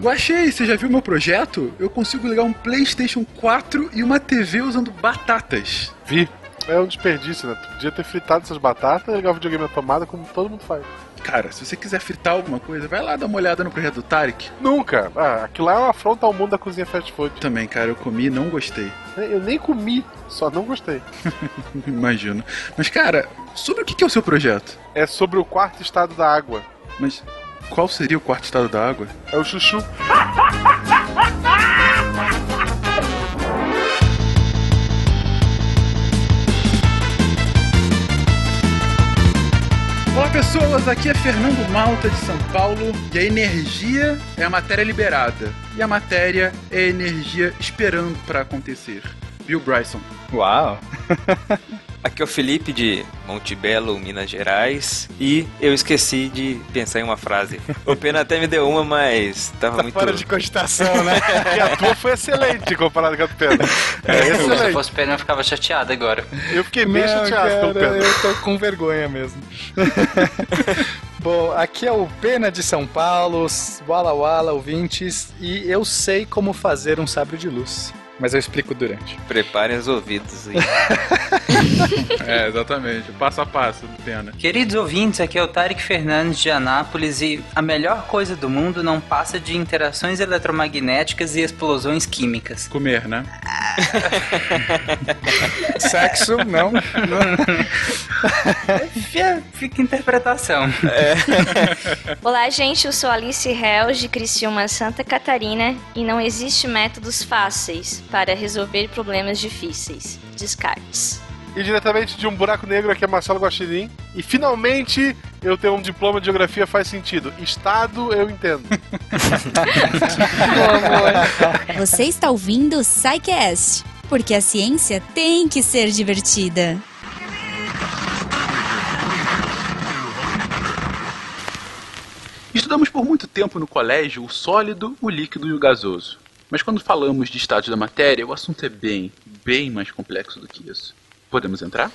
Guachei, você já viu meu projeto? Eu consigo ligar um PlayStation 4 e uma TV usando batatas. Vi. É um desperdício, né? Tu podia ter fritado essas batatas e ligar o videogame na tomada como todo mundo faz. Cara, se você quiser fritar alguma coisa, vai lá dar uma olhada no projeto do Tarek. Nunca. Ah, aquilo lá é uma afronta ao mundo da cozinha fast food. Também, cara, eu comi e não gostei. Eu nem comi, só não gostei. Imagino. Mas, cara, sobre o que é o seu projeto? É sobre o quarto estado da água. Mas qual seria o quarto estado da água? É o chuchu. Olá pessoas, aqui é Fernando Malta de São Paulo e a energia é a matéria liberada e a matéria é a energia esperando para acontecer. Bill Bryson. Uau! Aqui é o Felipe de Montebello, Minas Gerais. E eu esqueci de pensar em uma frase. O Pena até me deu uma, mas tava Tá muito. fora de cogitação, né? e a tua foi excelente comparado com a do Pedro. É Se eu excelente. fosse pena, eu ficava chateado agora. Eu fiquei bem Não, chateado pelo cara, Pedro. eu tô com vergonha mesmo. Bom, aqui é o Pena de São Paulo, Wala Wala, ouvintes, e eu sei como fazer um sabre de luz. Mas eu explico durante. Preparem os ouvidos aí. É, exatamente. Passo a passo do Pena. Queridos ouvintes, aqui é o Tarek Fernandes de Anápolis e a melhor coisa do mundo não passa de interações eletromagnéticas e explosões químicas. Comer, né? Sexo, não. Fica, interpretação. Olá, gente. Eu sou Alice Hells de Criciúma, Santa Catarina e não existe métodos fáceis para resolver problemas difíceis. Descartes. E diretamente de um buraco negro aqui é Marcelo Guaxinim. E finalmente eu tenho um diploma de geografia faz sentido. Estado eu entendo. Você está ouvindo o SciCast, porque a ciência tem que ser divertida. Estudamos por muito tempo no colégio o sólido, o líquido e o gasoso. Mas quando falamos de estados da matéria, o assunto é bem, bem mais complexo do que isso. Podemos entrar?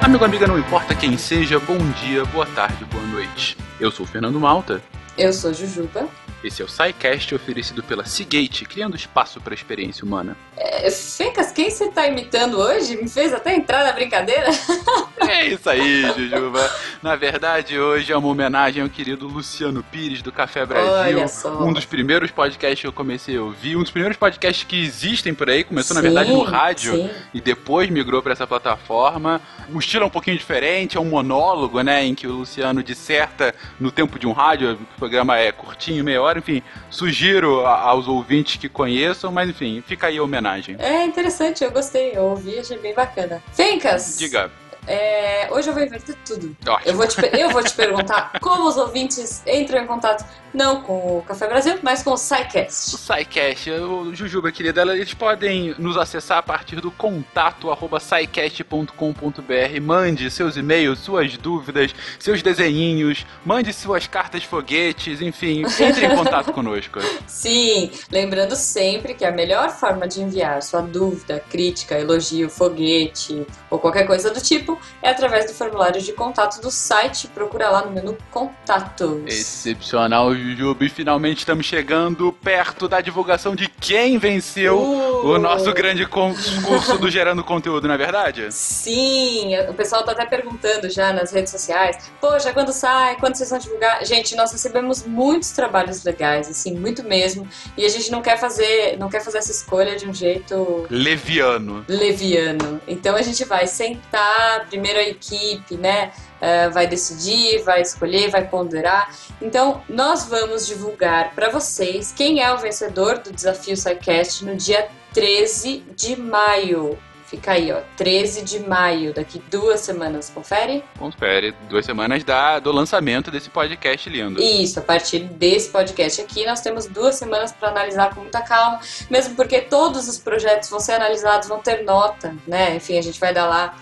Amigo, amiga, não importa quem seja, bom dia, boa tarde, boa noite. Eu sou o Fernando Malta. Eu sou Jujuba. Esse é o SciCast oferecido pela Seagate, criando espaço para a experiência humana. É, Fencas, quem você tá imitando hoje? Me fez até entrar na brincadeira? É isso aí, Jujuba. Na verdade, hoje é uma homenagem ao querido Luciano Pires do Café Brasil. Olha só. Um dos primeiros podcasts que eu comecei a ouvir, um dos primeiros podcasts que existem por aí. Começou, na Sim, verdade, no rádio sim. e depois migrou para essa plataforma. O estilo é um pouquinho diferente, é um monólogo, né? Em que o Luciano disserta no tempo de um rádio. O programa é curtinho, meia hora, enfim. Sugiro aos ouvintes que conheçam, mas enfim, fica aí a homenagem. É interessante, eu gostei, eu ouvi, achei bem bacana. Fencas! Diga. é, hoje eu vou inverter tudo. Ótimo. Eu vou, te, eu vou te perguntar como os ouvintes entram em contato, não com o Café Brasil, mas com o O SciCast. SciCast, o Jujuba, querida, eles podem nos acessar a partir do contato arroba scicast.com.br. Mande seus e-mails, suas dúvidas, seus desenhinhos, mande suas cartas foguetes, enfim, entre em contato conosco. Sim, lembrando sempre que a melhor forma de enviar sua dúvida, crítica, elogio, foguete ou qualquer coisa do tipo é através do formulário de contato do site. Procura lá no menu Contatos. Excepcional, Jujuba, e finalmente estamos chegando perto da divulgação de quem venceu Uh! o nosso grande concurso do Gerando Conteúdo, não é verdade? Sim, o pessoal tá até perguntando já nas redes sociais. Poxa, quando sai? Quando vocês vão divulgar? Gente, nós recebemos muitos trabalhos legais, assim, muito mesmo. E a gente não quer fazer, não quer fazer essa escolha de um jeito Leviano. leviano. Então a gente vai sentar, primeiro a equipe, né? Eh, vai decidir, vai escolher, vai ponderar. Então nós vamos divulgar para vocês quem é o vencedor do desafio SciCast no dia 13 de maio. Fica aí, ó, 13 de maio, daqui duas semanas, confere? Confere, duas semanas da, do lançamento desse podcast lindo. Isso, a partir desse podcast aqui, nós temos duas semanas para analisar com muita calma, mesmo porque todos os projetos vão ser analisados, vão ter nota, né? Enfim, a gente vai dar lá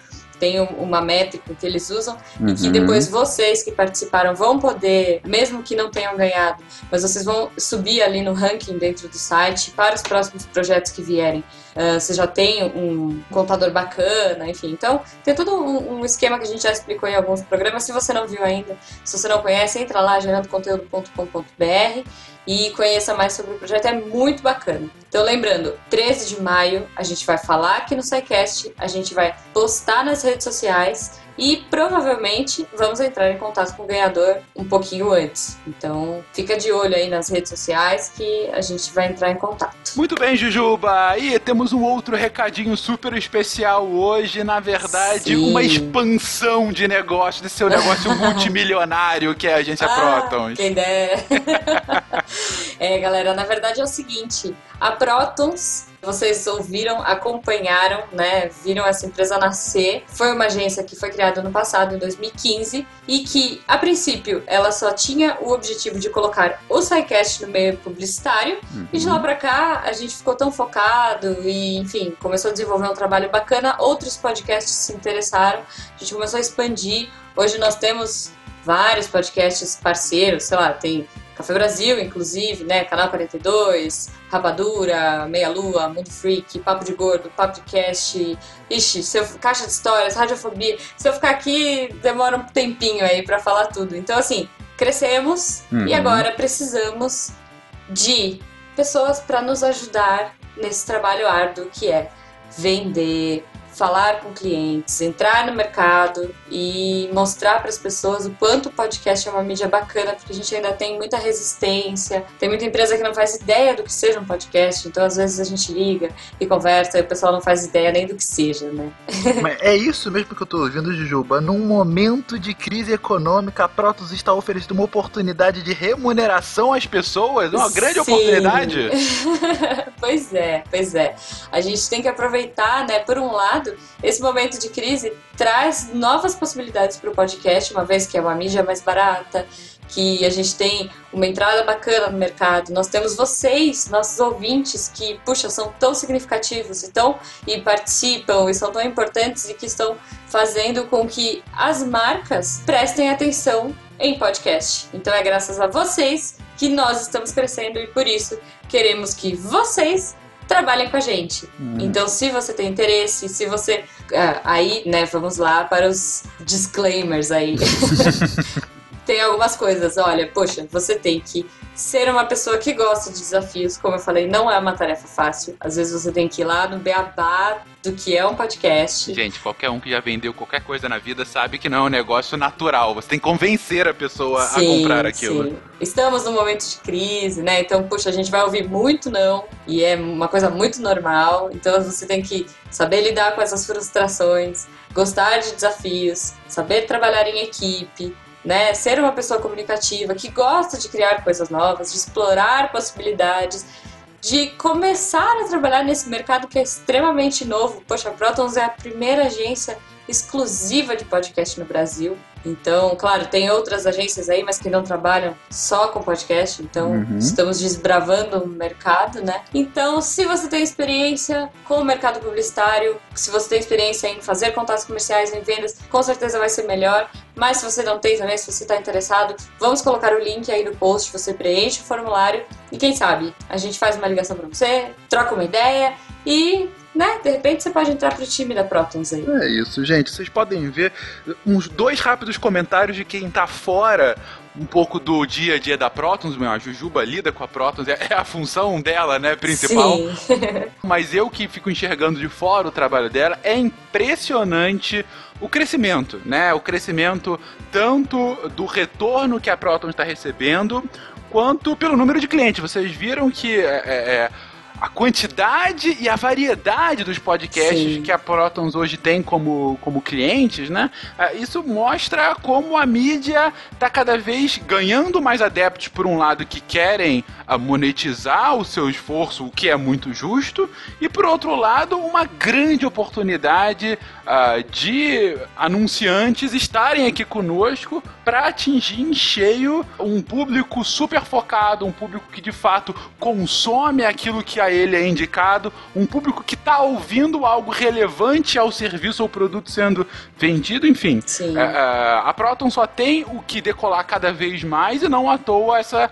tem um- uma métrica que eles usam e que Uhum. depois vocês que participaram vão poder, mesmo que não tenham ganhado, mas vocês vão subir ali no ranking dentro do site para os próximos projetos que vierem. Ah, você já tem um contador bacana, enfim. Então, tem todo um, um esquema que a gente já explicou em alguns programas. Se você não viu ainda, se você não conhece, entra lá, gerandoconteúdo.com.br e conheça mais sobre o projeto. É muito bacana. Então, lembrando, 13 de maio a gente vai falar aqui no SciCast, a gente vai postar nas redes sociais e provavelmente vamos entrar em contato com o ganhador um pouquinho antes. Então, fica de olho aí nas redes sociais que a gente vai entrar em contato. Muito bem, Jujuba. E temos um outro recadinho super especial hoje. Na verdade, Sim. uma expansão de negócio, desse seu negócio multimilionário que é a agência Ah, Protons. Quem dera. é, galera, na verdade é o seguinte: a Protons, vocês ouviram, acompanharam, né? Viram essa empresa nascer. Foi uma agência que foi criada no passado, em 2015, e que, a princípio, ela só tinha o objetivo de colocar o SciCast no meio publicitário. E de lá pra cá, a gente ficou tão focado e, enfim, começou a desenvolver um trabalho bacana. Outros podcasts se interessaram, a gente começou a expandir. Hoje nós temos vários podcasts parceiros, sei lá, tem Café Brasil, inclusive, né? Canal 42, Rapadura, Meia Lua, Mundo Freak, Papo de Gordo, Papo de Cast, ixi, se eu, Caixa de Histórias, Radiofobia. Se eu ficar aqui, demora um tempinho aí pra falar tudo. Então, assim, crescemos Uhum. e agora precisamos de pessoas para nos ajudar nesse trabalho árduo que é vender, falar com clientes, entrar no mercado e mostrar para as pessoas o quanto o podcast é uma mídia bacana, porque a gente ainda tem muita resistência, tem muita empresa que não faz ideia do que seja um podcast, então às vezes a gente liga e conversa e o pessoal não faz ideia nem do que seja, né? Mas é isso mesmo que eu tô ouvindo, Jujuba. Num momento de crise econômica, a Protos está oferecendo uma oportunidade de remuneração às pessoas. Uma grande Sim. oportunidade. pois é, pois é. A gente tem que aproveitar, né? Por um lado, esse momento de crise traz novas possibilidades para o podcast, uma vez que é uma mídia mais barata, que a gente tem uma entrada bacana no mercado. Nós temos vocês, nossos ouvintes, que, puxa, são tão significativos e, tão, e participam e são tão importantes e que estão fazendo com que as marcas prestem atenção em podcast. Então é graças a vocês que nós estamos crescendo e por isso queremos que vocês trabalhem com a gente. Então, se você tem interesse, se você. ah, aí, né, vamos lá para os disclaimers aí. tem algumas coisas. Olha, poxa, você tem que ser uma pessoa que gosta de desafios. Como eu falei, não é uma tarefa fácil. Às vezes você tem que ir lá no beabá do que é um podcast. Gente, qualquer um que já vendeu qualquer coisa na vida sabe que não é um negócio natural. Você tem que convencer a pessoa a comprar aquilo. sim. Estamos num momento de crise, né? Então, puxa, a gente vai ouvir muito não, e é uma coisa muito normal. Então, você tem que saber lidar com essas frustrações, gostar de desafios, saber trabalhar em equipe, né? Ser uma pessoa comunicativa que gosta de criar coisas novas, de explorar possibilidades, de começar a trabalhar nesse mercado que é extremamente novo. Poxa, a Protons é a primeira agência exclusiva de podcast no Brasil. Então, claro, tem outras agências aí, mas que não trabalham só com podcast. Então, Uhum. estamos desbravando o mercado, né? Então, se você tem experiência com o mercado publicitário, se você tem experiência em fazer contatos comerciais, em vendas, com certeza vai ser melhor. Mas se você não tem também, se você está interessado, vamos colocar o link aí no post, você preenche o formulário e quem sabe a gente faz uma ligação para você, troca uma ideia e, né, de repente você pode entrar pro time da Protons aí. É isso, gente. Vocês podem ver uns dois rápidos comentários de quem tá fora um pouco do dia a dia da Protons. Meu, a Jujuba lida com a Protons, é é a função dela, né, principal. Sim. Mas eu que fico enxergando de fora o trabalho dela, é impressionante o crescimento, né? O crescimento tanto do retorno que a Proton está recebendo, quanto pelo número de clientes. Vocês viram que é, é, é, a quantidade e a variedade dos podcasts Sim. que a Protons hoje tem como, como clientes, né? É, Isso mostra como a mídia está cada vez ganhando mais adeptos, por um lado, que querem ah, monetizar o seu esforço, o que é muito justo, e por outro lado, uma grande oportunidade ah, de anunciantes estarem aqui conosco para atingir em cheio um público super focado, um público que de fato consome aquilo que a ele é indicado, um público que está ouvindo algo relevante ao serviço ou produto sendo vendido, enfim. Sim. É, é, a Proton só tem o que decolar cada vez mais e não à toa essa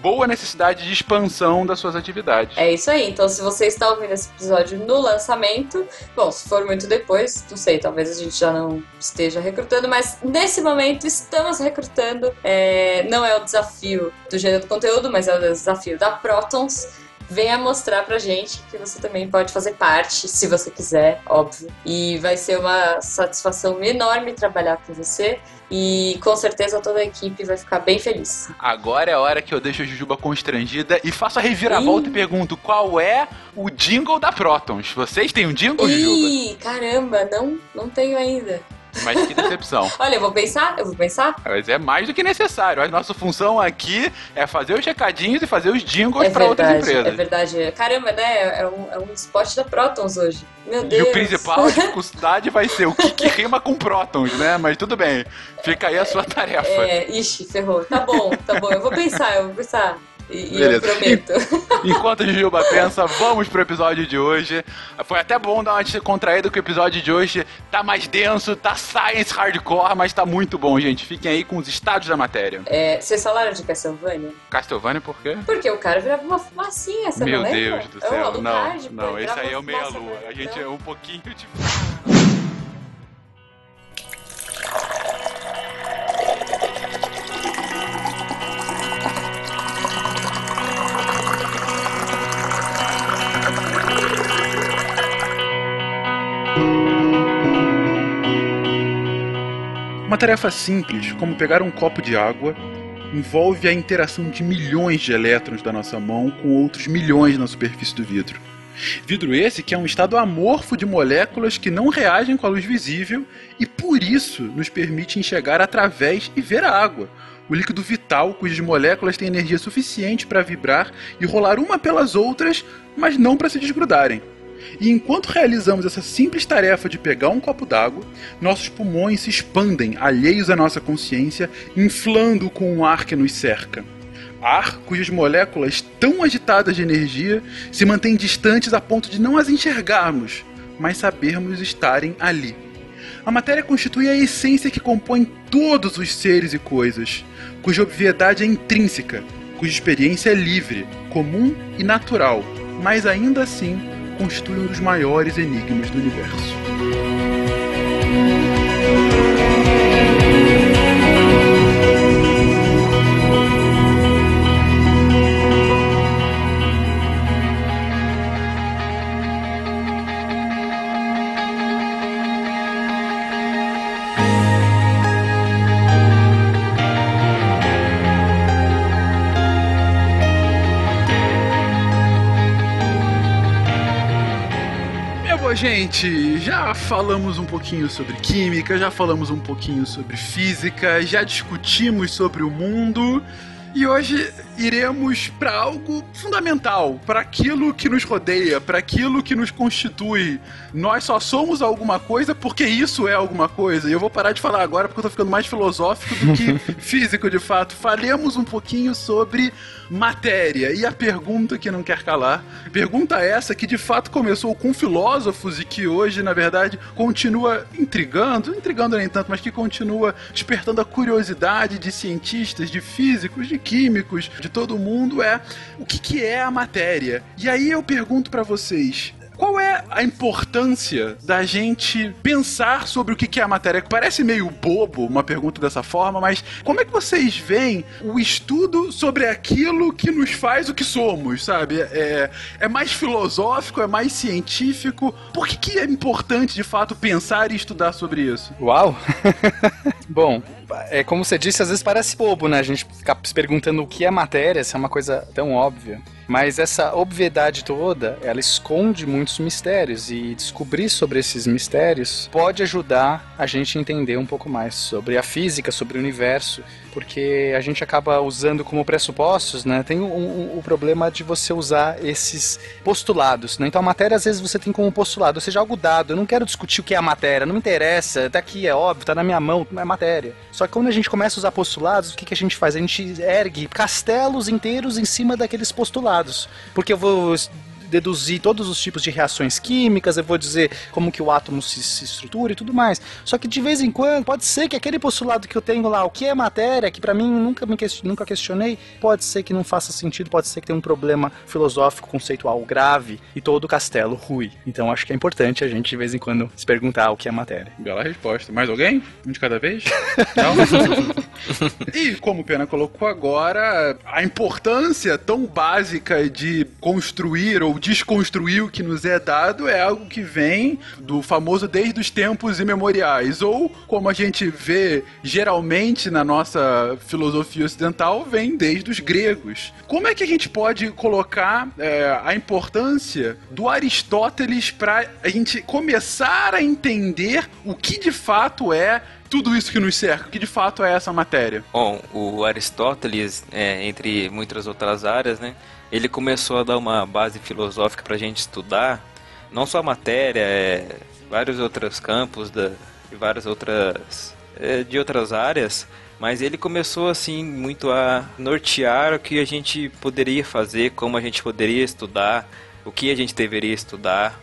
boa necessidade de expansão das suas atividades. É isso aí. Então, se você está ouvindo esse episódio no lançamento, bom, se for muito depois, não sei, talvez a gente já não esteja recrutando, mas nesse momento estamos recrutando. É, não é o desafio do gênero do conteúdo, mas é o desafio da Protons. Venha mostrar pra gente que você também pode fazer parte, se você quiser, óbvio. E vai ser uma satisfação enorme trabalhar com você. E com certeza toda a equipe vai ficar bem feliz. Agora é a hora que eu deixo a Jujuba constrangida e faço a reviravolta Ih. e pergunto qual é o jingle da Protons. Vocês têm um jingle, Jujuba? Ih, caramba, não, não tenho ainda. Mas que decepção. Olha, eu vou pensar, eu vou pensar. Mas é mais do que necessário. A nossa função aqui é fazer os recadinhos e fazer os jingles É para outras verdade, empresas. é verdade. Caramba, né? É um, é um spot da Protons hoje. Meu E Deus. o principal, dificuldade vai ser o que, que rima com prótons, né? Mas tudo bem. Fica aí a sua tarefa. É, ixi, ferrou. Tá bom, tá bom. Eu vou pensar, eu vou pensar. E, e eu prometo. Enquanto a Jujuba pensa, vamos pro episódio de hoje. Foi até bom dar uma descontraída que o episódio de hoje tá mais denso, tá science hardcore, mas tá muito bom, gente. Fiquem aí com os estados da matéria. É, vocês falaram de Castlevania? Castlevania, por quê? Porque o cara virava uma fumacinha, você Meu não lembra? Deus do É o céu. Alucard, Não, pô, não, esse aí é o meia-lua. A gente é um pouquinho de. Uma tarefa simples, como pegar um copo de água, envolve a interação de milhões de elétrons da nossa mão com outros milhões na superfície do vidro. Vidro esse que é um estado amorfo de moléculas que não reagem com a luz visível e por isso nos permite enxergar através e ver a água, o líquido vital cujas moléculas têm energia suficiente para vibrar e rolar uma pelas outras, mas não para se desgrudarem. E enquanto realizamos essa simples tarefa de pegar um copo d'água, nossos pulmões se expandem, alheios à nossa consciência, inflando com o ar que nos cerca. Ar cujas moléculas tão agitadas de energia se mantêm distantes a ponto de não as enxergarmos, mas sabermos estarem ali. A matéria constitui a essência que compõe todos os seres e coisas, cuja obviedade é intrínseca, cuja experiência é livre, comum e natural, mas ainda assim constitui um dos maiores enigmas do universo. Gente, já falamos um pouquinho sobre química, já falamos um pouquinho sobre física, já discutimos sobre o mundo. E hoje iremos para algo fundamental, para aquilo que nos rodeia, para aquilo que nos constitui. Nós só somos alguma coisa porque isso é alguma coisa. E eu vou parar de falar agora porque eu tô ficando mais filosófico do que físico de fato. Falemos um pouquinho sobre matéria. E a pergunta que não quer calar, pergunta essa que de fato começou com filósofos e que hoje, na verdade, continua intrigando, intrigando nem tanto, mas que continua despertando a curiosidade de cientistas, de físicos, de químicos, de todo mundo é o que, que é a matéria. E aí eu pergunto para vocês, qual é a importância da gente pensar sobre o que é a matéria? Parece meio bobo uma pergunta dessa forma, mas como é que vocês veem o estudo sobre aquilo que nos faz o que somos, sabe? É, é mais filosófico, é mais científico? Por que, que é importante, de fato, pensar e estudar sobre isso? Uau! Bom, é como você disse, às vezes parece bobo, né? A gente ficar se perguntando o que é matéria, se é uma coisa tão óbvia. Mas essa obviedade toda, ela esconde muitos mistérios e descobrir sobre esses mistérios pode ajudar a gente a entender um pouco mais sobre a física, sobre o universo. Porque a gente acaba usando como pressupostos, né? Tem o um, um, problema de você usar esses postulados, né? Então a matéria às vezes você tem como postulado, ou seja, algo dado. Eu não quero discutir o que é a matéria, não me interessa, tá aqui, é óbvio, tá na minha mão, é matéria. Só que quando a gente começa a usar postulados, o que, que a gente faz? A gente ergue castelos inteiros em cima daqueles postulados. Porque eu vou deduzir todos os tipos de reações químicas, eu vou dizer como que o átomo se, se, estrutura e tudo mais. Só que de vez em quando, pode ser que aquele postulado que eu tenho lá, o que é matéria, que para mim nunca me nunca questionei, pode ser que não faça sentido, pode ser que tenha um problema filosófico conceitual grave e todo o castelo rui. Então acho que é importante a gente de vez em quando se perguntar o que é matéria. Bela resposta. Mais alguém? Um de cada vez? Não? e como o Pena colocou agora, a importância tão básica de construir ou desconstruir o que nos é dado é algo que vem do famoso desde os tempos imemoriais, ou como a gente vê geralmente na nossa filosofia ocidental, vem desde os gregos. Como é que a gente pode colocar é, a importância do Aristóteles para a gente começar a entender o que de fato é tudo isso que nos cerca, que de fato é essa matéria? Bom, o Aristóteles, é, entre muitas outras áreas, né, ele começou a dar uma base filosófica para a gente estudar, não só a matéria, é, vários outros campos da, e várias outras é, de outras áreas, mas ele começou assim muito a nortear o que a gente poderia fazer, como a gente poderia estudar, o que a gente deveria estudar.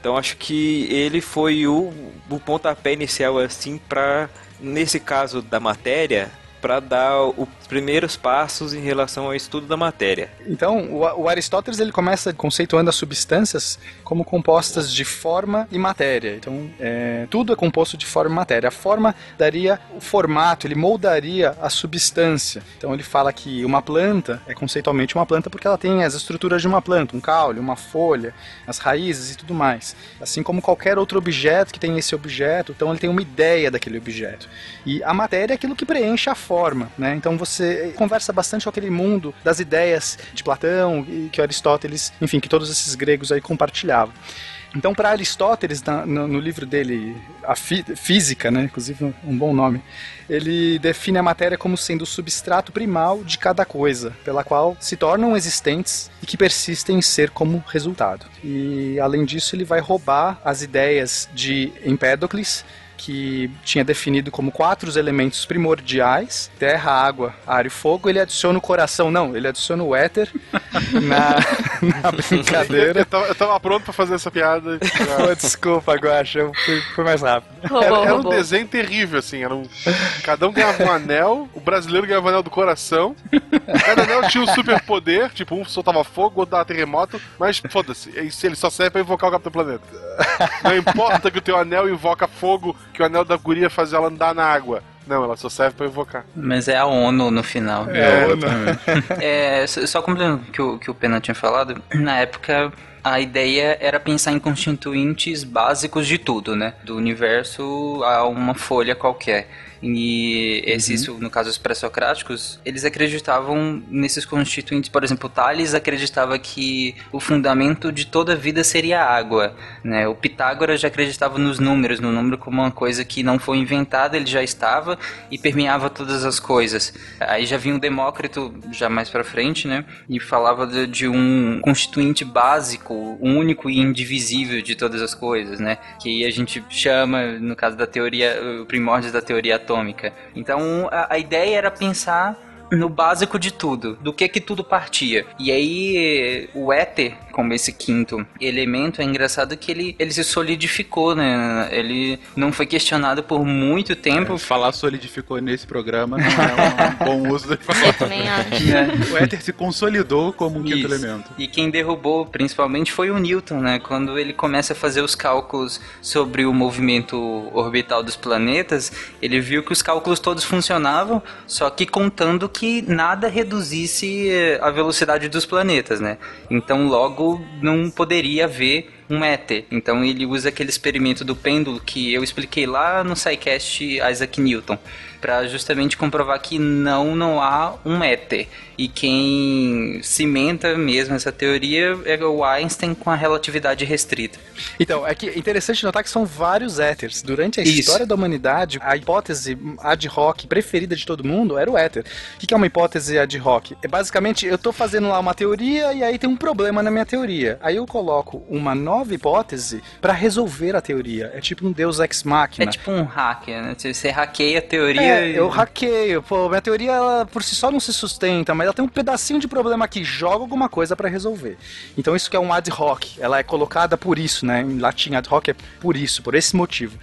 Então acho que ele foi o, o pontapé inicial assim para nesse caso da matéria para dar os primeiros passos em relação ao estudo da matéria. Então, o, Aristóteles ele começa conceituando as substâncias como compostas de forma e matéria. Então, é, tudo é composto de forma e matéria. A forma daria o formato, ele moldaria a substância. Então, ele fala que uma planta é conceitualmente uma planta porque ela tem as estruturas de uma planta, um caule, uma folha, as raízes e tudo mais. Assim como qualquer outro objeto que tem esse objeto, então ele tem uma ideia daquele objeto. E a matéria é aquilo que preenche a forma forma, né? Então você conversa bastante com aquele mundo das ideias de Platão e que Aristóteles, enfim, que todos esses gregos aí compartilhavam. Então, para Aristóteles, no, no, livro dele, a Física, né, inclusive um bom nome, ele define a matéria como sendo o substrato primal de cada coisa, pela qual se tornam existentes e que persistem em ser como resultado. E, além disso, ele vai roubar as ideias de Empédocles, que tinha definido como quatro os elementos primordiais: terra, água, ar e fogo. Ele adiciona o coração, não, ele adiciona o éter na, na brincadeira. Eu tava, eu tava pronto para fazer essa piada. Pô, desculpa, Guacha, eu fui, fui mais rápido. Era, era, um desenho terrível, assim. Era um, cada um ganhava um anel, o brasileiro ganhava o anel do coração. Cada anel tinha um superpoder, tipo, um soltava fogo, outro dava terremoto, mas foda-se, ele só serve pra invocar o Capitão Planeta. Não importa que o teu anel invoca fogo, que o anel da guria faz ela andar na água. Não, ela só serve para invocar. Mas é a ONU no final. É, a ONU. é, só completando o que o, que o Pena tinha falado, na época a ideia era pensar em constituintes básicos de tudo, né? Do universo a uma folha qualquer. E esse, uhum. isso, no caso, os pré-socráticos, eles acreditavam nesses constituintes. Por exemplo, Tales acreditava que o fundamento de toda a vida seria a água. Né? O Pitágoras já acreditava nos números, no número como uma coisa que não foi inventada, ele já estava e permeava todas as coisas. Aí já vinha o Demócrito, já mais para frente, né? E falava de, de um constituinte básico, único e indivisível de todas as coisas, né? Que a gente chama, no caso da teoria, primórdios da teoria atômica atômica. Então a, a ideia era pensar no básico de tudo, do que que tudo partia. E aí o éter, como esse quinto elemento, é engraçado que ele, ele se solidificou, né? Ele não foi questionado por muito tempo. É, falar solidificou nesse programa não é um bom uso da palavra. É. O éter se consolidou como um Isso. quinto elemento. E quem derrubou principalmente foi o Newton, né? Quando ele começa a fazer os cálculos sobre o movimento orbital dos planetas, ele viu que os cálculos todos funcionavam, só que contando que nada reduzisse eh, a velocidade dos planetas, né? Então logo não poderia haver um éter. Então ele usa aquele experimento do pêndulo que eu expliquei lá no SciCast Isaac Newton para justamente comprovar que não, não há um éter. E quem cimenta mesmo essa teoria é o Einstein com a relatividade restrita. Então, é que é interessante notar que são vários éteres. Durante a Isso. história da humanidade, a hipótese ad hoc preferida de todo mundo era o éter. O que é uma hipótese ad hoc? É basicamente, eu tô fazendo lá uma teoria e aí tem um problema na minha teoria. Aí eu coloco uma nova hipótese para resolver a teoria. É tipo um deus ex machina. É tipo um hacker, né? Você- Você hackeia a teoria É, e... eu hackeio. Pô, minha teoria ela, por si só não se sustenta, mas ela tem um pedacinho de problema aqui, joga alguma coisa pra resolver. Então isso que é um ad hoc, ela é colocada por isso, né? Em latim ad hoc é por isso, por esse motivo.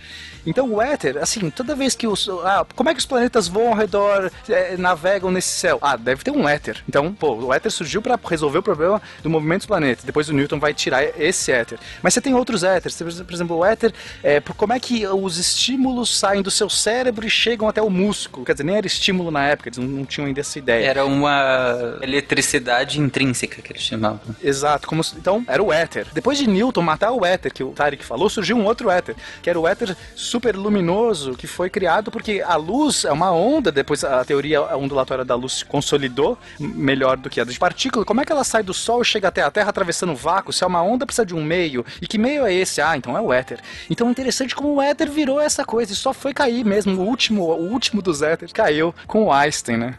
Então o éter, assim, toda vez que os. Ah, como é que os planetas voam ao redor, eh, navegam nesse céu? Ah, deve ter um éter. Então, pô, o éter surgiu pra resolver o problema do movimento dos planetas. Depois o Newton vai tirar esse éter. Mas você tem outros éteres. Por exemplo, o éter, é, como é que os estímulos saem do seu cérebro e chegam até o músculo? Quer dizer, nem era estímulo na época, eles não, não tinham ainda essa ideia. Era uma eletricidade intrínseca que eles chamavam. Exato, como então era o éter. Depois de Newton matar o éter, que o Tarek falou, surgiu um outro éter, que era o éter super luminoso, que foi criado porque a luz é uma onda, depois a teoria ondulatória da luz se consolidou melhor do que a de partícula. Como é que ela sai do Sol e chega até a Terra atravessando o vácuo? Se é uma onda, precisa de um meio. E que meio é esse? Ah, então é o éter. Então é interessante como o éter virou essa coisa e só foi cair mesmo. O último, o último dos éteres caiu com o Einstein, né?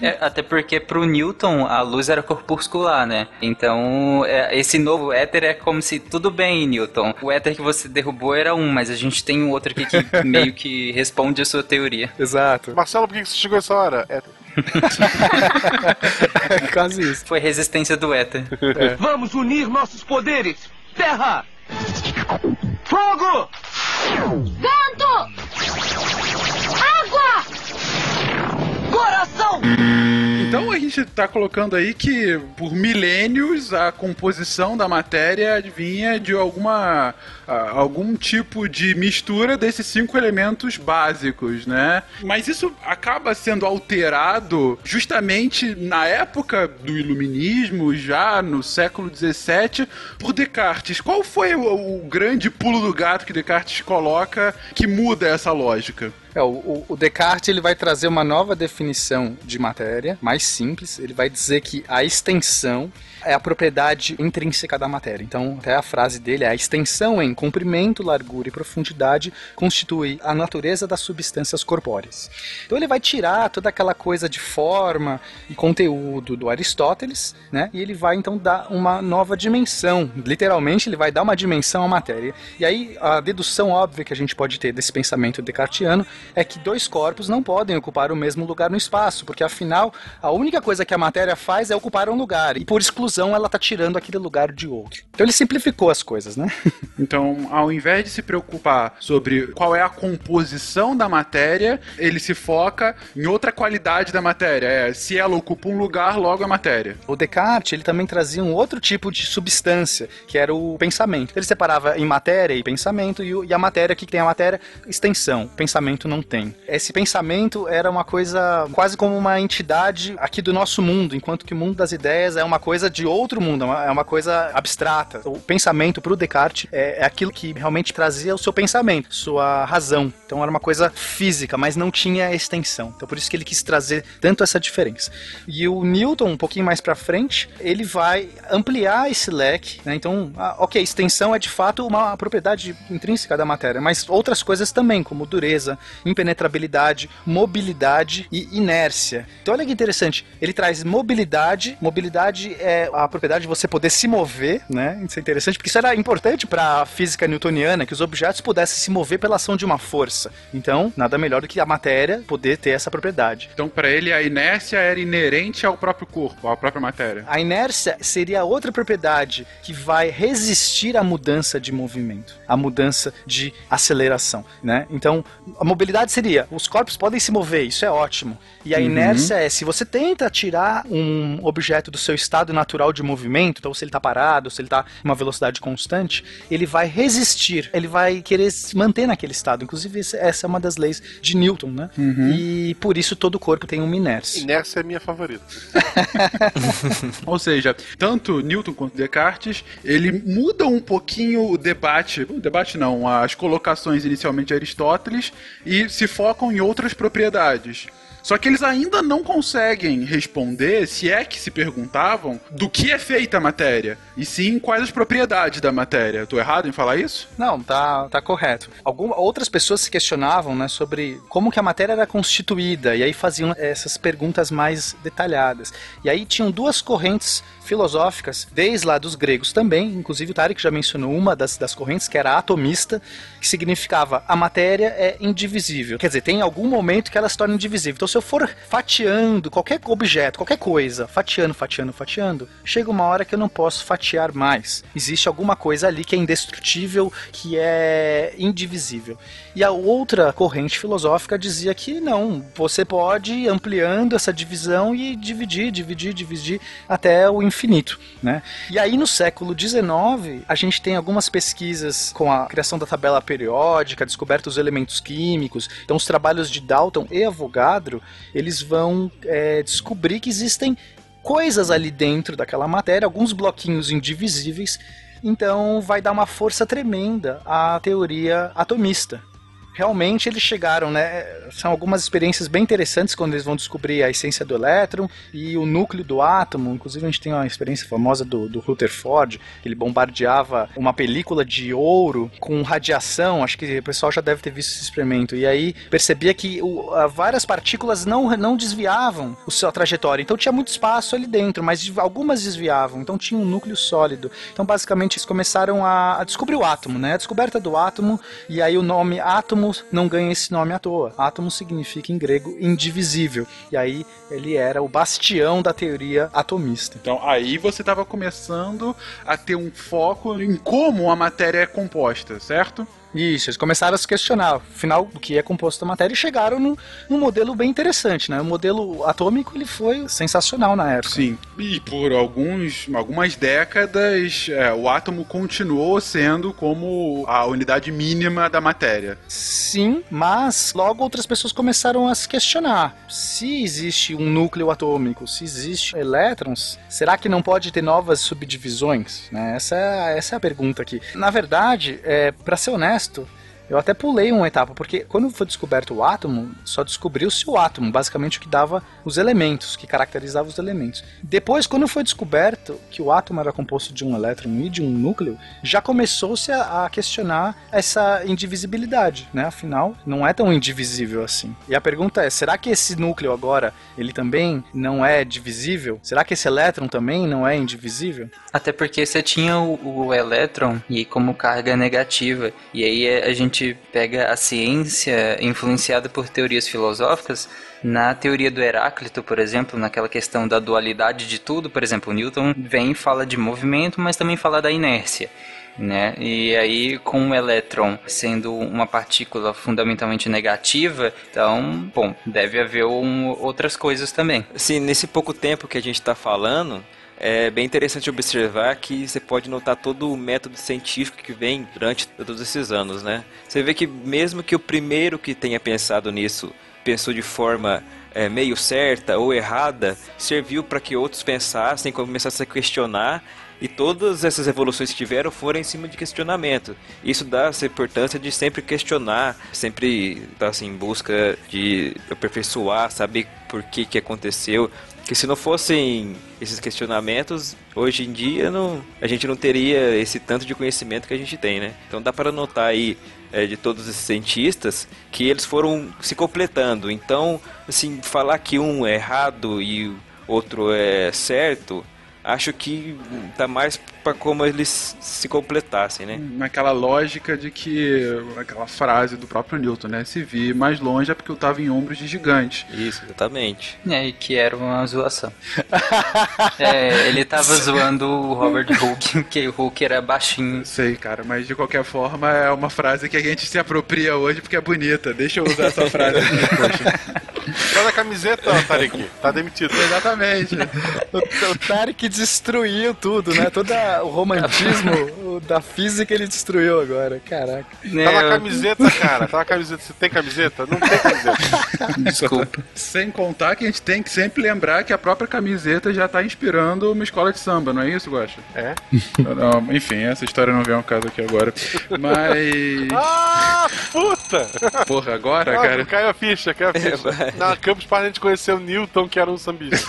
É, até porque pro Newton a luz era corpuscular, né? Então é, esse novo éter é como se tudo bem, Newton. O éter que você derrubou era um, mas a gente tem um outro aqui que meio que responde a sua teoria. Exato. Marcelo, por que você chegou essa hora? É, Quase isso. Foi resistência do éter. Vamos unir nossos poderes! Terra! Fogo! Vento! Coração! Então a gente tá colocando aí que por milênios a composição da matéria vinha de alguma algum tipo de mistura desses cinco elementos básicos, né? Mas isso acaba sendo alterado justamente na época do iluminismo, já no século XVII, por Descartes. Qual foi o grande pulo do gato que Descartes coloca que muda essa lógica? É, o, o- Descartes ele vai trazer uma nova definição de matéria, mais simples. Ele vai dizer que a extensão é a propriedade intrínseca da matéria. Então, até a frase dele é: a extensão em comprimento, largura e profundidade constitui a natureza das substâncias corpóreas. Então, ele vai tirar toda aquela coisa de forma e conteúdo do Aristóteles, né? E ele vai então dar uma nova dimensão. Literalmente, ele vai dar uma dimensão à matéria. E aí, a dedução óbvia que a gente pode ter desse pensamento descartiano é que dois corpos não podem ocupar o mesmo lugar no espaço, porque afinal, a única coisa que a matéria faz é ocupar um lugar, e por exclusão ela está tirando aquele lugar de outro. Então ele simplificou as coisas, né? Então, ao invés de se preocupar sobre qual é a composição da matéria, ele se foca em outra qualidade da matéria. É, se ela ocupa um lugar, logo é matéria. O Descartes, ele também trazia um outro tipo de substância, que era o pensamento. Ele separava em matéria e pensamento, e, o- e a matéria, que tem a matéria? Extensão. Pensamento não tem. Esse pensamento era uma coisa quase como uma entidade aqui do nosso mundo, enquanto que o mundo das ideias é uma coisa de outro mundo, é uma- é uma coisa abstrata. O pensamento para o Descartes é, é aquilo que realmente trazia o seu pensamento, sua razão. Então era uma coisa física, mas não tinha extensão. Então por isso que ele quis trazer tanto essa diferença. E o Newton, um pouquinho mais para frente, ele vai ampliar esse leque. né? Então, ah, ok, extensão é de fato uma propriedade intrínseca da matéria, mas outras coisas também, como dureza, impenetrabilidade, mobilidade e inércia. Então olha que interessante, ele traz mobilidade. Mobilidade é a propriedade de você poder se mover, né? Isso é interessante porque isso era importante para a física newtoniana, que os objetos pudessem se mover pela ação de uma força. Então, nada melhor do que a matéria poder ter essa propriedade. Então, para ele, a inércia era inerente ao próprio corpo, à própria matéria. A inércia seria outra propriedade que vai resistir à mudança de movimento, à mudança de aceleração, né? Então, a mobilidade seria, os corpos podem se mover, isso é ótimo. E a Uhum. inércia é, se você tenta tirar um objeto do seu estado natural natural de movimento, então se ele está parado, se ele está em uma velocidade constante, ele vai resistir, ele vai querer se manter naquele estado. Inclusive, essa é uma das leis de Newton, né? Uhum. E por isso todo corpo tem uma inércia. Inércia é minha favorita. Ou seja, tanto Newton quanto Descartes, ele muda um pouquinho o debate, o debate não, as colocações inicialmente de Aristóteles e se focam em outras propriedades. Só que eles ainda não conseguem responder, se é que se perguntavam, do que é feita a matéria, e sim quais as propriedades da matéria. Tô errado em falar isso? Não, tá, tá correto. Algumas outras pessoas se questionavam, né, sobre como que a matéria era constituída, e aí faziam essas perguntas mais detalhadas. E aí tinham duas correntes filosóficas, desde lá dos gregos também, inclusive o Tarek já mencionou uma das, das correntes, que era atomista, que significava a matéria é indivisível. Quer dizer, tem algum momento que ela se torna indivisível. Então, se eu for fatiando qualquer objeto, qualquer coisa, fatiando, fatiando, fatiando, chega uma hora que eu não posso fatiar mais. Existe alguma coisa ali que é indestrutível, que é indivisível. E a outra corrente filosófica dizia que não, você pode ir ampliando essa divisão e dividir, dividir, dividir até o infinito, né? E aí no século XIX a gente tem algumas pesquisas com a criação da tabela periódica, descoberta dos elementos químicos. Então os trabalhos de Dalton e Avogadro eles vão é, descobrir que existem coisas ali dentro daquela matéria, alguns bloquinhos indivisíveis. Então vai dar uma força tremenda à teoria atomista realmente eles chegaram, né? São algumas experiências bem interessantes quando eles vão descobrir a essência do elétron e o núcleo do átomo. Inclusive, a gente tem uma experiência famosa do, do Rutherford, ele bombardeava uma película de ouro com radiação. Acho que o pessoal já deve ter visto esse experimento. E aí percebia que o, várias partículas não, não desviavam o sua trajetória. Então tinha muito espaço ali dentro, mas algumas desviavam. Então tinha um núcleo sólido. Então, basicamente, eles começaram a, a descobrir o átomo, né? A descoberta do átomo, e aí o nome átomo não ganha esse nome à toa. Átomo significa em grego indivisível. E aí ele era o bastião da teoria atomista. Então aí você estava começando a ter um foco em como a matéria é composta, certo? Isso, eles começaram a se questionar, afinal, do que é composto a matéria e chegaram num, num modelo bem interessante, né? O modelo atômico ele foi sensacional na época. Sim, e por alguns, algumas décadas é, o átomo continuou sendo como a unidade mínima da matéria. Sim, mas logo outras pessoas começaram a se questionar. Se existe um núcleo atômico, se existe elétrons, será que não pode ter novas subdivisões? Né? Essa, é, essa é a pergunta aqui. Na verdade, é, para ser honesto, honesto, eu até pulei uma etapa, porque quando foi descoberto o átomo, só descobriu-se o átomo, basicamente o que dava os elementos, que caracterizava os elementos. Depois, quando foi descoberto que o átomo era composto de um elétron e de um núcleo, já começou-se a, questionar essa indivisibilidade, né? Afinal, não é tão indivisível assim. E a pergunta é, será que esse núcleo agora, ele também não é divisível? Será que esse elétron também não é indivisível? Até porque você tinha o, o elétron e como carga negativa, e aí a gente gente pega a ciência influenciada por teorias filosóficas, na teoria do Heráclito, por exemplo, naquela questão da dualidade de tudo, por exemplo, Newton vem e fala de movimento, mas também fala da inércia. Né? E aí, com o elétron sendo uma partícula fundamentalmente negativa, então, bom, deve haver um, outras coisas também. Sim, nesse pouco tempo que a gente está falando, é bem interessante observar que você pode notar todo o método científico que vem durante todos esses anos, né? Você vê que mesmo que o primeiro que tenha pensado nisso pensou de forma é, meio certa ou errada, serviu para que outros pensassem, começassem a questionar e todas essas evoluções que tiveram foram em cima de questionamento. Isso dá essa importância de sempre questionar, sempre estar tá, assim, em busca de aperfeiçoar, saber por que, que aconteceu, que se não fossem esses questionamentos, hoje em dia não, a gente não teria esse tanto de conhecimento que a gente tem, né? Então dá para notar aí é, de todos esses cientistas que eles foram se completando. Então, assim, falar que um é errado e outro é certo, acho que tá mais para como eles se completassem, né? Naquela lógica de que aquela frase do próprio Newton, né? Se vi mais longe é porque eu tava em ombros de gigantes. Isso, exatamente. É, e que era uma zoação. é, ele tava zoando o Robert Hooke, que o Hooke era baixinho. Sei, cara, mas de qualquer forma é uma frase que a gente se apropria hoje porque é bonita. Deixa eu usar essa frase aqui, poxa. Só da camiseta, Tarek. Tá demitido. Exatamente. O, o Tarek destruiu tudo, né? Todo o romantismo da física ele destruiu agora. Caraca. Tá na camiseta, cara. Tá na camiseta. Você tem camiseta? Não tem camiseta. Desculpa. Sem contar que a gente tem que sempre lembrar que a própria camiseta já tá inspirando uma escola de samba, não é isso, Guaxa? É? Não, enfim, essa história não vem ao caso aqui agora. Mas. Ah, puta! Porra, agora, Ah, cara. Caiu a ficha, caiu a ficha. vai. Na Campus Party a gente conheceu o Newton, que era um sambista.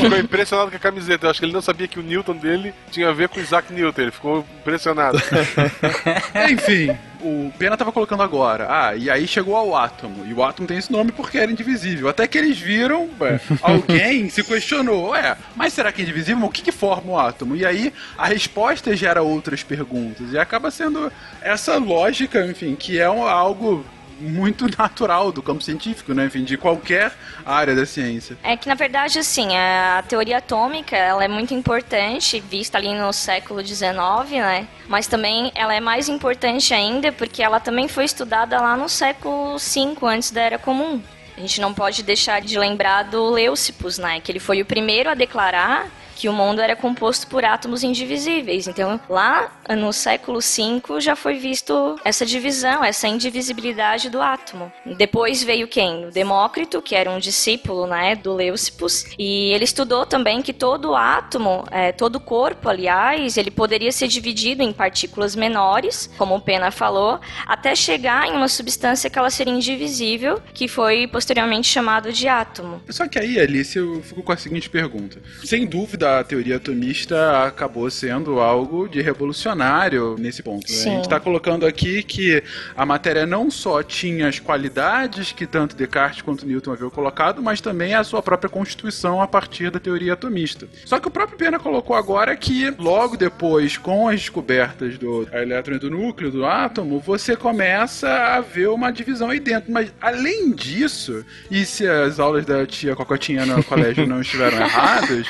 ficou impressionado com a camiseta. Eu acho que ele não sabia que o Newton dele tinha a ver com Isaac Newton. Ele ficou impressionado. Enfim, o Pena tava colocando agora. Ah, e aí chegou ao átomo. E o átomo tem esse nome porque era indivisível. Até que eles viram, ué, alguém se questionou, ué, mas será que é indivisível? O que, que forma o átomo? E aí a resposta gera outras perguntas. E acaba sendo essa lógica, enfim, que é um- algo muito natural do campo científico, né? Enfim, de qualquer área da ciência. É que na verdade assim a teoria atômica ela é muito importante vista ali no século XIX, né? Mas também ela é mais importante ainda porque ela também foi estudada lá no século V antes da Era Comum. A gente não pode deixar de lembrar do Leucippus, né? Que ele foi o primeiro a declarar que o mundo era composto por átomos indivisíveis. Então, lá no século V já foi visto essa divisão, essa indivisibilidade do átomo. Depois veio quem? O Demócrito, que era um discípulo né, do Leucippus, e ele estudou também que todo átomo, é, todo corpo, aliás, ele poderia ser dividido em partículas menores, como o Pena falou, até chegar em uma substância que ela seria indivisível, que foi posteriormente chamado de átomo. Só que aí, Alice, eu fico com a seguinte pergunta. Sem dúvida, a teoria atomista acabou sendo algo de revolucionário nesse ponto. né? A Sim. gente está colocando aqui que a matéria não só tinha as qualidades que tanto Descartes quanto Newton haviam colocado, mas também a sua própria constituição a partir da teoria atomista. Só que o próprio Pena colocou agora que, logo depois, com as descobertas do elétron e do núcleo do átomo, você começa a ver uma divisão aí dentro. Mas, além disso, e se as aulas da tia Cocotinha no colégio não estiveram erradas,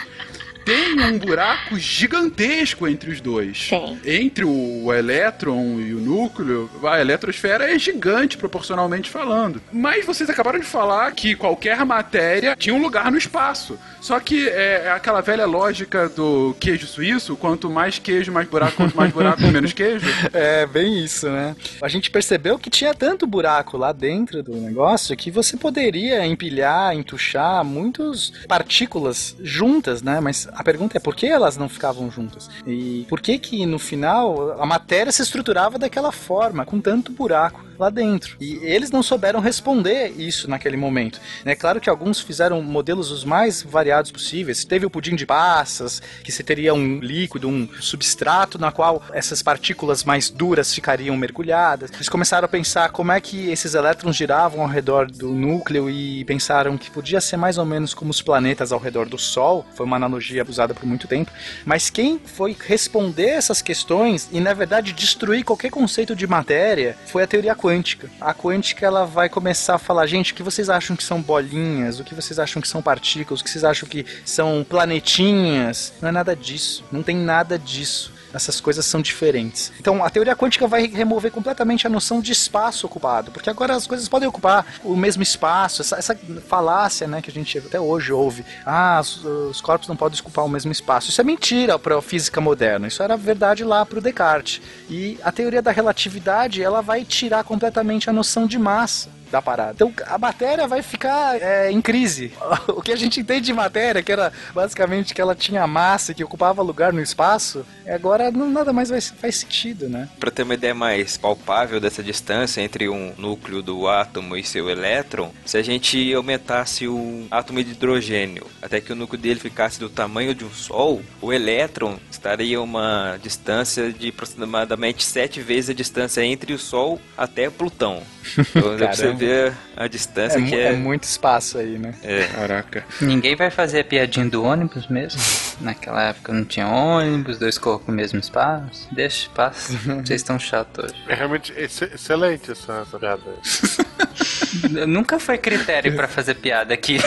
tem um buraco gigantesco entre os dois. Tem. Entre o elétron e o núcleo, a eletrosfera é gigante proporcionalmente falando. Mas vocês acabaram de falar que qualquer matéria tinha um lugar no espaço. Só que é, é aquela velha lógica do queijo suíço, quanto mais queijo, mais buraco, quanto mais buraco, menos queijo. É, bem isso, né? A gente percebeu que tinha tanto buraco lá dentro do negócio que você poderia empilhar, entuchar muitas partículas juntas, né? Mas a pergunta é por que elas não ficavam juntas? E por que que no final a matéria se estruturava daquela forma, com tanto buraco lá dentro? E eles não souberam responder isso naquele momento. É claro que alguns fizeram modelos os mais variados possíveis. Teve o pudim de passas, que você teria um líquido, um substrato na qual essas partículas mais duras ficariam mergulhadas. Eles começaram a pensar como é que esses elétrons giravam ao redor do núcleo e pensaram que podia ser mais ou menos como os planetas ao redor do Sol. Foi uma analogia usada por muito tempo. Mas quem foi responder essas questões e na verdade destruir qualquer conceito de matéria foi a teoria quântica. A quântica ela vai começar a falar, gente, o que vocês acham que são bolinhas? O que vocês acham que são partículas? O que vocês acham que são planetinhas? Não é nada disso. Não tem nada disso. Essas coisas são diferentes. Então, a teoria quântica vai remover completamente a noção de espaço ocupado, porque agora as coisas podem ocupar o mesmo espaço. Essa, essa falácia, né, que a gente até hoje ouve, ah, os, os corpos não podem ocupar o mesmo espaço. Isso é mentira para a física moderna. Isso era verdade lá para o Descartes. E a teoria da relatividade, ela vai tirar completamente a noção de massa da parada. Então a matéria vai ficar é, em crise. O que a gente entende de matéria, que era basicamente que ela tinha massa, que ocupava lugar no espaço, agora não, nada mais vai, faz sentido, né? Para ter uma ideia mais palpável dessa distância entre um núcleo do átomo e seu elétron, se a gente aumentasse o átomo de hidrogênio até que o núcleo dele ficasse do tamanho de um Sol, o elétron estaria a uma distância de aproximadamente sete vezes a distância entre o Sol até Plutão. Então você. Ver a distância É, que é. é muito espaço aí, né? É. Caraca. Ninguém vai fazer a piadinha do ônibus mesmo? Naquela época não tinha ônibus, dois corpos no mesmo espaço. Deixa, passa. Vocês estão chatos hoje. É realmente ex- excelente essa, essa piada. Nunca foi critério para fazer piada aqui.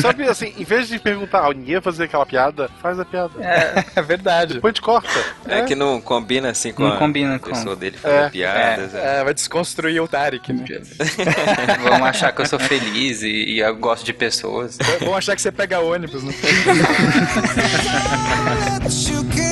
Sabe, assim, em vez de perguntar, ah, ninguém vai fazer aquela piada, faz a piada. É, é verdade. Depois a gente corta. É, que não combina assim com Não a combina com- pessoa dele fazer É, piadas. é. É, vai desconstruir o Tarek, né? Vão achar que eu sou feliz e, e eu gosto de pessoas. Vão achar que você pega ônibus, né?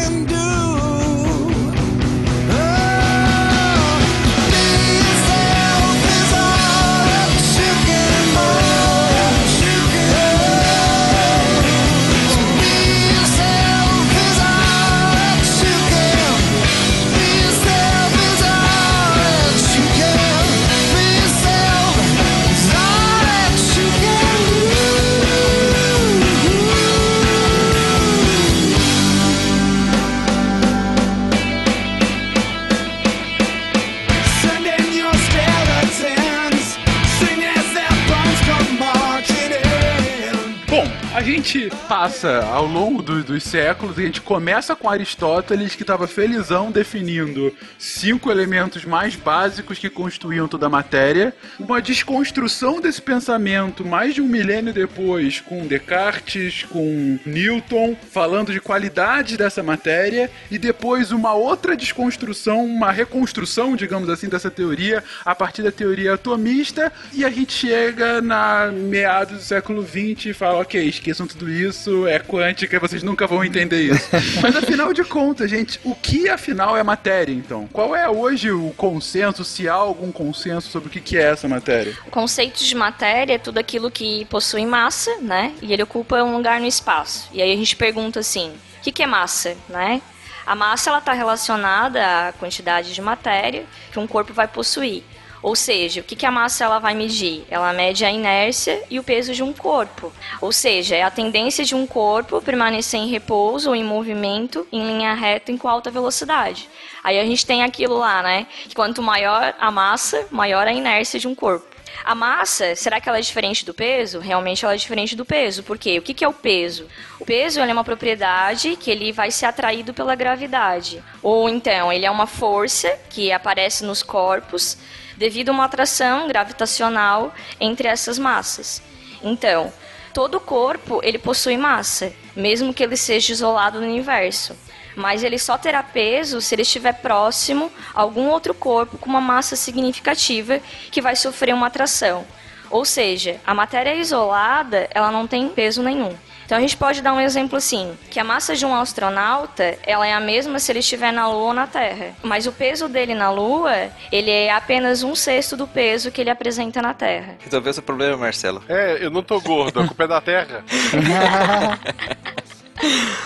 gente passa ao longo do- dos séculos, a gente começa com Aristóteles, que estava felizão definindo cinco elementos mais básicos que constituíam toda a matéria. Uma desconstrução desse pensamento mais de um milênio depois, com Descartes, com Newton, falando de qualidade dessa matéria, e depois uma outra desconstrução, uma reconstrução, digamos assim, dessa teoria, a partir da teoria atomista, e a gente chega na meados do século XX e fala, ok, esqueçam tudo isso, é quântica, vocês nunca vão entender isso. Mas afinal de contas, gente, o que afinal é matéria, então? Qual é hoje o consenso, se há algum consenso sobre o que é essa matéria? O conceito de matéria é tudo aquilo que possui massa, né? E ele ocupa um lugar no espaço. E aí a gente pergunta assim, o que, que é massa, né? A massa ela está relacionada à quantidade de matéria que um corpo vai possuir. Ou seja, o que, que a massa ela vai medir? Ela mede a inércia e o peso de um corpo. Ou seja, é a tendência de um corpo permanecer em repouso ou em movimento em linha reta e com alta velocidade. Aí a gente tem aquilo lá, né? Que quanto maior a massa, maior a inércia de um corpo. A massa, será que ela é diferente do peso? Realmente ela é diferente do peso. Por quê? O que, é o peso? O peso é uma propriedade que ele vai ser atraído pela gravidade. Ou então, ele é uma força que aparece nos corpos devido a uma atração gravitacional entre essas massas. Então, todo corpo ele possui massa, mesmo que ele seja isolado no universo. Mas ele só terá peso se ele estiver próximo a algum outro corpo com uma massa significativa que vai sofrer uma atração. Ou seja, a matéria isolada, ela não tem peso nenhum. Então a gente pode dar um exemplo assim, que a massa de um astronauta, ela é a mesma se ele estiver na Lua ou na Terra. Mas o peso dele na Lua, ele é apenas um sexto do peso que ele apresenta na Terra. Resolveu seu problema, Marcelo. É, eu não tô gordo, a culpa é da Terra.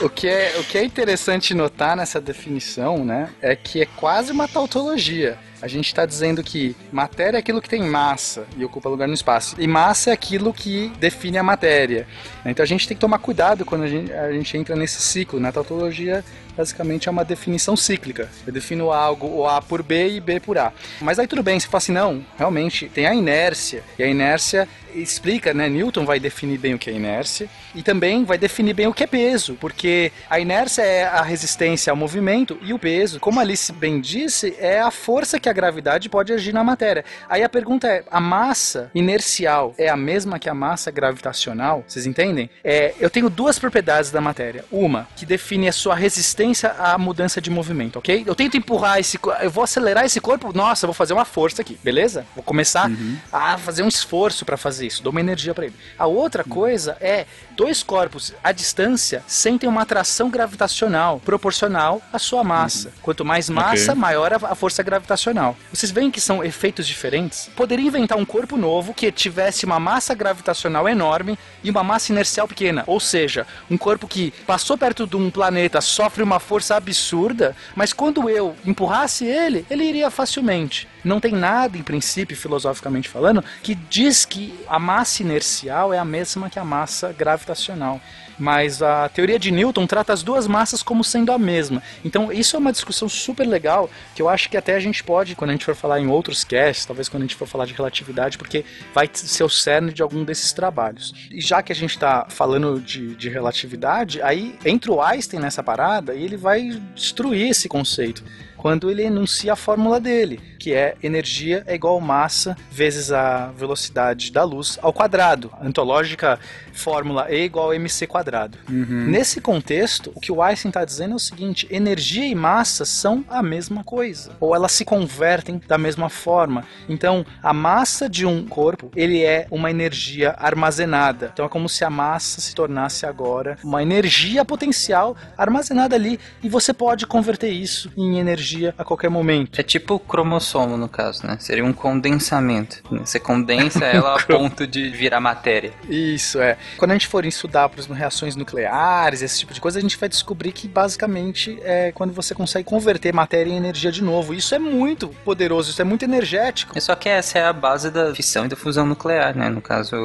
O que, é, o que é interessante notar nessa definição, né, é que é quase uma tautologia. A gente está dizendo que matéria é aquilo que tem massa e ocupa lugar no espaço. E massa é aquilo que define a matéria. Então a gente tem que tomar cuidado quando a gente, a gente entra nesse ciclo. Na tautologia, basicamente, é uma definição cíclica. Eu defino algo, o A por B e B por A. Mas aí tudo bem, você fala assim, não, realmente tem a inércia. E a inércia explica, né? Newton vai definir bem o que é inércia e também vai definir bem o que é peso, porque a inércia é a resistência ao movimento e o peso, como Alice bem disse, é a força que a gravidade pode agir na matéria. Aí a pergunta é: a massa inercial é a mesma que a massa gravitacional? Vocês entendem? É, eu tenho duas propriedades da matéria. Uma que define a sua resistência à mudança de movimento, ok? Eu tento empurrar esse, eu vou acelerar esse corpo. Nossa, eu vou fazer uma força aqui, beleza? Vou começar a fazer um esforço para fazer isso, dou uma energia para ele. A outra coisa é dois corpos à distância sentem uma atração gravitacional proporcional à sua massa. Quanto mais massa, maior a, a força gravitacional. Vocês veem que são efeitos diferentes? Poderia inventar um corpo novo que tivesse uma massa gravitacional enorme e uma massa inercial pequena, ou seja, um corpo que passou perto de um planeta, sofre uma força absurda, mas quando eu empurrasse ele, ele iria facilmente. Não tem nada, em princípio, filosoficamente falando, que diz que a massa inercial é a mesma que a massa gravitacional. Mas a teoria de Newton trata as duas massas como sendo a mesma. Então, isso é uma discussão super legal que eu acho que até a gente pode, quando a gente for falar em outros casts, talvez quando a gente for falar de relatividade, porque vai ser o cerne de algum desses trabalhos. E já que a gente está falando de, de relatividade, aí entra o Einstein nessa parada e ele vai destruir esse conceito quando ele enuncia a fórmula dele. que é energia é igual massa vezes a velocidade da luz ao quadrado. A antológica fórmula E igual a mc quadrado. Nesse contexto, o que o Einstein está dizendo é o seguinte: energia e massa são a mesma coisa, ou elas se convertem da mesma forma. Então, a massa de um corpo ele é uma energia armazenada. Então, é como se a massa se tornasse agora uma energia potencial armazenada ali e você pode converter isso em energia a qualquer momento. É tipo o cromossomo, no caso, né? Seria um condensamento. Você condensa ela a ponto de virar matéria. Isso, é. Quando a gente for estudar, por exemplo, reações nucleares, esse tipo de coisa, a gente vai descobrir que basicamente é quando você consegue converter matéria em energia de novo. Isso é muito poderoso, isso é muito energético. É só que essa é a base da fissão e da fusão nuclear, né? No caso,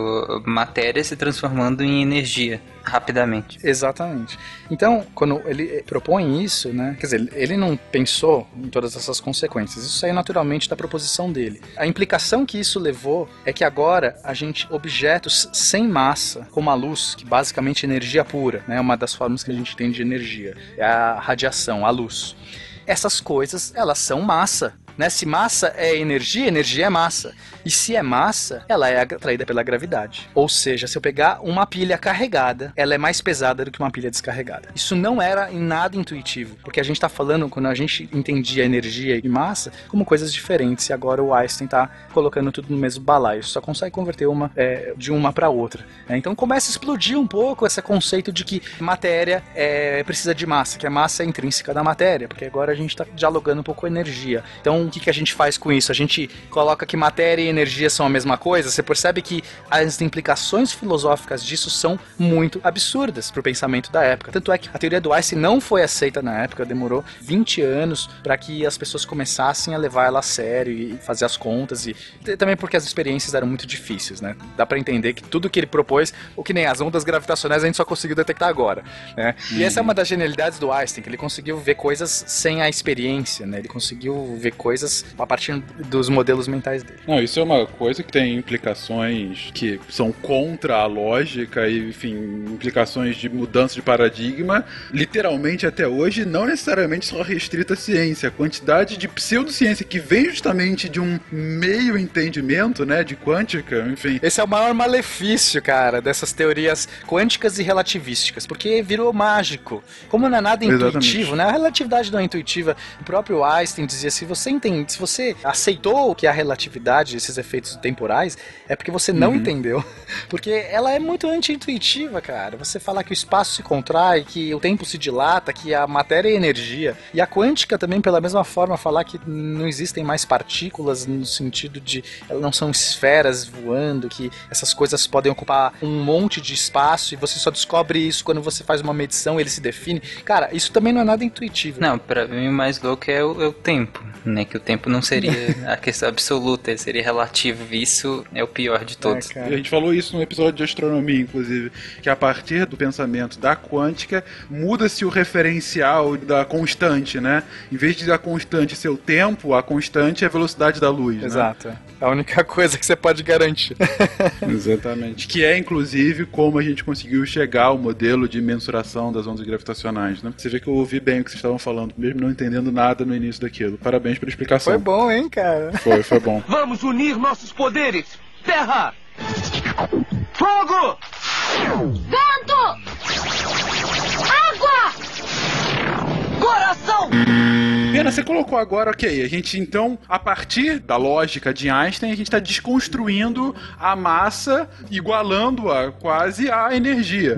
matéria se transformando em energia rapidamente. Exatamente. Então, quando ele propõe isso, né? Quer dizer, ele não pensou em todas essas consequências. Isso saiu naturalmente da proposição dele. A implicação que isso levou é que agora a gente objetos sem massa, como a luz, que basicamente é energia pura, né? Uma das formas que a gente tem de energia é a radiação, a luz. Essas coisas, elas são massa. Né? Se massa é energia, energia é massa. E se é massa, ela é atraída pela gravidade. Ou seja, se eu pegar uma pilha carregada, ela é mais pesada do que uma pilha descarregada. Isso não era em nada intuitivo, porque a gente está falando, quando a gente entendia energia e massa, como coisas diferentes. E agora o Einstein está colocando tudo no mesmo balaio. Só consegue converter uma é, de uma para outra. né? Então começa a explodir um pouco esse conceito de que matéria é, precisa de massa, que a massa é intrínseca da matéria, porque agora a gente está dialogando um pouco com energia. Então o que, que a gente faz com isso? A gente coloca que matéria e energia são a mesma coisa? Você percebe que as implicações filosóficas disso são muito absurdas para o pensamento da época. Tanto é que a teoria do Einstein não foi aceita na época, demorou 20 anos para que as pessoas começassem a levar ela a sério e fazer as contas e também porque as experiências eram muito difíceis, né? Dá para entender que tudo que ele propôs, o que nem as ondas gravitacionais a gente só conseguiu detectar agora, né? E essa é uma das genialidades do Einstein, que ele conseguiu ver coisas sem a experiência, né? Ele conseguiu ver coisas a partir dos modelos mentais dele. Não, isso é uma coisa que tem implicações que são contra a lógica e, enfim, implicações de mudança de paradigma, literalmente até hoje, não necessariamente só restrita à ciência. A quantidade de pseudociência que vem justamente de um meio entendimento, né, de quântica, enfim. Esse é o maior malefício, cara, dessas teorias quânticas e relativísticas, porque virou mágico. Como não é nada Exatamente. intuitivo, né? A relatividade não é intuitiva. O próprio Einstein dizia: se você se você aceitou que a relatividade, esses efeitos temporais, é porque você não Uhum. entendeu. Porque ela é muito anti-intuitiva, cara. Você falar que o espaço se contrai, que o tempo se dilata, que a matéria é energia. E a quântica também, pela mesma forma, falar que não existem mais partículas no sentido de elas não são esferas voando, que essas coisas podem ocupar um monte de espaço e você só descobre isso quando você faz uma medição, ele se define. Cara, isso também não é nada intuitivo. Não, pra mim o mais louco é o, é o tempo, né? Que o tempo não seria a questão absoluta, ele seria relativo. Isso é o pior de todos. É, cara. E a gente falou isso no episódio de astronomia, inclusive, que a partir do pensamento da quântica muda-se o referencial da constante, né? Em vez de a constante ser o tempo, a constante é a velocidade da luz, né? Exato. É a única coisa que você pode garantir. Exatamente. Que é, inclusive, como a gente conseguiu chegar ao modelo de mensuração das ondas gravitacionais, né? Você vê que eu ouvi bem o que vocês estavam falando, mesmo não entendendo nada no início daquilo. Parabéns pela explicação. Foi bom, hein, cara? Foi, foi bom. Vamos unir nossos poderes! Terra! Fogo! Vento! Água! Coração! Pena, você colocou agora, ok, a gente então, a partir da lógica de Einstein, a gente está desconstruindo a massa, igualando-a quase à energia.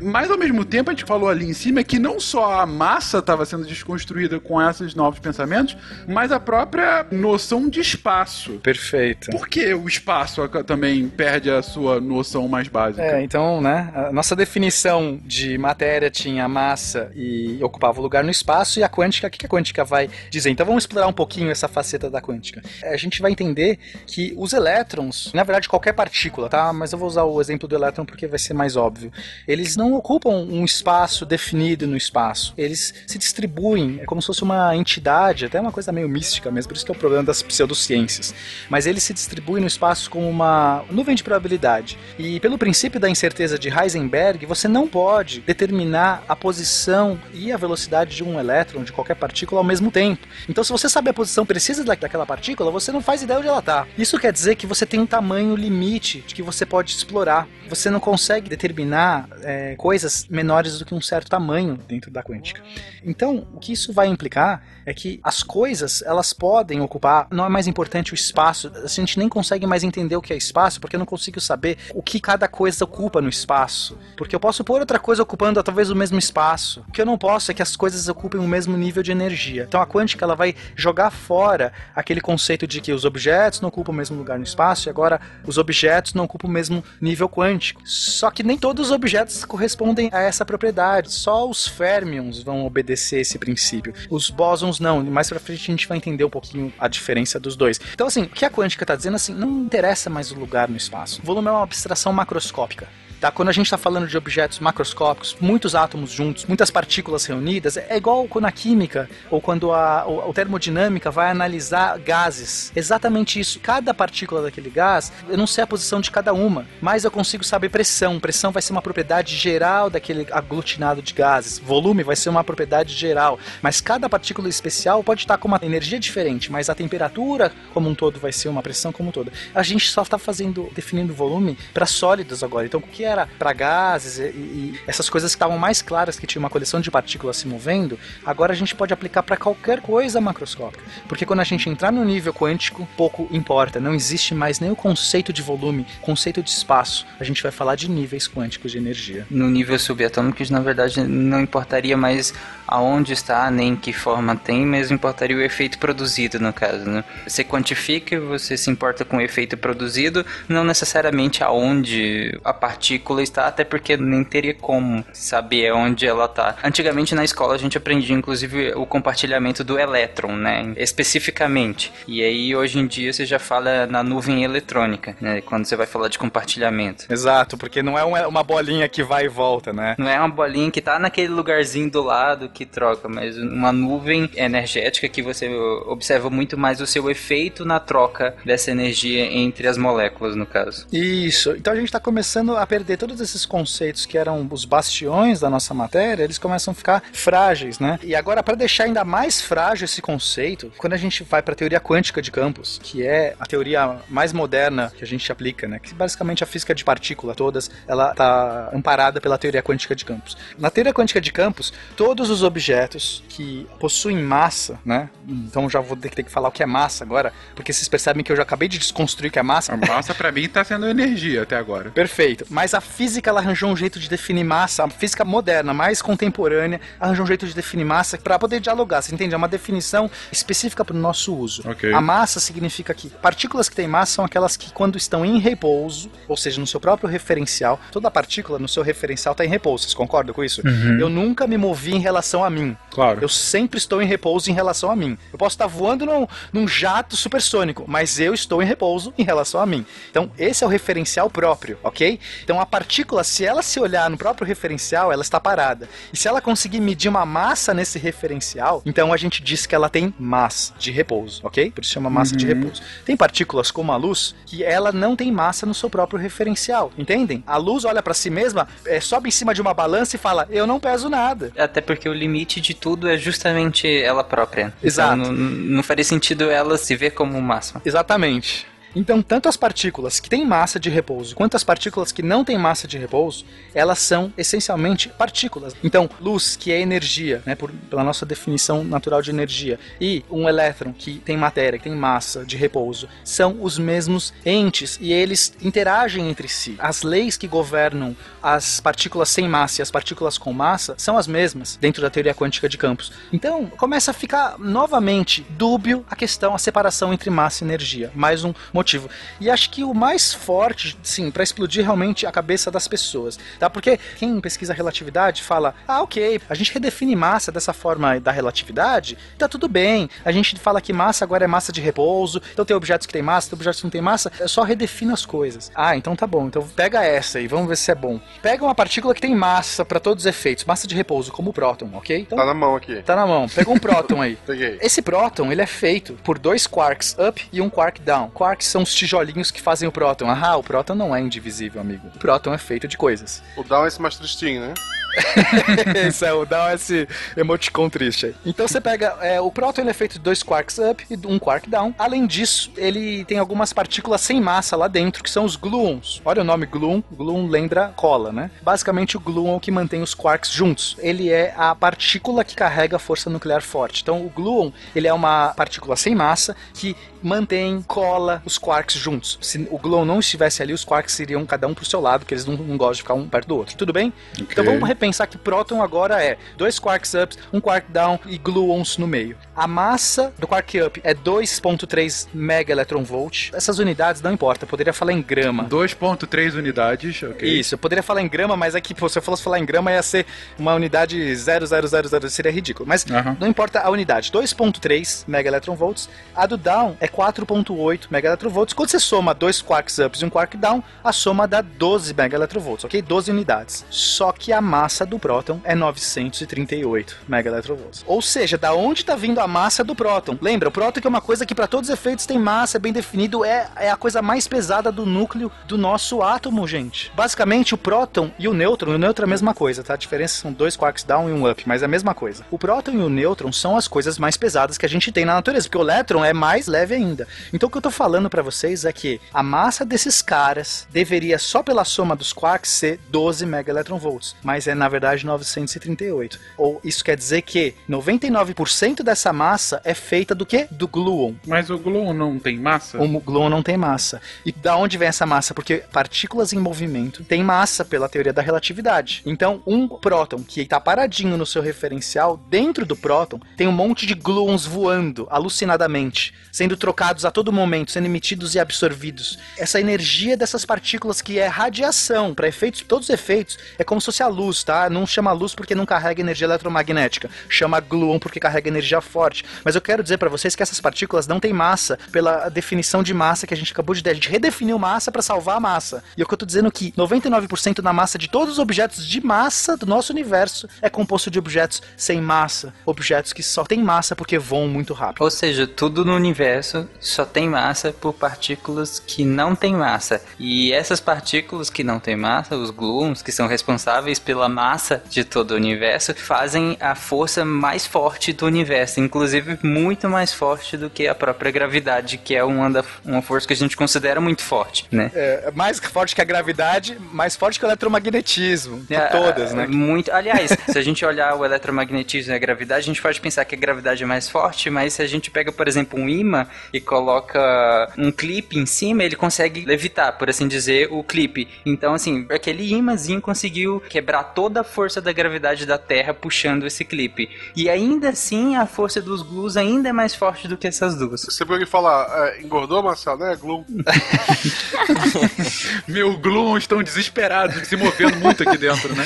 Mas ao mesmo tempo, a gente falou ali em cima que não só a massa estava sendo desconstruída com esses novos pensamentos, mas a própria noção de espaço. Perfeito. Por que o espaço também perde a sua noção mais básica? É, então, né, a nossa definição de matéria tinha massa e ocupava o lugar no espaço, e a quântica, o que que a quântica vai dizer? Então vamos explorar um pouquinho essa faceta da quântica. A gente vai entender que os elétrons, na verdade qualquer partícula, tá? Mas eu vou usar o exemplo do elétron porque vai ser mais óbvio. Eles não ocupam um espaço definido no espaço. Eles se distribuem, é como se fosse uma entidade, até uma coisa meio mística mesmo, por isso que é o problema das pseudociências. Mas eles se distribuem no espaço como uma nuvem de probabilidade. E pelo princípio da incerteza de Heisenberg, você não pode determinar a posição e a velocidade de um elétron, de qualquer partícula, ao mesmo tempo. tempo. Então, se você sabe a posição precisa da- daquela partícula, você não faz ideia onde ela está. Isso quer dizer que você tem um tamanho limite de que você pode explorar. Você não consegue determinar é, coisas menores do que um certo tamanho dentro da quântica. Então, o que isso vai implicar é que as coisas elas podem ocupar. Não é mais importante o espaço. A gente nem consegue mais entender o que é espaço porque eu não consigo saber o que cada coisa ocupa no espaço. Porque eu posso pôr outra coisa ocupando talvez o mesmo espaço. O que eu não posso é que as coisas ocupem o mesmo nível de energia. Então a quântica ela vai jogar fora aquele conceito de que os objetos não ocupam o mesmo lugar no espaço e agora os objetos não ocupam o mesmo nível quântico. Só que nem todos os objetos correspondem a essa propriedade. Só os férmions vão obedecer esse princípio. Os bósons não. Mais pra frente a gente vai entender um pouquinho a diferença dos dois. Então assim, o que a quântica está dizendo assim, não interessa mais o lugar no espaço. O volume é uma abstração macroscópica. Tá? Quando a gente está falando de objetos macroscópicos, muitos átomos juntos, muitas partículas reunidas, é igual quando a química ou quando a, ou a termodinâmica vai analisar gases. Exatamente isso. Cada partícula daquele gás, eu não sei a posição de cada uma, mas eu consigo saber pressão. Pressão vai ser uma propriedade geral daquele aglutinado de gases. Volume vai ser uma propriedade geral. Mas cada partícula especial pode estar com uma energia diferente, mas a temperatura como um todo vai ser uma pressão como um todo. A gente só está fazendo, definindo volume para sólidos agora. Então, o que era para gases e, e essas coisas que estavam mais claras, que tinha uma coleção de partículas se movendo, agora a gente pode aplicar para qualquer coisa macroscópica. Porque quando a gente entrar no nível quântico, pouco importa. Não existe mais nem o conceito de volume, conceito de espaço. A gente vai falar de níveis quânticos de energia. No nível subatômico, na verdade, não importaria mais aonde está, nem que forma tem, mas importaria o efeito produzido, no caso, né? Você quantifica, você se importa com o efeito produzido, não necessariamente aonde a partícula está, até porque nem teria como saber onde ela está. Antigamente na escola a gente aprendia, inclusive, o compartilhamento do elétron, né? Especificamente. E aí, hoje em dia, você já fala na nuvem eletrônica, né? Quando você vai falar de compartilhamento. Exato, porque não é uma, bolinha que vai e volta, né? Não é uma bolinha que tá naquele lugarzinho do lado que troca, mas uma nuvem energética que você observa muito mais o seu efeito na troca dessa energia entre as moléculas, no caso. Isso. Então a gente está começando a perder todos esses conceitos que eram os bastiões da nossa matéria, eles começam a ficar frágeis, né? E agora, para deixar ainda mais frágil esse conceito, quando a gente vai para a teoria quântica de campos, que é a teoria mais moderna que a gente aplica, né? Que basicamente a física de partícula todas, ela está amparada pela teoria quântica de campos. Na teoria quântica de campos, todos os objetos que possuem massa, né? Então já vou ter que falar o que é massa agora, porque vocês percebem que eu já acabei de desconstruir o que é massa. A massa pra mim tá sendo energia até agora. Perfeito. Mas a física ela arranjou um jeito de definir massa, a física moderna, mais contemporânea, arranjou um jeito de definir massa para poder dialogar. Você entende? É uma definição específica para o nosso uso. Ok. A massa significa que partículas que têm massa são aquelas que quando estão em repouso, ou seja, no seu próprio referencial, toda partícula no seu referencial está em repouso. Vocês concordam com isso? Uhum. Eu nunca me movi em relação a mim. Claro. Eu sempre estou em repouso em relação a mim. Eu posso estar voando num, num jato supersônico, mas eu estou em repouso em relação a mim. Então, esse é o referencial próprio, ok? Então, a partícula, se ela se olhar no próprio referencial, ela está parada. E se ela conseguir medir uma massa nesse referencial, então a gente diz que ela tem massa de repouso, ok? Por isso chama massa de repouso. Tem partículas como a luz que ela não tem massa no seu próprio referencial, entendem? A luz olha para si mesma, é, sobe em cima de uma balança e fala: Eu não peso nada. Até porque o limite de tudo é justamente ela própria. Exato. Então, não, não faria sentido ela se ver como máxima. Exatamente. Então, tanto as partículas que têm massa de repouso quanto as partículas que não têm massa de repouso, elas são essencialmente partículas. Então, luz, que é energia, né, por, pela nossa definição natural de energia, e um elétron, que tem matéria, que tem massa de repouso, são os mesmos entes e eles interagem entre si. As leis que governam as partículas sem massa e as partículas com massa são as mesmas dentro da teoria quântica de campos. Então, começa a ficar novamente dúbio a questão, a separação entre massa e energia. Mais um motivo. E acho que o mais forte, sim, para explodir realmente a cabeça das pessoas, tá? Porque quem pesquisa relatividade fala: "Ah, OK, a gente redefine massa dessa forma da relatividade, tá tudo bem. A gente fala que massa agora é massa de repouso, então tem objetos que tem massa, tem objetos que não tem massa, é só redefine as coisas. Ah, então tá bom. Então pega essa aí, vamos ver se é bom. Pega uma partícula que tem massa para todos os efeitos, massa de repouso, como o próton, OK? Então Tá na mão aqui. Tá na mão. Pega um próton aí. Peguei. Esse próton, ele é feito por dois quarks up e um quark down. Quarks são os tijolinhos que fazem o próton. Ah, o próton não é indivisível, amigo. O próton é feito de coisas. O down é esse mais tristinho, né? Esse é o dá esse emoticon triste aí. Então você pega é, o próton ele é feito de dois quarks up e um quark down. Além disso, ele tem algumas partículas sem massa lá dentro que são os gluons. Olha o nome gluon, gluon lembra cola, né? Basicamente o gluon é o que mantém os quarks juntos. Ele é a partícula que carrega a força nuclear forte. Então o gluon, ele é uma partícula sem massa que mantém, cola os quarks juntos. Se o gluon não estivesse ali, os quarks iriam cada um pro seu lado, porque eles não, não gostam de ficar um perto do outro. Tudo bem? Então vamos repensar que próton agora é dois quarks ups, um quark down e gluons no meio. A massa do quark up é 2.3 mega electron volt. Essas unidades não importa, eu poderia falar em grama. 2.3 unidades, ok. Isso, eu poderia falar em grama, mas aqui, pô, se eu fosse falar em grama, ia ser uma unidade 0,000, seria ridículo. Mas não importa a unidade, 2.3 mega electron volts. A do down é 4.8 mega electron volts. Quando você soma dois quarks ups e um quark down, a soma dá 12 mega electron volts, ok? 12 unidades. Só que a massa do próton é 938 mega electron volts. Ou seja, da onde está vindo a massa do próton? Lembra, o próton que é uma coisa que para todos os efeitos tem massa, é bem definido, é, é a coisa mais pesada do núcleo do nosso átomo, gente. Basicamente, o próton e o nêutron, o nêutron é a mesma coisa, tá? A diferença são dois quarks down e um up, mas é a mesma coisa. O próton e o nêutron são as coisas mais pesadas que a gente tem na natureza, porque o elétron é mais leve ainda. Então o que eu tô falando para vocês é que a massa desses caras deveria só pela soma dos quarks ser 12 mega electron volts, mas é na verdade 938. Ou isso quer dizer que 99% dessa massa é feita do que? Do gluon. Mas o gluon não tem massa? O gluon não tem massa. E da onde vem essa massa? Porque partículas em movimento têm massa pela teoria da relatividade. Então, um próton que está paradinho no seu referencial, dentro do próton, tem um monte de gluons voando alucinadamente, sendo trocados a todo momento, sendo emitidos e absorvidos. Essa energia dessas partículas que é radiação, para efeitos, todos os efeitos, é como se fosse a luz, tá? Não chama luz porque não carrega energia eletromagnética, chama gluon porque carrega energia forte. Mas eu quero dizer para vocês que essas partículas não têm massa pela definição de massa que a gente acabou de dar. A gente redefiniu massa para salvar a massa. E o que eu tô dizendo é que 99% da massa de todos os objetos de massa do nosso universo é composto de objetos sem massa, objetos que só têm massa porque voam muito rápido. Ou seja, tudo no universo só tem massa por partículas que não têm massa. E essas partículas que não têm massa, os gluons, que são responsáveis pela massa de todo o universo, fazem a força mais forte do universo, inclusive muito mais forte do que a própria gravidade, que é uma, da, uma força que a gente considera muito forte, né? É mais forte que a gravidade, mais forte que o eletromagnetismo. É, todas, né? Muito. Aliás, se a gente olhar o eletromagnetismo e a gravidade, a gente pode pensar que a gravidade é mais forte, mas se a gente pega, por exemplo, um imã e coloca um clipe em cima, ele consegue levitar, por assim dizer, o clipe. Então, assim, aquele imãzinho conseguiu quebrar toda a força da gravidade da Terra puxando esse clipe. E ainda assim, a força dos glues ainda é mais forte do que essas duas. Você viu alguém falar, é, engordou, Marcelo, né? Gloom. Meu gluon estão desesperados, se movendo muito aqui dentro, né?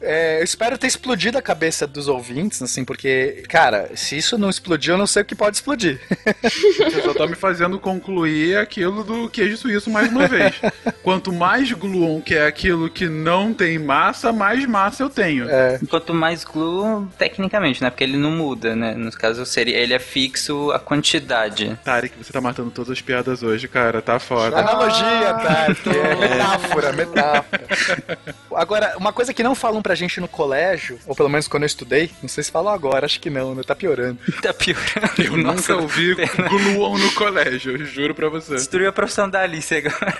É, eu espero ter explodido a cabeça dos ouvintes, assim, porque, cara, se isso não explodiu, eu não sei o que pode explodir. Você só tá me fazendo concluir aquilo do queijo suíço mais uma vez. Quanto mais gluon que é aquilo que não tem massa, mais massa eu tenho. É. Quanto mais glue, tecnicamente, né? Porque ele não muda, né? No caso, seria, ele é fixo a quantidade. Tarek, você tá matando todas as piadas hoje, cara. Tá foda. Analogia, tá? É metáfora, metáfora. Agora, uma coisa que não falam pra gente no colégio, ou pelo menos quando eu estudei, não sei se falam agora, acho que não, né? Tá piorando. Tá piorando. Eu nunca ouvi gluon no colégio, eu juro pra você. Destruiu a profissão da Alice agora.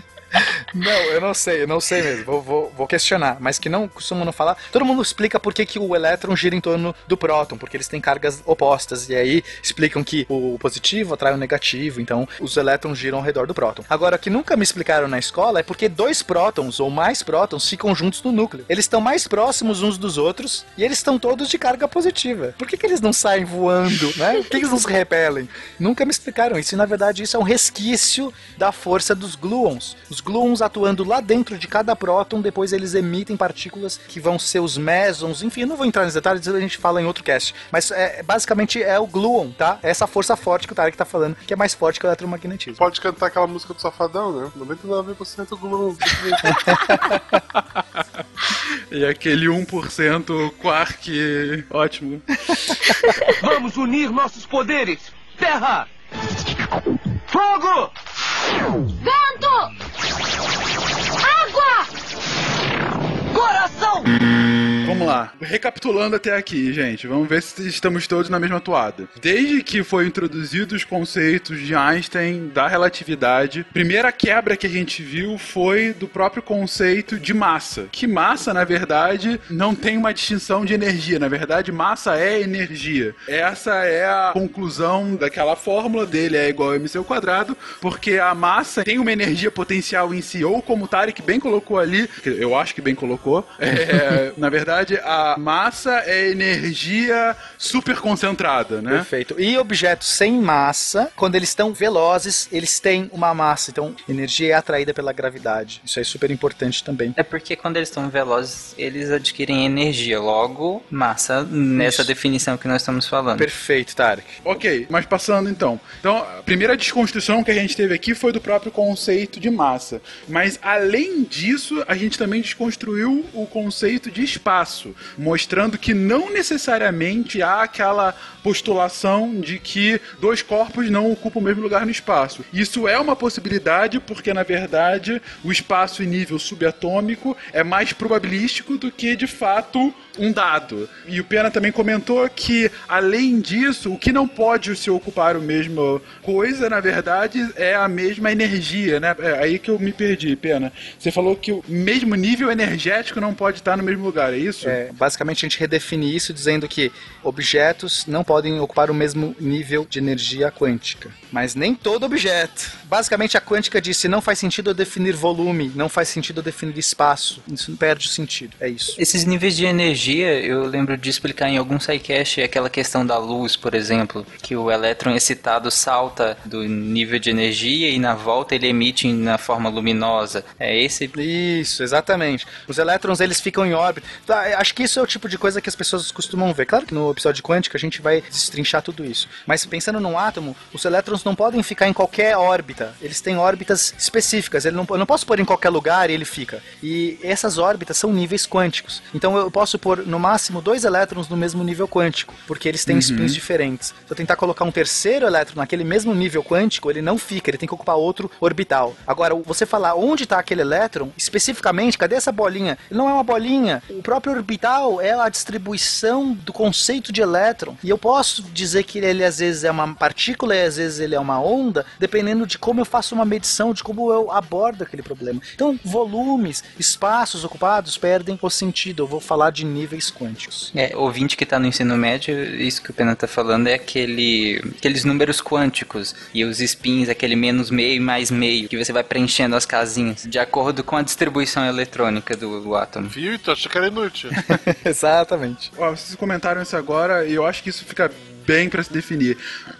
Não, eu não sei, eu não sei mesmo. Vou, vou, vou questionar, mas que não costumam não falar. Todo mundo explica por que, que o elétron gira em torno do próton, porque eles têm cargas opostas. E aí explicam que o positivo atrai o negativo, então os elétrons giram ao redor do próton. Agora, o que nunca me explicaram na escola é porque dois prótons ou mais prótons ficam juntos no núcleo. Eles estão mais próximos uns dos outros e eles estão todos de carga positiva. Por que, que eles não saem voando, né? Por que, que eles não se repelem? Nunca me explicaram isso. E na verdade, isso é um resquício da força dos gluons. Os gluons atuando lá dentro de cada próton, depois eles emitem partículas que vão ser os mesons, enfim, eu não vou entrar nos detalhes, a gente fala em outro cast. Mas é, basicamente é o gluon, tá? É essa força forte que o Tarek tá falando, que é mais forte que o eletromagnetismo. Pode cantar aquela música do Safadão, né? 99% Gloom. E aquele 1% quark ótimo. Vamos unir nossos poderes! Terra! Fogo! Vento! Água! Coração! Vamos lá. Recapitulando até aqui, gente. Vamos ver se estamos todos na mesma toada. Desde que foi introduzido os conceitos de Einstein da relatividade, primeira quebra que a gente viu foi do próprio conceito de massa. Que massa, na verdade, não tem uma distinção de energia. Na verdade, massa é energia. Essa é a conclusão daquela fórmula dele, é igual a mc ao quadrado, porque a massa tem uma energia potencial em si, ou como o Tarek bem colocou ali, eu acho que bem colocou, é, na verdade, a massa é energia super concentrada, né? Perfeito. E objetos sem massa, quando eles estão velozes, eles têm uma massa. Então, energia é atraída pela gravidade. Isso é super importante também. É porque quando eles estão velozes, eles adquirem energia, logo massa, nessa Isso. definição que nós estamos falando. Perfeito, Tarek. Ok, mas passando então. Então, a primeira desconstrução que a gente teve aqui foi do próprio conceito de massa. Mas, além disso, a gente também desconstruiu o conceito de espaço, mostrando que não necessariamente há aquela postulação de que dois corpos não ocupam o mesmo lugar no espaço. Isso é uma possibilidade porque, na verdade, o espaço em nível subatômico é mais probabilístico do que, de fato, um dado. E o Pena também comentou que, além disso, o que não pode se ocupar a mesma coisa, na verdade, é a mesma energia, né? É aí que eu me perdi, Pena. Você falou que o mesmo nível energético não pode estar no mesmo lugar, é isso? É, basicamente, a gente redefine isso dizendo que objetos não podem ocupar o mesmo nível de energia quântica. Mas nem todo objeto. Basicamente, a quântica diz: se não faz sentido eu definir volume, não faz sentido eu definir espaço. Isso perde o sentido. É isso. Esses níveis de energia, eu lembro de explicar em algum sidecast aquela questão da luz, por exemplo, que o elétron excitado salta do nível de energia e na volta ele emite na forma luminosa. É esse Isso, exatamente. Os elétrons eles ficam em órbita. Tá, acho que isso é o tipo de coisa que as pessoas costumam ver. Claro que no episódio quântico a gente vai destrinchar tudo isso. Mas pensando num átomo, os elétrons não podem ficar em qualquer órbita. Eles têm órbitas específicas. Eu não posso pôr em qualquer lugar e ele fica. E essas órbitas são níveis quânticos. Então eu posso pôr no máximo dois elétrons no mesmo nível quântico, porque eles têm spins diferentes. Se eu tentar colocar um terceiro elétron naquele mesmo nível quântico, ele não fica, ele tem que ocupar outro orbital. Agora, você falar onde está aquele elétron, especificamente, cadê essa bolinha? Ele não é uma bolinha. O próprio orbital é a distribuição do conceito de elétron. E eu posso dizer que ele às vezes é uma partícula e às vezes ele é uma onda, dependendo de como eu faço uma medição, de como eu abordo aquele problema. Então, volumes, espaços ocupados perdem o sentido. Eu vou falar de níveis quânticos. É, ouvinte que tá no ensino médio, isso que o Pena tá falando é aquele, aqueles números quânticos. E os spins, aquele menos meio e mais meio, que você vai preenchendo as casinhas, de acordo com a distribuição eletrônica do, do átomo. Viu? Tu achou que era inútil. Exatamente. Ó, vocês comentaram isso agora e eu acho que isso fica bem para se definir.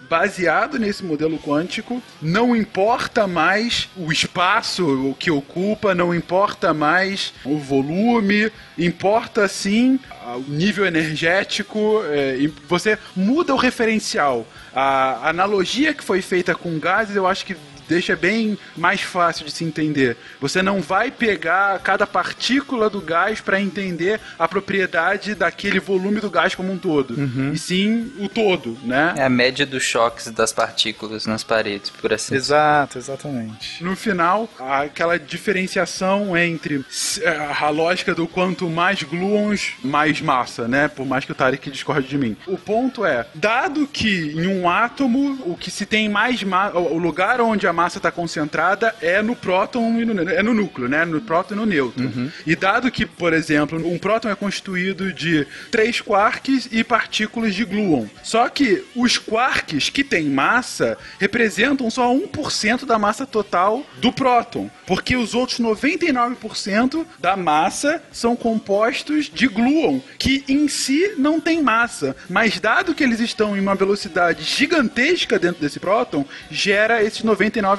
Baseado nesse modelo quântico, não importa mais o espaço o que ocupa, não importa mais o volume, importa sim ah, o nível energético. é, você muda o referencial. A analogia que foi feita com gases, eu acho que deixa bem mais fácil de se entender. Você não vai pegar cada partícula do gás para entender a propriedade daquele volume do gás como um todo, e sim o todo, né? É a média dos choques das partículas nas paredes, por assim dizer. Exato, exatamente. No final, aquela diferenciação entre s- a lógica do quanto mais gluons, mais massa, né? Por mais que o Tarek discorde de mim. O ponto é, dado que em um átomo, o que se tem mais massa, o lugar onde a massa está concentrada é no próton e no, é no núcleo, né? No próton e no nêutron. E dado que, por exemplo, um próton é constituído de três quarks e partículas de gluon. Só que os quarks que têm massa representam só 1% da massa total do próton, porque os outros 99% da massa são compostos de gluon, que em si não tem massa, mas dado que eles estão em uma velocidade gigantesca dentro desse próton, gera esses 99%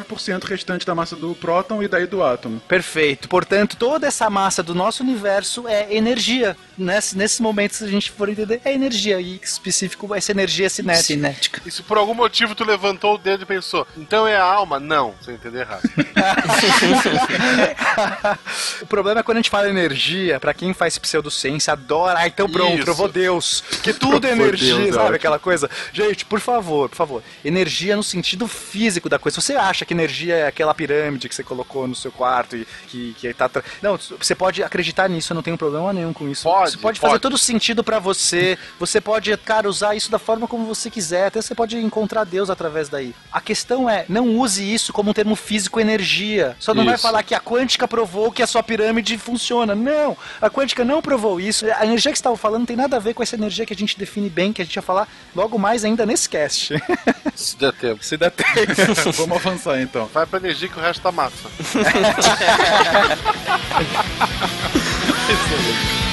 restante da massa do próton e daí do átomo. Perfeito. Portanto, toda essa massa do nosso universo é energia. Nesse, nesses momentos, se a gente for entender, é energia. E em específico, essa energia cinética. Cinética. E se por algum motivo tu levantou o dedo e pensou, então é a alma? Não, você entendeu errado. o problema é quando a gente fala energia, pra quem faz pseudociência, adora. Ah, então pronto, Isso. provou Deus. Que tudo é energia, Deus, é sabe? ótimo. Aquela coisa. Gente, por favor, por favor. Energia no sentido físico da coisa. Se você acha acha que energia é aquela pirâmide que você colocou no seu quarto e que, que tá. tra- Não, você pode acreditar nisso, eu não tenho problema nenhum com isso. Pode, Isso pode fazer pode. todo sentido pra você. Você pode, cara, usar isso da forma como você quiser. Até você pode encontrar Deus através daí. A questão é, não use isso como um termo físico energia. Só não vai Isso. falar que a quântica provou que a sua pirâmide funciona. Não, a quântica não provou isso. A energia que você estava falando tem nada a ver com essa energia que a gente define bem, que a gente vai falar logo mais ainda nesse cast. Se der tempo. Se dá tempo. Vamos avançar então. Vai pra energia que o resto tá massa.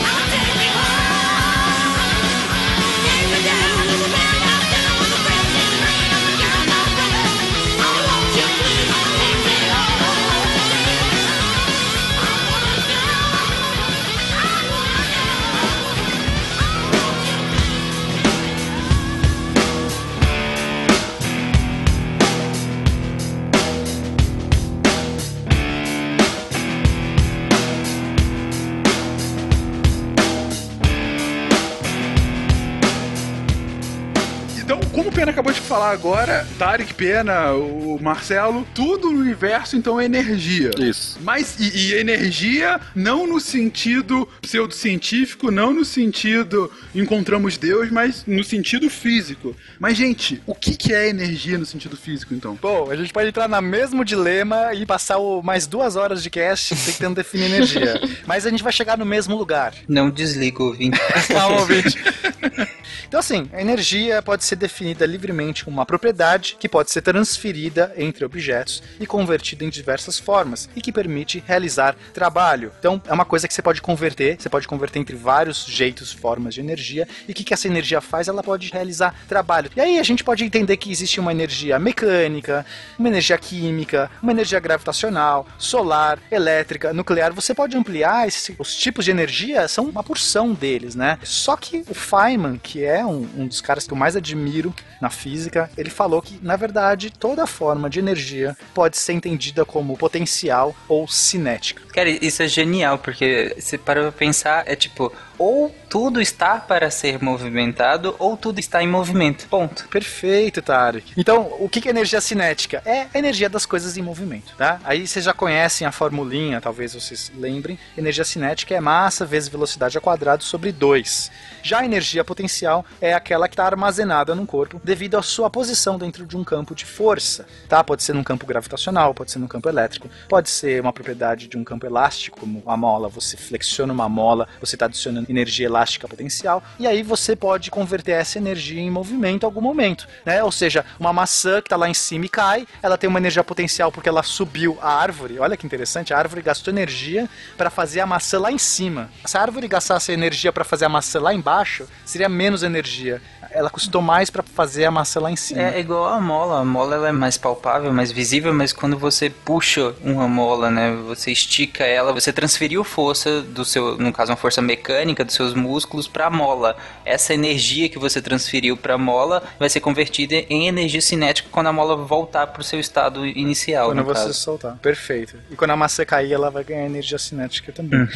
Pena acabou de falar agora, Tarek Pena, o Marcelo, tudo no universo então é energia. Isso. Mas e, e energia não no sentido pseudocientífico, não no sentido encontramos Deus, mas no sentido físico. Mas gente, o que, que é energia no sentido físico então? Bom, a gente pode entrar no mesmo dilema e passar o- mais duas horas de cast tentando definir energia. Mas a gente vai chegar no mesmo lugar. Não desliga o ouvinte. Calma, ouvinte. Então, assim, a energia pode ser definida livremente como uma propriedade que pode ser transferida entre objetos e convertida em diversas formas e que permite realizar trabalho. Então, é uma coisa que você pode converter, você pode converter entre vários jeitos, formas de energia e o que, que essa energia faz? Ela pode realizar trabalho. E aí a gente pode entender que existe uma energia mecânica, uma energia química, uma energia gravitacional, solar, elétrica, nuclear. Você pode ampliar os tipos de energia, são uma porção deles, né? Só que o Feynman, que é um, um dos caras que eu mais admiro na física, ele falou que, na verdade, toda forma de energia pode ser entendida como potencial ou cinética. Cara, isso é genial, porque você para pensar, é tipo, ou tudo está para ser movimentado, ou tudo está em movimento. Ponto. Perfeito, Tarek. Então, o que é energia cinética? É a energia das coisas em movimento, tá? Aí vocês já conhecem a formulinha, talvez vocês lembrem. Energia cinética é massa vezes velocidade ao quadrado sobre 2. Já a energia potencial é aquela que está armazenada no corpo devido à sua posição dentro de um campo de força, tá? Pode ser num campo gravitacional, pode ser num campo elétrico, pode ser uma propriedade de um campo elástico, como a mola, você flexiona uma mola, você está adicionando energia elástica potencial, e aí você pode converter essa energia em movimento em algum momento, né? Ou seja, uma maçã que está lá em cima e cai, ela tem uma energia potencial porque ela subiu a árvore. Olha que interessante, a árvore gastou energia para fazer a maçã lá em cima. Se a árvore gastasse energia para fazer a maçã lá embaixo, seria menos energia. Ela custou mais para fazer a maçã lá em cima. É igual a mola. A mola ela é mais palpável, mais visível, mas quando você puxa uma mola, né, você estica ela, você transferiu força do seu, no caso uma força mecânica dos seus músculos para a mola. Essa energia que você transferiu para a mola vai ser convertida em energia cinética quando a mola voltar para o seu estado inicial, Quando você caso. soltar. Perfeito. E quando a maçã cair, ela vai ganhar energia cinética também.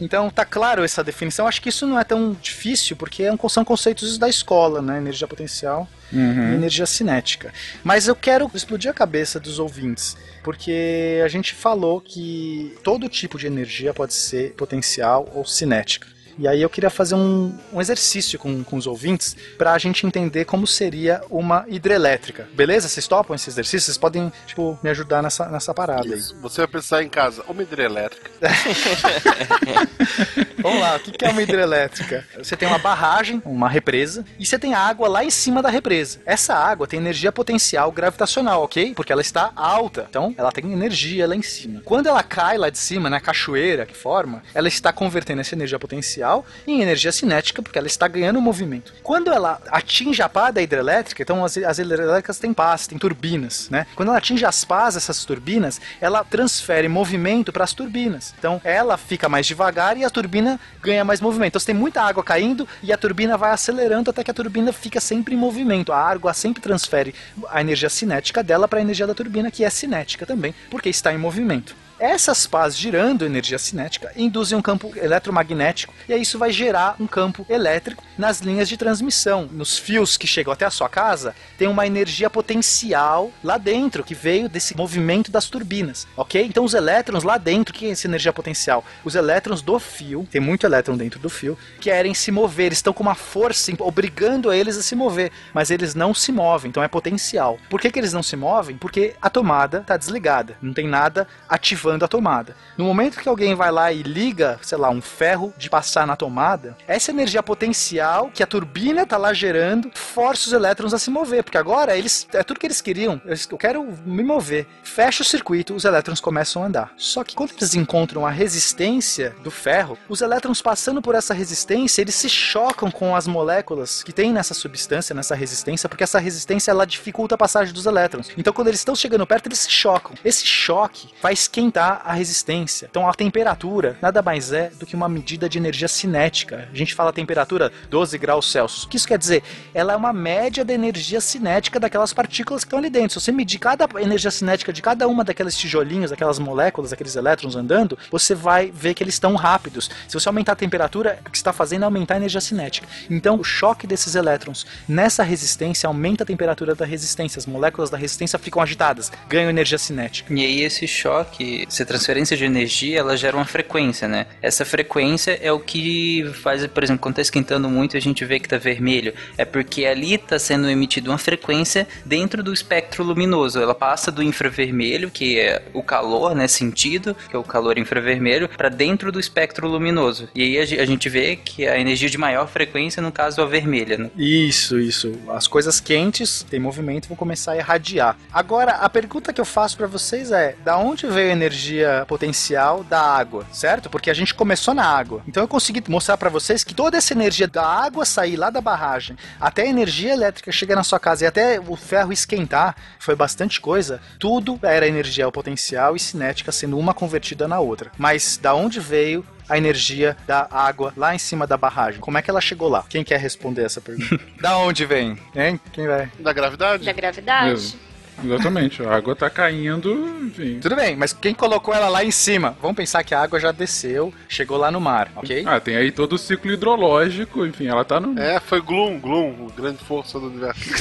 Então, tá claro essa definição. Acho que isso não é tão difícil, porque é são conceitos da escola, né? Energia potencial e energia cinética. Mas eu quero explodir a cabeça dos ouvintes, porque a gente falou que todo tipo de energia pode ser potencial ou cinética. E aí eu queria fazer um, um exercício com, com os ouvintes para a gente entender como seria uma hidrelétrica. Beleza? Vocês topam esse exercício? Vocês podem, tipo, me ajudar nessa, nessa parada aí. Isso. Você vai pensar em casa, uma hidrelétrica. Vamos lá, o que que é uma hidrelétrica? Você tem uma barragem, uma represa, e você tem água lá em cima da represa. Essa água tem energia potencial gravitacional, ok? Porque ela está alta, então ela tem energia lá em cima. Quando ela cai lá de cima, na cachoeira que forma, ela está convertendo essa energia potencial em energia cinética, porque ela está ganhando movimento. Quando ela atinge a pá da hidrelétrica, então as, as hidrelétricas têm pás, têm turbinas, né? Quando ela atinge as pás, essas turbinas, ela transfere movimento para as turbinas. Então ela fica mais devagar e a turbina ganha mais movimento. Então você tem muita água caindo e a turbina vai acelerando até que a turbina fica sempre em movimento. A água sempre transfere a energia cinética dela para a energia da turbina, que é cinética também, porque está em movimento. Essas pás girando energia cinética induzem um campo eletromagnético e aí isso vai gerar um campo elétrico nas linhas de transmissão. Nos fios que chegam até a sua casa, tem uma energia potencial lá dentro que veio desse movimento das turbinas, ok? Então os elétrons lá dentro, o que é essa energia potencial? Os elétrons do fio, tem muito elétron dentro do fio, querem se mover, estão com uma força obrigando eles a se mover, mas eles não se movem, então é potencial. Por que, que eles não se movem? Porque a tomada está desligada, não tem nada ativando a tomada. No momento que alguém vai lá e liga, sei lá, um ferro de passar na tomada, essa energia potencial que a turbina está lá gerando força os elétrons a se mover, porque agora eles é tudo que eles queriam. Eu quero me mover. Fecha o circuito, os elétrons começam a andar. Só que quando eles encontram a resistência do ferro, os elétrons passando por essa resistência, eles se chocam com as moléculas que tem nessa substância, nessa resistência, porque essa resistência ela dificulta a passagem dos elétrons. Então quando eles estão chegando perto, eles se chocam. Esse choque vai esquentar a resistência. Então a temperatura nada mais é do que uma medida de energia cinética. A gente fala temperatura 12 graus Celsius. O que isso quer dizer? Ela é uma média da energia cinética daquelas partículas que estão ali dentro. Se você medir cada energia cinética de cada uma daqueles tijolinhos, daquelas moléculas, daqueles elétrons andando, você vai ver que eles estão rápidos. Se você aumentar a temperatura, o que está fazendo é aumentar a energia cinética. Então, o choque desses elétrons nessa resistência aumenta a temperatura da resistência. As moléculas da resistência ficam agitadas, ganham energia cinética. E aí esse choque, essa transferência de energia, ela gera uma frequência, né? Essa frequência é o que faz, por exemplo, quando tá esquentando muito a gente vê que tá vermelho. É porque ali tá sendo emitida uma frequência dentro do espectro luminoso. Ela passa do infravermelho, que é o calor, né, sentido, que é o calor infravermelho, para dentro do espectro luminoso. E aí a ge- a gente vê que a energia de maior frequência, no caso, é a vermelha, né? Isso, isso. As coisas quentes têm movimento vão começar a irradiar. Agora, a pergunta que eu faço pra vocês é: da onde veio a energia potencial da água, certo? Porque a gente começou na água. Então eu consegui mostrar pra vocês que toda essa energia da água sair lá da barragem, até a energia elétrica chegar na sua casa e até o ferro esquentar, foi bastante coisa. Tudo era energia potencial e cinética sendo uma convertida na outra. Mas da onde veio a energia da água lá em cima da barragem. Como é que ela chegou lá? Quem quer responder essa pergunta? da onde vem? Hein? Quem vai? Da gravidade? Da gravidade. Exatamente, a água tá caindo, enfim. Tudo bem, mas quem colocou ela lá em cima? Vamos pensar que a água já desceu, chegou lá no mar, ok? Ah, tem aí todo o ciclo hidrológico, enfim, ela tá no. É, foi Gloom, Gloom, o grande força do universo.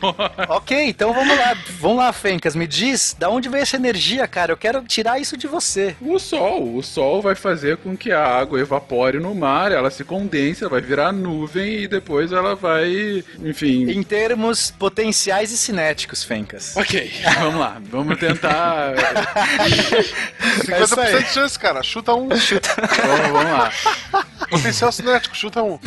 ok, então vamos lá. Vamos lá, Fencas, me diz da onde veio essa energia, cara? Eu quero tirar isso de você. O sol, o sol vai fazer com que a água evapore no mar, ela se condense, ela vai virar nuvem e depois ela vai, enfim. Em termos potenciais e cinéticos, Fencas. Ok, vamos lá, vamos tentar. 50% de chance, cara. Chuta um. Chuta. vamos, vamos lá. Potencial cinético, chuta um.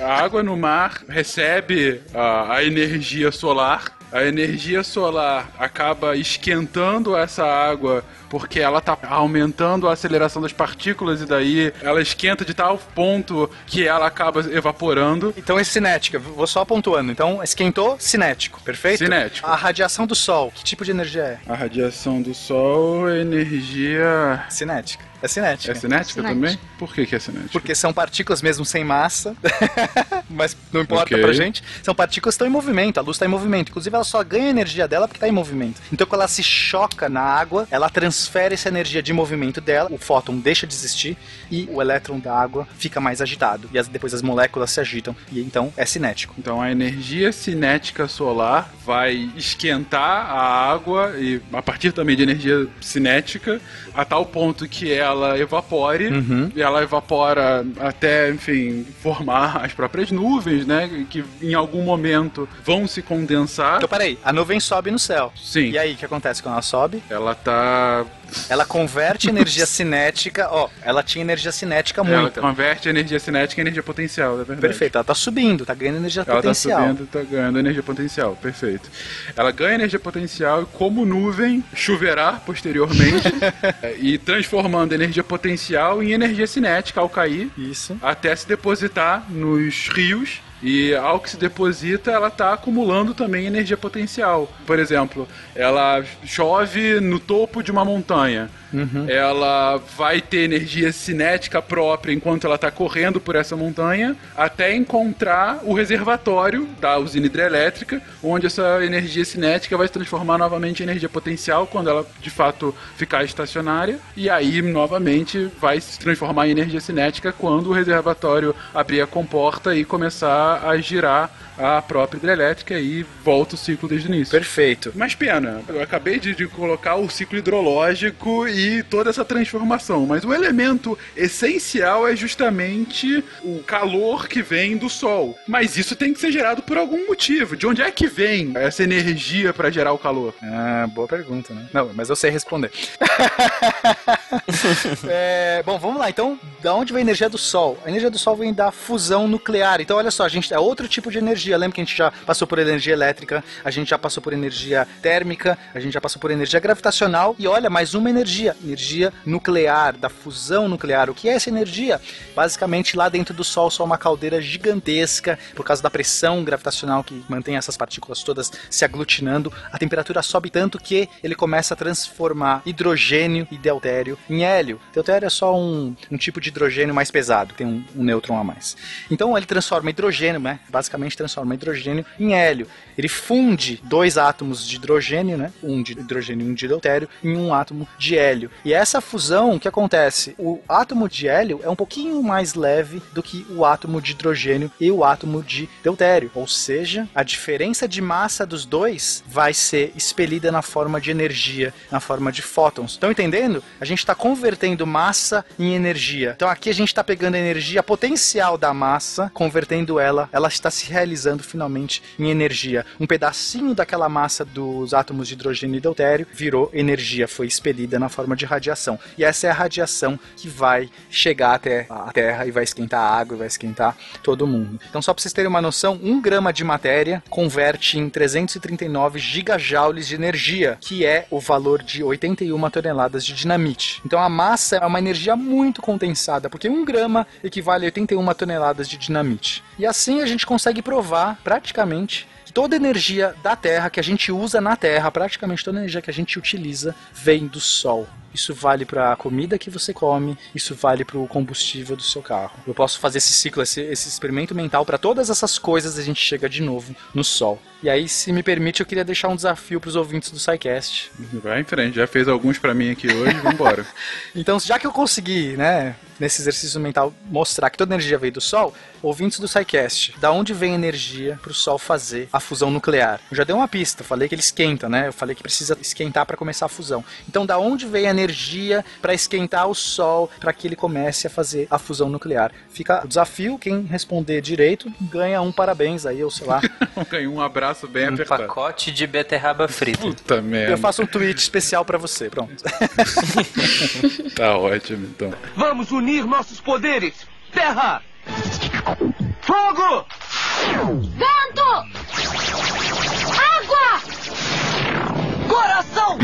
A água no mar recebe a, a energia solar. A energia solar acaba esquentando essa água porque ela está aumentando a aceleração das partículas e daí ela esquenta de tal ponto que ela acaba evaporando. Então é cinética, vou só pontuando. Então esquentou, cinético, perfeito? Cinético. A radiação do Sol, que tipo de energia é? A radiação do Sol é energia. Cinética. É cinética. É cinética também? Por que, que é cinética? Porque são partículas mesmo sem massa, mas não importa Ok. pra gente. São partículas que estão em movimento, a luz está em movimento. Inclusive, ela só ganha energia dela porque está em movimento. Então, quando ela se choca na água, ela transfere essa energia de movimento dela, o fóton deixa de existir e o elétron da água fica mais agitado. E as- depois as moléculas se agitam. E então é cinético. Então a energia cinética solar vai esquentar a água e a partir também de energia cinética a tal ponto que ela evapore Uhum. e ela evapora até, enfim, formar as próprias nuvens, né, que em algum momento vão se condensar. Então, peraí, a nuvem sobe no céu. Sim. E aí, o que acontece quando ela sobe? Ela tá Ela converte energia cinética. Ó, ela tinha energia cinética ela muita. converte energia cinética em energia potencial, é verdade. Perfeito, ela tá subindo, tá ganhando energia Ela potencial. tá subindo, tá ganhando energia potencial, perfeito. Ela ganha energia potencial e como nuvem choverá posteriormente eh, e transformando energia potencial em energia cinética ao cair. Isso. Até se depositar nos rios E ao que se deposita, ela está acumulando também energia potencial. Por exemplo, ela chove no topo de uma montanha. Ela vai ter energia cinética própria enquanto ela está correndo por essa montanha, até encontrar o reservatório da usina hidrelétrica, onde essa energia cinética vai se transformar novamente em energia potencial quando ela de fato ficar estacionária, e aí novamente vai se transformar em energia cinética quando o reservatório abrir a comporta e começar a girar a própria hidrelétrica e volta o ciclo desde o início. Perfeito. Mas pena, eu acabei de, de colocar o ciclo hidrológico e toda essa transformação, mas o elemento essencial é justamente o calor que vem do Sol. Mas isso tem que ser gerado por algum motivo. De onde é que vem essa energia para gerar o calor? Ah, boa pergunta, né? Não, mas eu sei responder. É, bom, vamos lá. Então, da onde vem a energia do Sol? A energia do Sol vem da fusão nuclear. Então, olha só, a gente é outro tipo de energia. Lembra que a gente já passou por energia elétrica, a gente já passou por energia térmica, a gente já passou por energia gravitacional e olha, mais uma energia, energia nuclear, da fusão nuclear. O que é essa energia? Basicamente, lá dentro do Sol, só uma caldeira gigantesca, por causa da pressão gravitacional que mantém essas partículas todas se aglutinando, a temperatura sobe tanto que ele começa a transformar hidrogênio e deutério em hélio. Deutério é só um, um tipo de hidrogênio mais pesado, tem um, um nêutron a mais. Então ele transforma hidrogênio, né? Basicamente transforma hidrogênio em hélio. Ele funde dois átomos de hidrogênio, né? Um de hidrogênio e um de deutério, em um átomo de hélio. E essa fusão, que acontece? O átomo de hélio é um pouquinho mais leve do que o átomo de hidrogênio e o átomo de deutério. Ou seja, a diferença de massa dos dois vai ser expelida na forma de energia, na forma de fótons. Estão entendendo? A gente está convertendo massa em energia. Então aqui a gente está pegando a energia potencial da massa, convertendo ela, ela está se realizando finalmente em energia. Um pedacinho daquela massa dos átomos de hidrogênio e deutério virou energia, foi expelida na forma de radiação. E essa é a radiação que vai chegar até a Terra e vai esquentar a água, e vai esquentar todo mundo. Então só para vocês terem uma noção, um grama de matéria converte em 339 gigajoules de energia, que é o valor de 81 toneladas de dinamite. Então a massa é uma energia muito condensada, porque um grama equivale a 81 toneladas de dinamite. E assim a gente consegue provar praticamente toda energia da Terra que a gente usa na Terra, praticamente toda energia que a gente utiliza, vem do Sol. Isso vale para a comida que você come, isso vale para o combustível do seu carro. Eu posso fazer esse ciclo, esse, esse experimento mental para todas essas coisas a gente chega de novo no Sol. E aí, se me permite, eu queria deixar um desafio para os ouvintes do SciCast. Vai em frente, já fez alguns para mim aqui hoje, vambora. Então, já que eu consegui, né, nesse exercício mental, mostrar que toda energia veio do Sol, ouvintes do SciCast, da onde vem energia para o Sol fazer a fusão nuclear? Eu já dei uma pista, falei que ele esquenta, né? Eu falei que precisa esquentar para começar a fusão. Então, da onde vem a energia para esquentar o Sol para que ele comece a fazer a fusão nuclear? Fica o desafio, quem responder direito ganha um parabéns aí, ou sei lá. Ganhei um abraço bem Um apertado. pacote de beterraba frita. Puta merda. Eu faço um tweet especial para você, pronto. Tá ótimo, então. Vamos unir nossos poderes. Terra! Fogo! Vento! Água! Coração!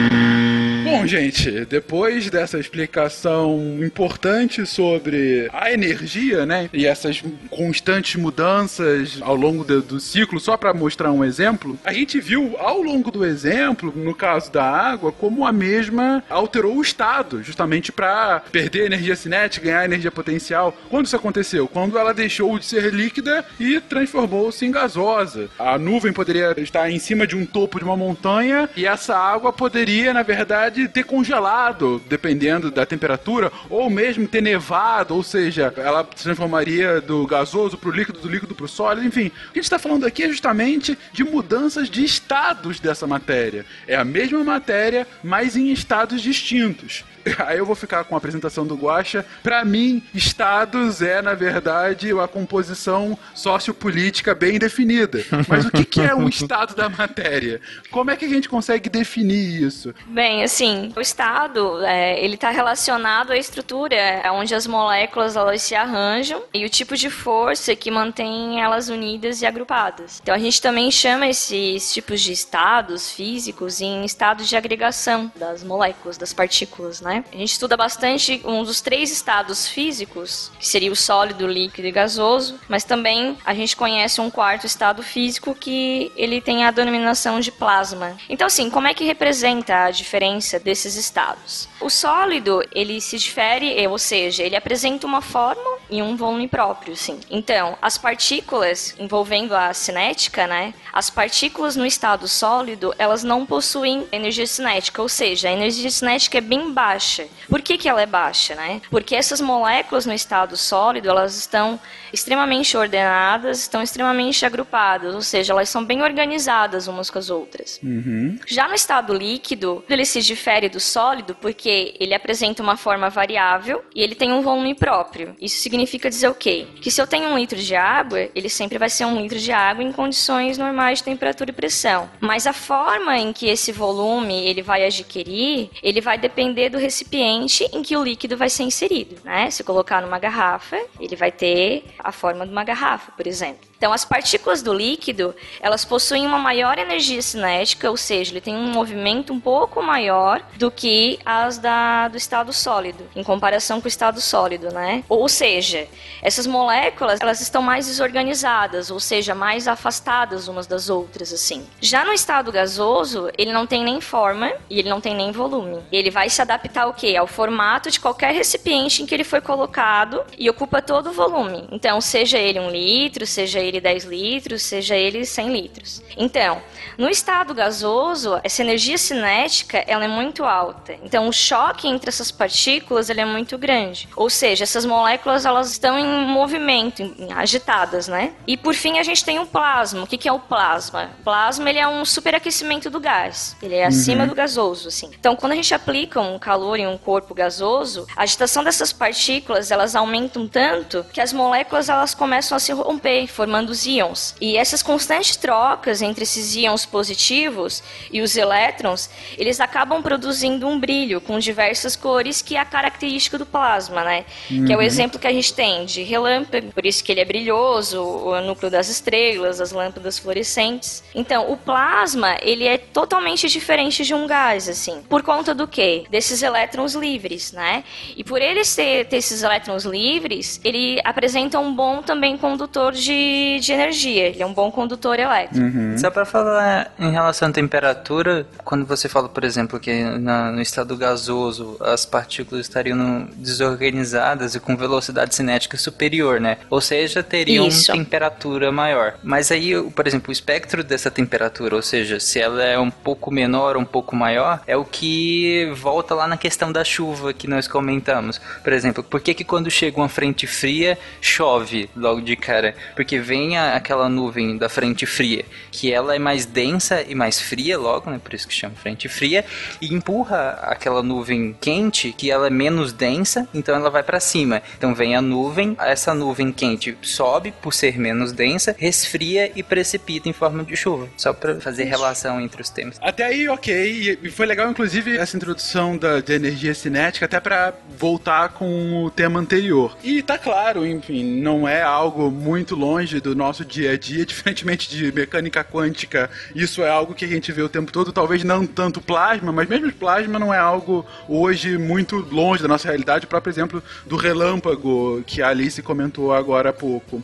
Bom, gente, depois dessa explicação importante sobre a energia, né, e essas constantes mudanças ao longo do, do ciclo, só para mostrar um exemplo, a gente viu ao longo do exemplo, no caso da água, como a mesma alterou o estado, justamente para perder energia cinética, ganhar energia potencial. Quando isso aconteceu? Quando ela deixou de ser líquida e transformou-se em gasosa. A nuvem poderia estar em cima de um topo de uma montanha e essa água poderia, na verdade, ter congelado, dependendo da temperatura, ou mesmo ter nevado, ou seja, ela se transformaria do gasoso para o líquido, do líquido para o sólido, enfim. O que a gente está falando aqui é justamente de mudanças de estados dessa matéria. É a mesma matéria, mas em estados distintos. Aí eu vou ficar com a apresentação do Guaxa. Para mim, estados é, na verdade, a composição sociopolítica bem definida. Mas o que, que é um estado da matéria? Como é que a gente consegue definir isso? Bem, assim, o estado, é, ele está relacionado à estrutura, é onde as moléculas elas se arranjam e o tipo de força que mantém elas unidas e agrupadas. Então a gente também chama esses tipos de estados físicos em estados de agregação das moléculas, das partículas, né? Né? A gente estuda bastante um dos três estados físicos, que seria o sólido, líquido e gasoso, mas também a gente conhece um quarto estado físico que ele tem a denominação de plasma. Então, assim, como é que representa a diferença desses estados? O sólido, ele se difere, eh, ou seja, ele apresenta uma forma e um volume próprio, sim. Então, as partículas envolvendo a cinética, né? As partículas no estado sólido, elas não possuem energia cinética, ou seja, a energia cinética é bem baixa. Por que, que ela é baixa, né? Porque essas moléculas no estado sólido, elas estão extremamente ordenadas, estão extremamente agrupadas, ou seja, elas são bem organizadas umas com as outras. Uhum. Já no estado líquido, ele se difere do sólido porque ele apresenta uma forma variável e ele tem um volume próprio. Isso significa dizer o quê? Que se eu tenho um litro de água, ele sempre vai ser um litro de água em condições normais de temperatura e pressão. Mas a forma em que esse volume ele vai adquirir, ele vai depender do recipiente em que o líquido vai ser inserido, né? Se colocar numa garrafa, ele vai ter a forma de uma garrafa, por exemplo. Então, as partículas do líquido, elas possuem uma maior energia cinética, ou seja, ele tem um movimento um pouco maior do que as da, do estado sólido, em comparação com o estado sólido, né? Ou seja, essas moléculas, elas estão mais desorganizadas, ou seja, mais afastadas umas das outras, assim. Já no estado gasoso, ele não tem nem forma e ele não tem nem volume. Ele vai se adaptar ao quê? Ao formato de qualquer recipiente em que ele foi colocado e ocupa todo o volume. Então, seja ele um litro, seja ele 10 litros, seja ele 100 litros. Então, no estado gasoso, essa energia cinética ela é muito alta. Então, o choque entre essas partículas ele é muito grande. Ou seja, essas moléculas elas estão em movimento, em- agitadas, né? E por fim, a gente tem o plasma. O que, que é o plasma? O plasma ele é um superaquecimento do gás. Ele é acima do gasoso, assim. Então, quando a gente aplica um calor em um corpo gasoso, a agitação dessas partículas elas aumentam tanto que as moléculas elas começam a se romper, formando os íons. E essas constantes trocas entre esses íons positivos e os elétrons, eles acabam produzindo um brilho com diversas cores que é a característica do plasma, né? Que é o exemplo que a gente tem de relâmpago, por isso que ele é brilhoso, o núcleo das estrelas, as lâmpadas fluorescentes. Então, o plasma, ele é totalmente diferente de um gás, assim. Por conta do quê? Desses elétrons livres, né? E por ele ser, ter esses elétrons livres, ele apresenta um bom também condutor de, de energia. Ele é um bom condutor elétrico. Só pra falar em relação à temperatura, quando você fala, por exemplo, que na- no estado gasoso as partículas estariam no- desorganizadas e com velocidade cinética superior, né? Ou seja, teriam Isso. temperatura maior. Mas aí, por exemplo, o espectro dessa temperatura, ou seja, se ela é um pouco menor ou um pouco maior, é o que volta lá na questão da chuva que nós comentamos. Por exemplo, por que que quando chega uma frente fria chove logo de cara? Porque vem a- aquela nuvem da frente fria, que ela é mais densa e mais fria logo, né? Por isso que chama frente fria, e empurra aquela nuvem quente, que ela é menos densa, então ela vai para cima. Então vem a nuvem, essa nuvem quente sobe por ser menos densa, resfria e precipita em forma de chuva. Só para fazer relação entre os temas. Até aí, ok. E foi legal, inclusive, essa introdução da, de energia cinética, até pra voltar com o tema anterior. E tá claro, enfim, não é algo muito longe do nosso dia a dia, diferentemente de mecânica quântica. Isso é algo que a gente vê o tempo todo, talvez não tanto plasma, mas mesmo plasma não é algo hoje muito longe da nossa realidade. O próprio exemplo do relâmpago que a Alice comentou agora há pouco.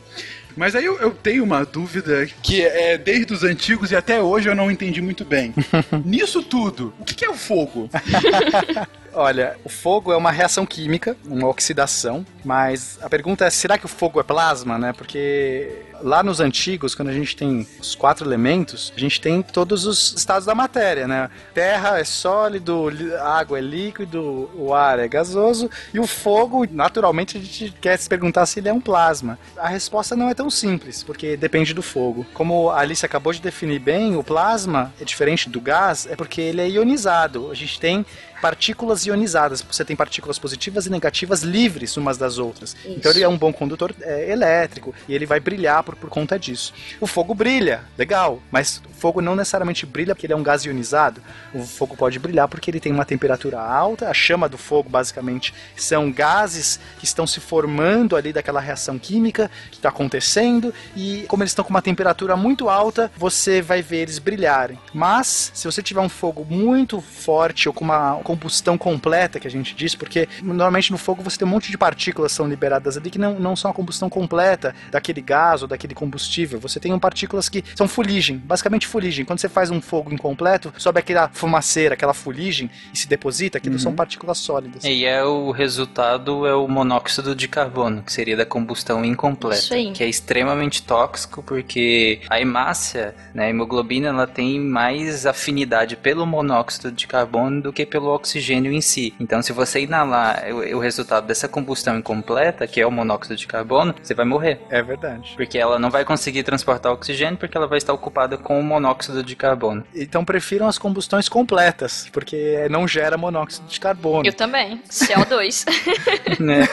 Mas aí eu, eu tenho uma dúvida que é desde os antigos e até hoje eu não entendi muito bem. Nisso tudo, o que, que é o fogo? Olha, o fogo é uma reação química, uma oxidação, mas a pergunta é: será que o fogo é plasma, né? Porque lá nos antigos, quando a gente tem os quatro elementos, a gente tem todos os estados da matéria, né? Terra é sólido, li- água é líquido, o ar é gasoso e o fogo, naturalmente, a gente quer se perguntar se ele é um plasma. A resposta não é tão simples, porque depende do fogo. Como a Alice acabou de definir bem, o plasma é diferente do gás, é porque ele é ionizado. A gente tem partículas ionizadas. Você tem partículas positivas e negativas livres umas das outras. Então ele é um bom condutor é, elétrico e ele vai brilhar por, por conta disso. O fogo brilha, legal, mas o fogo não necessariamente brilha porque ele é um gás ionizado. O fogo pode brilhar porque ele tem uma temperatura alta. A chama do fogo, basicamente, são gases que estão se formando ali daquela reação química que está acontecendo e como eles estão com uma temperatura muito alta, você vai ver eles brilharem. Mas se você tiver um fogo muito forte ou com, uma, com combustão completa que a gente diz, porque normalmente no fogo você tem um monte de partículas que são liberadas ali que não, não são a combustão completa daquele gás ou daquele combustível. Você tem partículas que são fuligem, basicamente fuligem. Quando você faz um fogo incompleto, sobe aquela fumaceira, aquela fuligem e se deposita, aquilo são partículas sólidas. E é o resultado é o monóxido de carbono, que seria da combustão incompleta, Isso aí. que é extremamente tóxico porque a hemácia, né, a hemoglobina, ela tem mais afinidade pelo monóxido de carbono do que pelo oxigênio em si. Então, se você inalar o, o resultado dessa combustão incompleta, que é o monóxido de carbono, você vai morrer. É verdade. Porque ela não vai conseguir transportar oxigênio porque ela vai estar ocupada com o monóxido de carbono. Então prefiram as combustões completas, porque não gera monóxido de carbono. Eu também. CO2. né?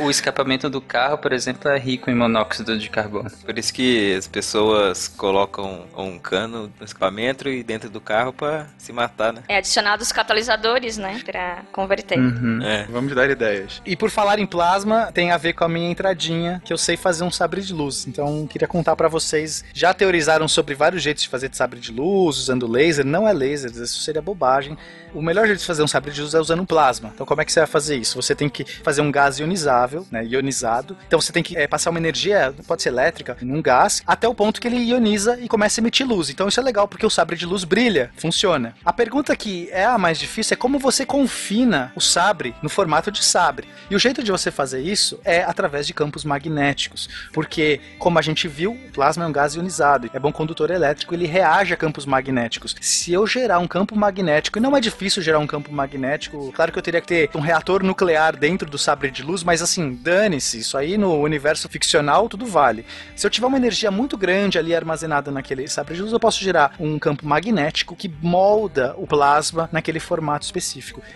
O escapamento do carro, por exemplo, é rico em monóxido de carbono. Por isso que as pessoas colocam um cano no escapamento e dentro do carro pra se matar, né? é adicionado os catalisadores, né? Pra converter. Uhum. É. Vamos dar ideias. E por falar em plasma, tem a ver com a minha entradinha, que eu sei fazer um sabre de luz. Então, queria contar pra vocês. Já teorizaram sobre vários jeitos de fazer de sabre de luz, usando laser. Não é laser, isso seria bobagem. O melhor jeito de fazer um sabre de luz é usando um plasma. Então, como é que você vai fazer isso? Você tem que fazer um gás ionizável, né, ionizado. Então, você tem que eh, passar uma energia, pode ser elétrica, num gás, até o ponto que ele ioniza e começa a emitir luz. Então, isso é legal porque o sabre de luz brilha, funciona. A pergunta que é a mais difícil é como você confina o sabre no formato de sabre. E o jeito de você fazer isso é através de campos magnéticos, porque, como a gente viu, o plasma é um gás ionizado, é bom condutor elétrico, ele reage a campos magnéticos. Se eu gerar um campo magnético, e não é difícil gerar um campo magnético, claro que eu teria que ter um reator nuclear dentro do sabre de luz, mas assim, dane-se, isso aí no universo ficcional tudo vale. Se eu tiver uma energia muito grande ali armazenada naquele sabre de luz, eu posso gerar um campo magnético que molda o plasma naquele formato específico.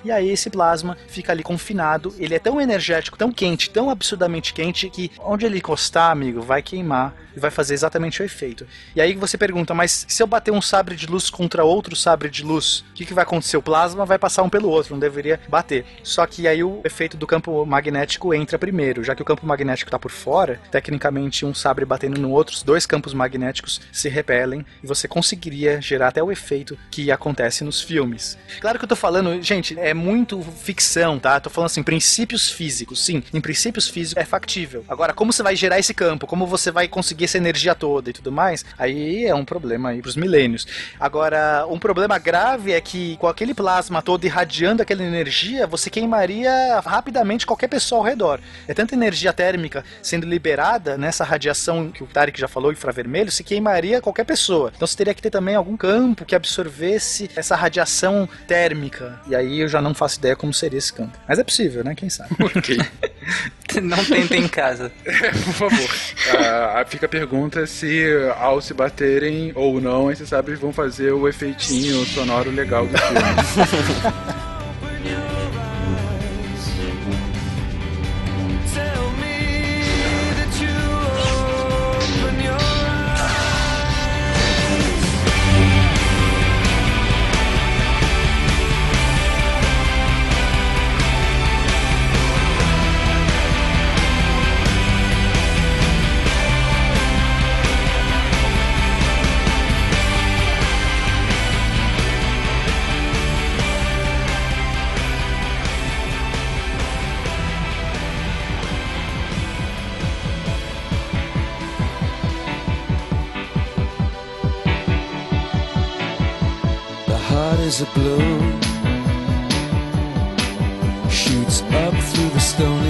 E aí esse plasma fica ali confinado, ele é tão energético, tão quente, tão absurdamente quente que onde ele encostar, amigo, vai queimar e vai fazer exatamente o efeito. E aí você pergunta, mas se eu bater um sabre de luz contra outro sabre de luz, o que, que vai acontecer? O plasma vai passar um pelo outro, não deveria bater. Só que aí o efeito do campo magnético entra primeiro, já que o campo magnético está por fora, tecnicamente um sabre batendo no outro, os dois campos magnéticos se repelem e você conseguiria gerar até o efeito que acontece nos filmes. Claro que eu tô falando, gente, é muito ficção, tá? Tô falando assim, princípios físicos. Sim, em princípios físicos é factível. Agora, como você vai gerar esse campo? Como você vai conseguir essa energia toda e tudo mais? Aí é um problema aí pros milênios. Agora, um problema grave é que com aquele plasma todo irradiando aquela energia, você queimaria rapidamente qualquer pessoa ao redor. É tanta energia térmica sendo liberada nessa radiação que o Tarek já falou, infravermelho, se queimaria qualquer pessoa. Então você teria que ter também algum campo que absorvesse essa radiação térmica. E aí eu já não faço ideia como seria esse campo. Mas é possível, né? Quem sabe? Ok. Não tentem em casa. Por favor. Ah, fica a pergunta se ao se baterem ou não, esses sabres vão fazer o efeitinho sonoro legal do filme. is a balloon shoots up through the ground.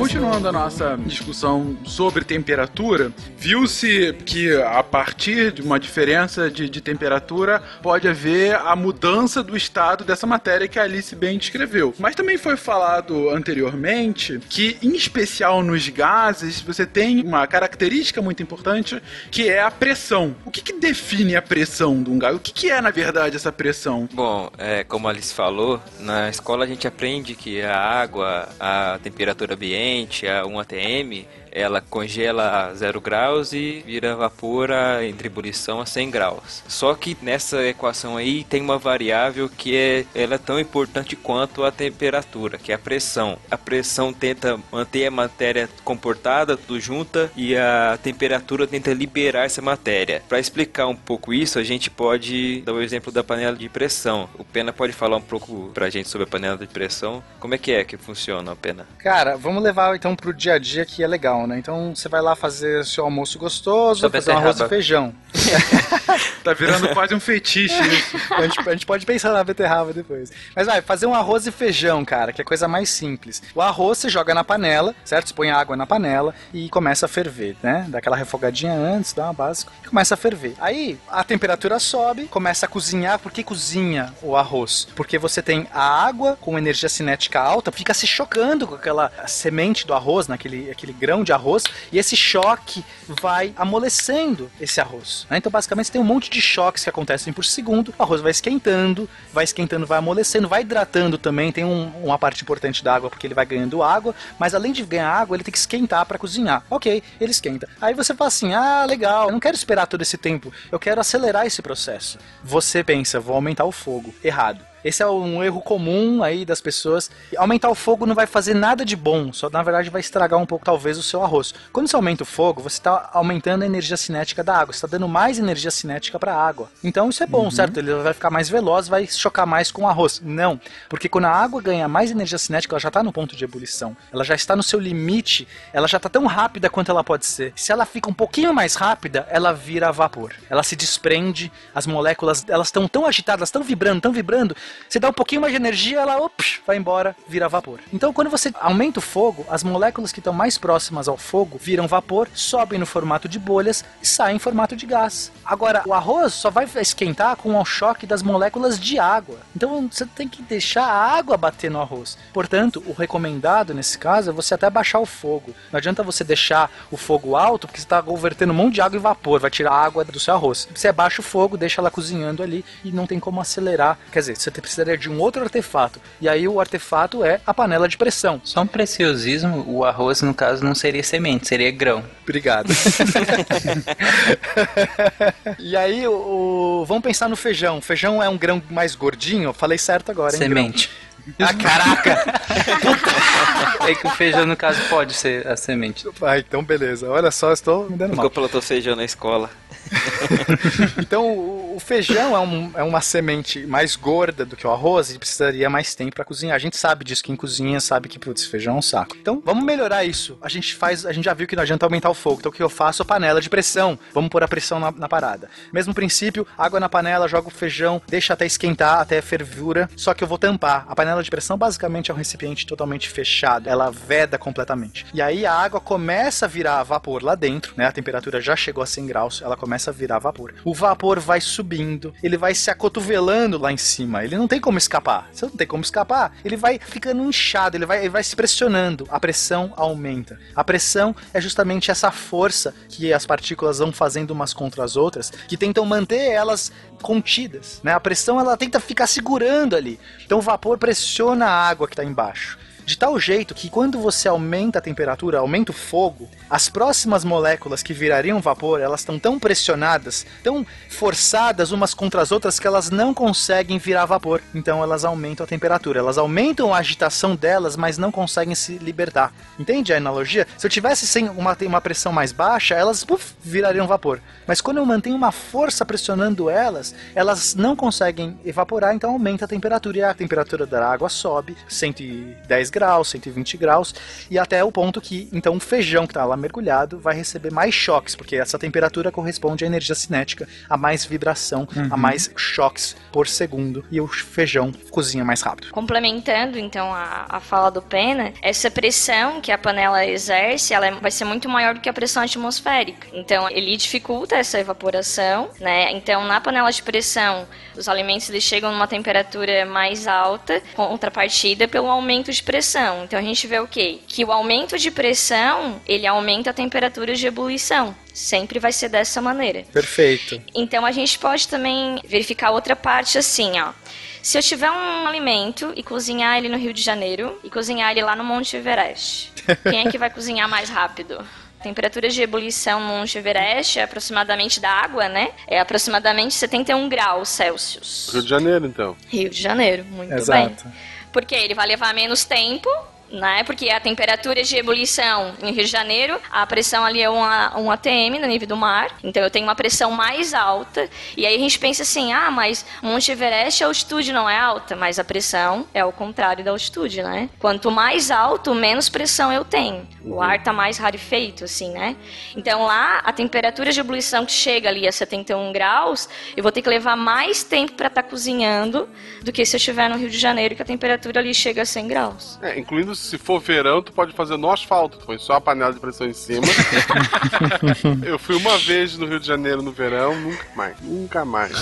Continuando a nossa discussão sobre temperatura, viu-se que a partir de uma diferença de, de temperatura pode haver a mudança do estado dessa matéria que a Alice bem descreveu. Mas também foi falado anteriormente que, em especial nos gases, você tem uma característica muito importante que é a pressão. O que, que define a pressão de um gás? O que, que é, na verdade, essa pressão? Bom, é, como a Alice falou, na escola a gente aprende que a água, a temperatura ambiente, a 1 atm, ela congela a 0 graus e vira vapor a, entre ebulição a 100 graus. Só que nessa equação aí tem uma variável que é, ela é tão importante quanto a temperatura, que é a pressão. A pressão tenta manter a matéria comportada, tudo junta, e a temperatura tenta liberar essa matéria. Para explicar um pouco isso, a gente pode dar o exemplo da panela de pressão. O Pena pode falar um pouco pra gente sobre a panela de pressão. Como é que é que funciona, Pena? Cara, vamos levar então pro dia a dia que é legal, né? Então você vai lá fazer seu almoço gostoso, Sua fazer um arroz e feijão. Tá virando quase um fetiche isso. A gente, a gente pode pensar na beterraba depois. Mas vai, fazer um arroz e feijão, cara, que é a coisa mais simples. O arroz você joga na panela, certo? Você põe água na panela e começa a ferver, né? Dá aquela refogadinha antes, dá uma básica, e começa a ferver. Aí a temperatura sobe, começa a cozinhar. Por que cozinha o arroz? Porque você tem a água com energia cinética alta, fica se chocando com aquela semente do arroz, naquele aquele grão de arroz, e esse choque vai amolecendo esse arroz. né? Então, basicamente, você tem um monte de choques que acontecem por segundo, o arroz vai esquentando, vai esquentando, vai amolecendo, vai hidratando também, tem um- uma parte importante da água porque ele vai ganhando água, mas além de ganhar água, ele tem que esquentar para cozinhar. Ok, ele esquenta. Aí você fala assim: ah, legal, eu não quero esperar todo esse tempo, eu quero acelerar esse processo. Você pensa, vou aumentar o fogo. Errado. Esse é um erro comum aí das pessoas. Aumentar o fogo não vai fazer nada de bom, só na verdade vai estragar um pouco talvez o seu arroz. Quando você aumenta o fogo, você está aumentando a energia cinética da água, você está dando mais energia cinética para a água. Então isso é bom, certo? Ele vai ficar mais veloz, vai chocar mais com o arroz. Não, porque quando a água ganha mais energia cinética, ela já está no ponto de ebulição. Ela já está no seu limite, ela já está tão rápida quanto ela pode ser. Se ela fica um pouquinho mais rápida, ela vira vapor. Ela se desprende, as moléculas, elas estão tão agitadas, tão vibrando, tão vibrando. Você dá um pouquinho mais de energia, ela ops, vai embora, vira vapor. Então, quando você aumenta o fogo, as moléculas que estão mais próximas ao fogo viram vapor, sobem no formato de bolhas e saem em formato de gás. Agora, o arroz só vai esquentar com o choque das moléculas de água. Então, você tem que deixar a água bater no arroz. Portanto, o recomendado nesse caso é você até baixar o fogo. Não adianta você deixar o fogo alto, porque você está convertendo um monte de água em vapor, vai tirar a água do seu arroz. Você abaixa o fogo, deixa ela cozinhando ali e não tem como acelerar. Quer dizer, você precisaria de um outro artefato. E aí o artefato é a panela de pressão. Só um preciosismo, o arroz, no caso, não seria semente, seria grão. Obrigado. e aí, o, o- vamos pensar no feijão. Feijão é um grão mais gordinho? Eu Falei certo agora, hein? Semente. Ah, caraca! É que o feijão, no caso, pode ser a semente. Ah, então beleza. Olha só, estou me dando mal. Nunca plantou feijão na escola. Então, o, feijão é, um- é uma semente mais gorda do que o arroz e precisaria mais tempo para cozinhar. A gente sabe disso, quem cozinha sabe que, putz, feijão é um saco. Então, vamos melhorar isso. A gente faz, a gente já viu que não adianta aumentar o fogo. Então, o que eu faço? Panela de pressão. Vamos pôr a pressão na, na parada. Mesmo princípio, água na panela, joga o feijão, deixa até esquentar, até fervura. Só que eu vou tampar. A panela de pressão basicamente é um recipiente totalmente fechado. Ela veda completamente. E aí a água começa a virar vapor lá dentro, né? A temperatura já chegou a 100 graus, ela começa a virar vapor. O vapor vai subindo, ele vai se acotovelando lá em cima. Ele não tem como escapar. Se não tem como escapar, ele vai ficando inchado, ele vai, ele vai se pressionando. A pressão aumenta. A pressão é justamente essa força que as partículas vão fazendo umas contra as outras, que tentam manter elas contidas, né? A pressão ela tenta ficar segurando ali. Então o vapor pressiona a água que está embaixo. De tal jeito que quando você aumenta a temperatura, aumenta o fogo, as próximas moléculas que virariam vapor, elas estão tão pressionadas, tão forçadas umas contra as outras que elas não conseguem virar vapor. Então elas aumentam a temperatura, elas aumentam a agitação delas, mas não conseguem se libertar. Entende a analogia? Se eu tivesse sem uma, uma pressão mais baixa, elas puf, virariam vapor. Mas quando eu mantenho uma força pressionando elas, elas não conseguem evaporar, então aumenta a temperatura e a temperatura da água sobe 110 graus, 120 graus e até o ponto que então o feijão que está lá mergulhado vai receber mais choques, porque essa temperatura corresponde à energia cinética, a mais vibração, a mais choques por segundo e o feijão cozinha mais rápido. Complementando então a, a fala do Pena, essa pressão que a panela exerce, ela é- vai ser muito maior do que a pressão atmosférica. Então ele dificulta essa evaporação, né? Então na panela de pressão, os alimentos eles chegam numa temperatura mais alta, contrapartida pelo aumento de pressão. Então a gente vê o quê? Que o aumento de pressão, ele aumenta a temperatura de ebulição. Sempre vai ser dessa maneira. Perfeito. Então a gente pode também verificar outra parte assim, ó. Se eu tiver um alimento e cozinhar ele no Rio de Janeiro e cozinhar ele lá no Monte Everest, quem é que vai cozinhar mais rápido? Temperatura de ebulição no Monte Everest é aproximadamente da água, né? É aproximadamente 71 graus Celsius. Rio de Janeiro, então. Rio de Janeiro, muito bem. Porque ele vai levar menos tempo, né? Porque a temperatura de ebulição em Rio de Janeiro, a pressão ali é um, A- um ATM no nível do mar, então eu tenho uma pressão mais alta. E aí a gente pensa assim: ah, mas Monte Everest a altitude não é alta, mas a pressão é o contrário da altitude, né? Quanto mais alto, menos pressão eu tenho. O ar tá mais rarefeito, assim, né? Então lá, a temperatura de ebulição que chega ali a 71 graus, eu vou ter que levar mais tempo para estar cozinhando do que se eu estiver no Rio de Janeiro, que a temperatura ali chega a 100 graus. É, incluindo se for verão, tu pode fazer no asfalto. Tu põe só a panela de pressão em cima. Eu fui uma vez no Rio de Janeiro no verão, nunca mais. Nunca mais.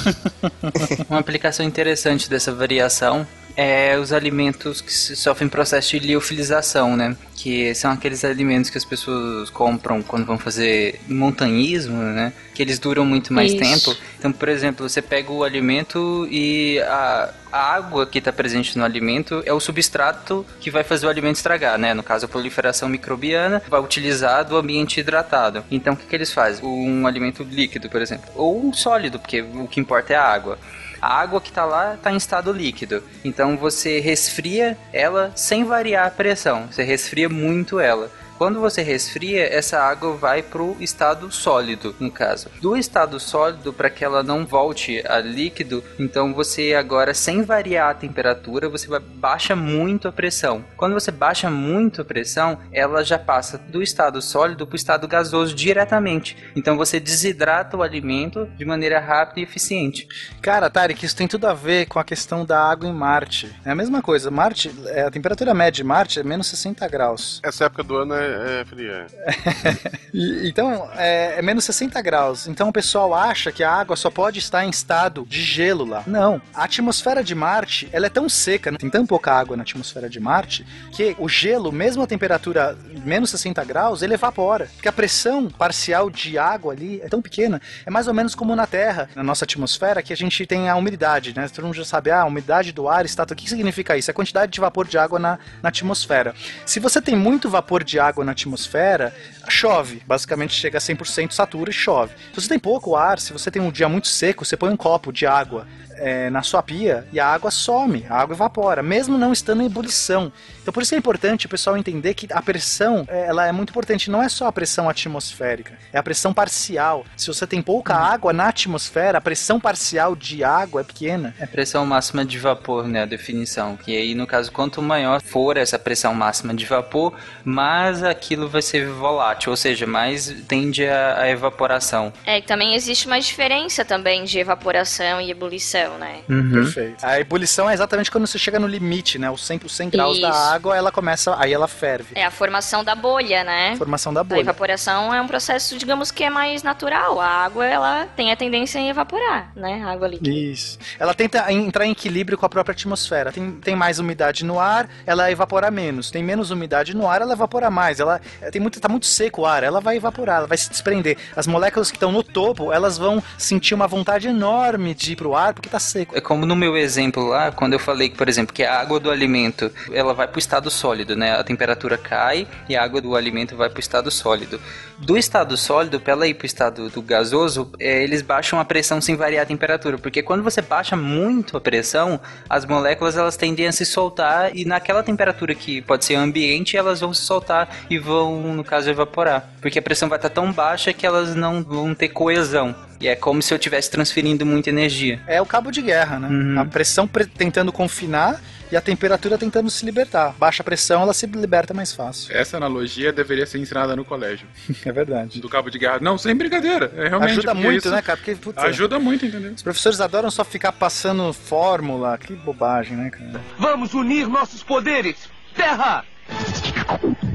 Uma aplicação interessante dessa variação é os alimentos que sofrem processo de liofilização, né? Que são aqueles alimentos que as pessoas compram quando vão fazer montanhismo, né? Que eles duram muito mais Isso. tempo. Então, por exemplo, você pega o alimento e a, a água que está presente no alimento é o substrato que vai fazer o alimento estragar, né? No caso, a proliferação microbiana vai utilizar do ambiente hidratado. Então, o que, que eles fazem? Um alimento líquido, por exemplo, ou um sólido, porque o que importa é a água. A água que está lá está em estado líquido. Então você resfria ela sem variar a pressão. Você resfria muito ela. Quando você resfria, essa água vai para o estado sólido, no caso. Do estado sólido, para que ela não volte a líquido, então você agora, sem variar a temperatura, você vai- baixa muito a pressão. Quando você baixa muito a pressão, ela já passa do estado sólido para o estado gasoso diretamente. Então você desidrata o alimento de maneira rápida e eficiente. Cara, Tarek, isso tem tudo a ver com a questão da água em Marte. É a mesma coisa. Marte, é, a temperatura média de Marte é menos 60 graus. Essa época do ano é, é fria. E- então, é, é menos 60 graus. Então o pessoal acha que a água só pode estar em estado de gelo lá. Não. A atmosfera de Marte, ela é tão seca, tem tão pouca água na atmosfera de Marte, que o gelo, mesmo a temperatura menos 60 graus, ele evapora. Porque a pressão parcial de água ali é tão pequena. É mais ou menos como na Terra, na nossa atmosfera, que a gente tem a umidade, né? Todo mundo já sabe, ah, a umidade do ar está... O que significa isso? É a quantidade de vapor de água na, na atmosfera. Se você tem muito vapor de água na atmosfera, chove. Basicamente chega a 100% satura e chove. Se você tem pouco ar, se você tem um dia muito seco, você põe um copo de água é, na sua pia e a água some, a água evapora, mesmo não estando em ebulição. Então por isso que é importante o pessoal entender que a pressão, é, ela é muito importante, não é só a pressão atmosférica, é a pressão parcial. Se você tem pouca água na atmosfera, a pressão parcial de água é pequena. É pressão máxima de vapor, né? A definição. Que aí, no caso, quanto maior for essa pressão máxima de vapor, mais aquilo vai ser volátil, ou seja, mais tende a, a evaporação. É, e também existe uma diferença também de evaporação e ebulição, né? Perfeito. A ebulição é exatamente quando você chega no limite, né? Os 100, os 100 graus da Isso. água, ela começa, aí ela ferve. É a formação da bolha, né? Formação da A bolha. evaporação é um processo, digamos que é mais natural. A água, ela tem a tendência em evaporar, né? A água líquida. Isso. Ela tenta entrar em equilíbrio com a própria atmosfera. Tem, tem mais umidade no ar, ela evapora menos. Tem menos umidade no ar, ela evapora mais. Ela é, tem muito, tá muito seco o ar, ela vai evaporar, ela vai se desprender. As moléculas que estão no topo, elas vão sentir uma vontade enorme de ir pro ar porque tá seco. É como no meu exemplo lá, quando eu falei por exemplo, que a água do alimento, ela vai para o estado sólido, né? A temperatura cai e a água do alimento vai para o estado sólido. Do estado sólido, para ela ir para o estado do gasoso, é, eles baixam a pressão sem variar a temperatura, porque quando você baixa muito a pressão, as moléculas elas tendem a se soltar e naquela temperatura que pode ser ambiente, elas vão se soltar e vão, no caso, evaporar. Porque a pressão vai estar tão baixa que elas não vão ter coesão. E é como se eu estivesse transferindo muita energia. É o cabo de guerra, né? Uhum. A pressão pre- tentando confinar e a temperatura tentando se libertar. Baixa pressão, ela se liberta mais fácil. Essa analogia deveria ser ensinada no colégio. É verdade. Do cabo de guerra. Não, sem brincadeira. É realmente Ajuda muito, isso né, cara? Porque, putz, Ajuda muito, entendeu? Os professores adoram só ficar passando fórmula. Que bobagem, né, cara? Vamos unir nossos poderes! Terra!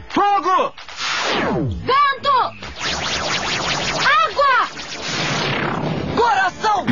Fogo! Vento! Água! Coração!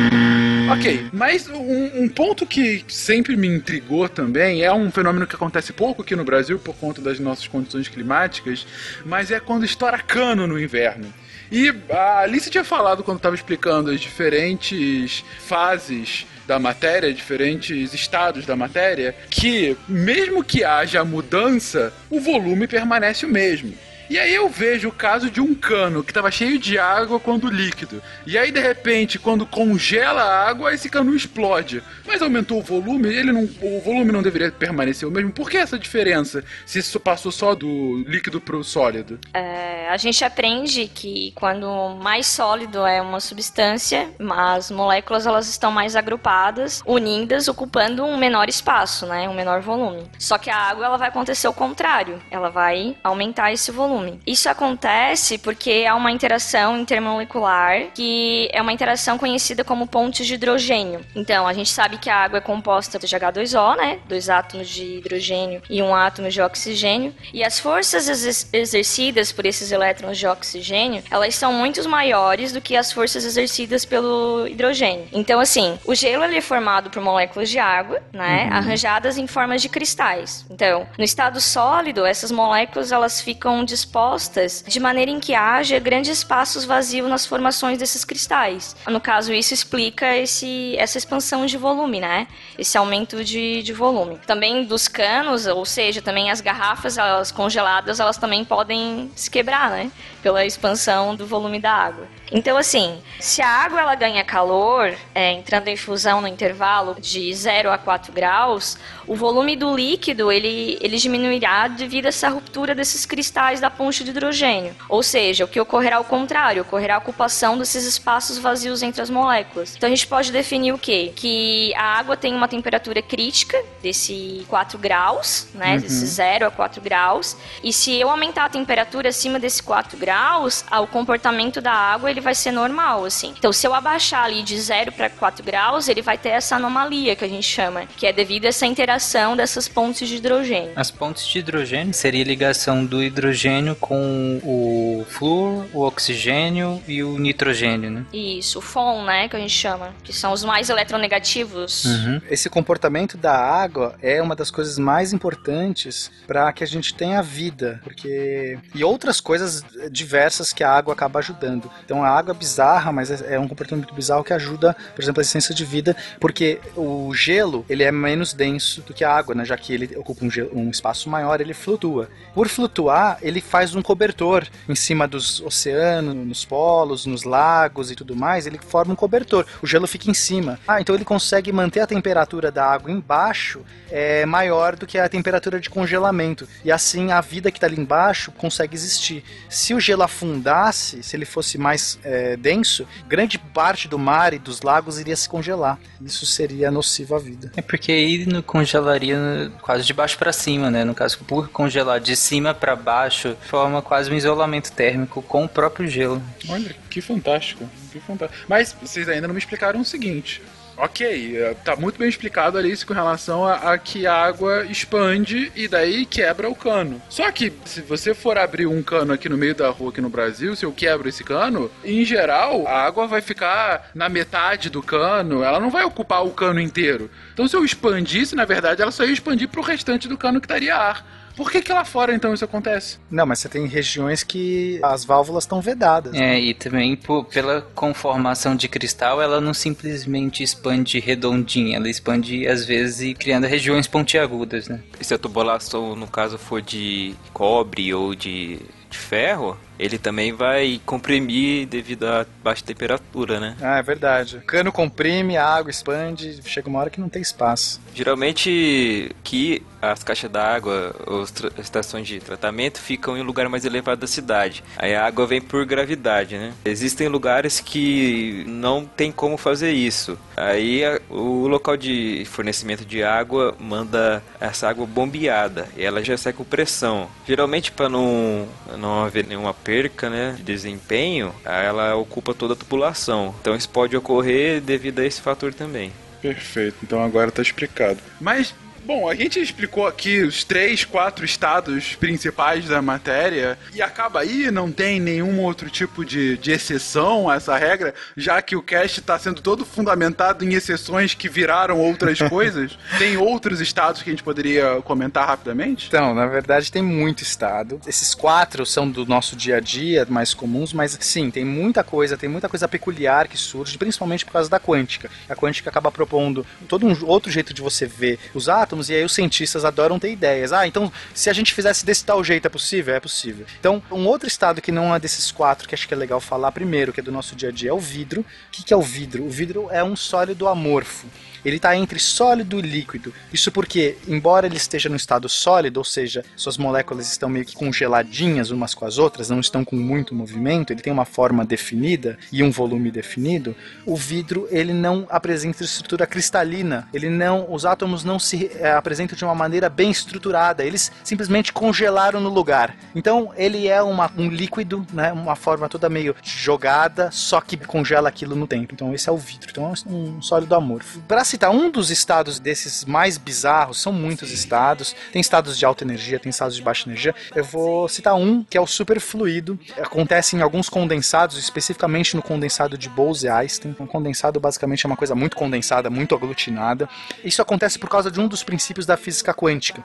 Ok, mas um, um ponto que sempre me intrigou também é um fenômeno que acontece pouco aqui no Brasil por conta das nossas condições climáticas, mas é quando estoura cano no inverno. E a Alice tinha falado quando estava explicando as diferentes fases da matéria, diferentes estados da matéria, que mesmo que haja mudança, o volume permanece o mesmo. E aí eu vejo o caso de um cano que tava cheio de água quando líquido. E aí, de repente, quando congela a água, esse cano explode. Mas aumentou o volume, ele não, o volume não deveria permanecer o mesmo. Por que essa diferença? Se isso passou só do líquido pro sólido? É, a gente aprende que quando mais sólido é uma substância, as moléculas elas estão mais agrupadas, unidas, ocupando um menor espaço, né, um menor volume. Só que a água ela vai acontecer o contrário, ela vai aumentar esse volume. Isso acontece porque há uma interação intermolecular que é uma interação conhecida como pontes de hidrogênio. Então, a gente sabe que a água é composta de H2O, né, dois átomos de hidrogênio e um átomo de oxigênio, e as forças exer- exercidas por esses elétrons de oxigênio, elas são muito maiores do que as forças exercidas pelo hidrogênio. Então, assim, o gelo ele é formado por moléculas de água, né, Uhum. arranjadas em formas de cristais. Então, no estado sólido, essas moléculas elas ficam dispostas de maneira em que haja grandes espaços vazios nas formações desses cristais. No caso, isso explica esse, essa expansão de volume, né? Esse aumento de, de volume. Também dos canos, ou seja, também as garrafas elas congeladas, elas também podem se quebrar, né? Pela expansão do volume da água. Então, assim, se a água ela ganha calor, é, entrando em fusão no intervalo de 0 a 4 graus, o volume do líquido ele, ele diminuirá devido a essa ruptura desses cristais da ponte de hidrogênio. Ou seja, o que ocorrerá ao contrário, ocorrerá a ocupação desses espaços vazios entre as moléculas. Então a gente pode definir o quê? Que a água tem uma temperatura crítica desse 4 graus, né? Uhum. Desse 0 a 4 graus. E se eu aumentar a temperatura acima desse 4 graus, o comportamento da água ele vai ser normal, assim. Então, se eu abaixar ali de 0 para 4 graus, ele vai ter essa anomalia que a gente chama, que é devido a essa interação dessas pontes de hidrogênio. As pontes de hidrogênio seria a ligação do hidrogênio com o flúor, o oxigênio e o nitrogênio, né? Isso, o FON, né, que a gente chama, que são os mais eletronegativos. Esse comportamento da água é uma das coisas mais importantes para que a gente tenha vida, porque e outras coisas diversas que a água acaba ajudando. Então a água é bizarra, mas é é um comportamento bizarro que ajuda, por exemplo, a essência de vida, porque o gelo ele é menos denso do que a água, né? Já que ele ocupa um, gelo- um espaço maior, ele flutua. Por flutuar, ele faz um cobertor em cima dos oceanos, nos polos, nos lagos e tudo mais. Ele forma um cobertor. O gelo fica em cima. Ah, então ele consegue manter a temperatura da água embaixo é maior do que a temperatura de congelamento. E assim a vida que está ali embaixo consegue existir. Se o gelo afundasse, se ele fosse mais é, denso, grande parte do mar e dos lagos iria se congelar. Isso seria nocivo à vida. É porque aí congelaria quase de baixo para cima, né? No caso, por congelar de cima para baixo, forma quase um isolamento térmico com o próprio gelo. Olha, que fantástico, que fantástico. Mas vocês ainda não me explicaram o seguinte. Ok, eh, tá muito bem explicado ali isso com relação a, a que a água expande e daí quebra o cano. Só que se você for abrir um cano aqui no meio da rua aqui no Brasil, se eu quebro esse cano, em geral a água vai ficar na metade do cano, ela não vai ocupar o cano inteiro. Então se eu expandisse, na verdade, ela só ia expandir pro restante do cano que estaria ar. Por que, que lá fora então isso acontece? Não, mas você tem regiões que as válvulas estão vedadas. É, e também por- pela conformação de cristal, ela não simplesmente expande redondinha, ela expande às vezes e criando regiões pontiagudas, né? E se a tubulação, no caso, for de cobre ou de, de ferro, ele também vai comprimir devido à baixa temperatura, né? Ah, é verdade. O cano comprime, a água expande, chega uma hora que não tem espaço. Geralmente que as caixas d'água, ou as estações de tratamento ficam em um lugar mais elevado da cidade. Aí a água vem por gravidade, né? Existem lugares que não tem como fazer isso. Aí a- o local de fornecimento de água manda essa água bombeada e ela já sai com pressão. Geralmente para não não haver nenhuma perca, né, de desempenho, ela ocupa toda a tubulação. Então isso pode ocorrer devido a esse fator também. Perfeito, então agora tá explicado. Mas, bom, a gente explicou aqui os três, quatro estados principais da matéria e acaba aí, não tem nenhum outro tipo de, de exceção a essa regra, já que o cast está sendo todo fundamentado em exceções que viraram outras coisas. tem outros estados que a gente poderia comentar rapidamente? Então, na verdade, tem muito estado. Esses quatro são do nosso dia a dia, mais comuns, mas sim, tem muita coisa, tem muita coisa peculiar que surge, principalmente por causa da quântica. A quântica acaba propondo todo um outro jeito de você ver os átomos átomos e aí os cientistas adoram ter ideias. Ah, então se a gente fizesse desse tal jeito é possível? É possível. Então, um outro estado que não é desses quatro, que acho que é legal falar primeiro, que é do nosso dia a dia, é o vidro. O que, que é o vidro? O vidro é um sólido amorfo ele está entre sólido e líquido. Isso porque, embora ele esteja no estado sólido, ou seja, suas moléculas estão meio que congeladinhas umas com as outras, não estão com muito movimento, ele tem uma forma definida e um volume definido, o vidro ele não apresenta estrutura cristalina, ele não, os átomos não se é, apresentam de uma maneira bem estruturada, eles simplesmente congelaram no lugar. Então ele é uma, um líquido, né, uma forma toda meio jogada, só que congela aquilo no tempo. Então esse é o vidro. Então é um sólido amorfo. Para citar um dos estados desses mais bizarros, são muitos estados. Tem estados de alta energia, tem estados de baixa energia. Eu vou citar um que é o superfluido. Acontece em alguns condensados, especificamente no condensado de Bose-Einstein. Um condensado basicamente é uma coisa muito condensada, muito aglutinada. Isso acontece por causa de um dos princípios da física quântica.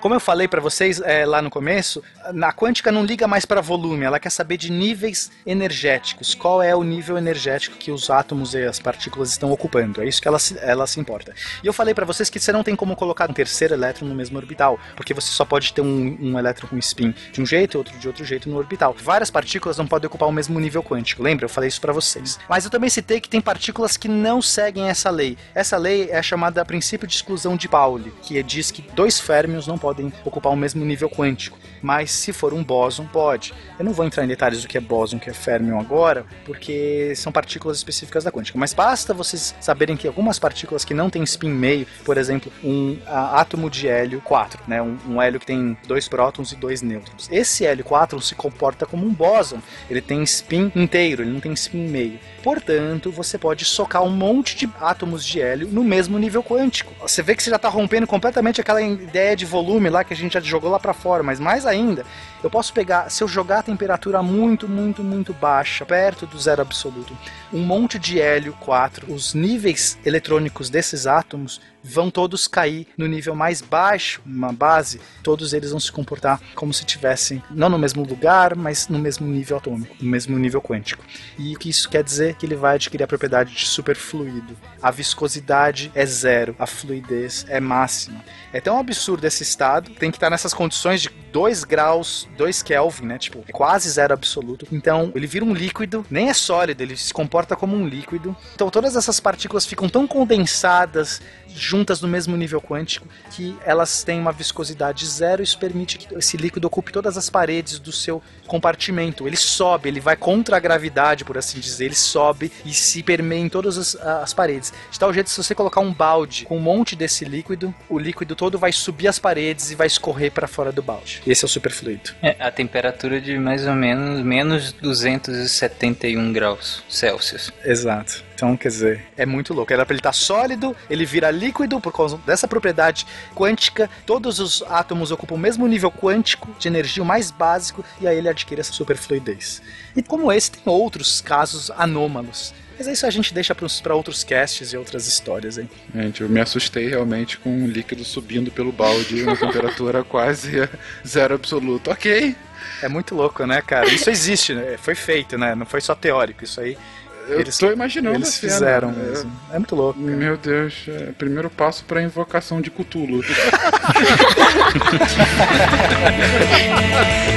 Como eu falei para vocês é, lá no começo, na quântica não liga mais para volume, ela quer saber de níveis energéticos. Qual é o nível energético que os átomos e as partículas estão ocupando? É isso que ela ela se importa. E eu falei para vocês que você não tem como colocar um terceiro elétron no mesmo orbital, porque você só pode ter um, um elétron com spin de um jeito e outro de outro jeito no orbital. Várias partículas não podem ocupar o mesmo nível quântico. Lembra? Eu falei isso para vocês. Mas eu também citei que tem partículas que não seguem essa lei. Essa lei é chamada princípio de exclusão de Pauli, que diz que dois férmions não podem ocupar o mesmo nível quântico. Mas se for um bóson, pode. Eu não vou entrar em detalhes do que é bóson, que é férmion agora, porque são partículas específicas da quântica. Mas basta vocês saberem que algumas que não têm spin meio, por exemplo, um átomo de hélio 4, né? Um, um, hélio que tem dois prótons e dois nêutrons. Esse hélio 4 se comporta como um bóson. Ele tem spin inteiro, ele não tem spin meio. Portanto, você pode socar um monte de átomos de hélio no mesmo nível quântico. Você vê que você já está rompendo completamente aquela ideia de volume lá que a gente já jogou lá para fora, mas mais ainda, eu posso pegar, se eu jogar a temperatura muito, muito, muito baixa, perto do zero absoluto, um monte de hélio 4, os níveis eletrônicos desses átomos vão todos cair no nível mais baixo, uma base, todos eles vão se comportar como se tivessem não no mesmo lugar, mas no mesmo nível atômico, no mesmo nível quântico. E o que isso quer dizer? Que ele vai adquirir a propriedade de superfluido. A viscosidade é zero, a fluidez é máxima. É tão absurdo esse estado, tem que estar nessas condições de 2 graus, 2 Kelvin, né? Tipo, quase zero absoluto. Então, ele vira um líquido, nem é sólido, ele se comporta como um líquido. Então, todas essas partículas ficam tão condensadas, juntas no mesmo nível quântico, que elas têm uma viscosidade zero isso permite que esse líquido ocupe todas as paredes do seu compartimento. Ele sobe, ele vai contra a gravidade, por assim dizer, ele sobe e se permeia em todas as, as paredes. De tal jeito, se você colocar um balde com um monte desse líquido, o líquido todo vai subir as paredes e vai escorrer para fora do balde. Esse é o superfluido. É, a temperatura de mais ou menos menos 271 graus Celsius. Exato. Então, quer dizer, é muito louco. Era pra ele estar sólido, ele vira líquido por causa dessa propriedade quântica. Todos os átomos ocupam o mesmo nível quântico de energia, o mais básico, e aí ele adquire essa superfluidez. E como esse, tem outros casos anômalos. Mas isso a gente deixa para outros casts e outras histórias, hein? Gente, eu me assustei realmente com um líquido subindo pelo balde, uma temperatura quase zero absoluto. Ok. É muito louco, né, cara? Isso existe, né? Foi feito, né? Não foi só teórico. Isso aí eu eles, tô imaginando eles fizeram mesmo. É, é muito louco. Cara. Meu Deus, é primeiro passo para invocação de Cthulhu.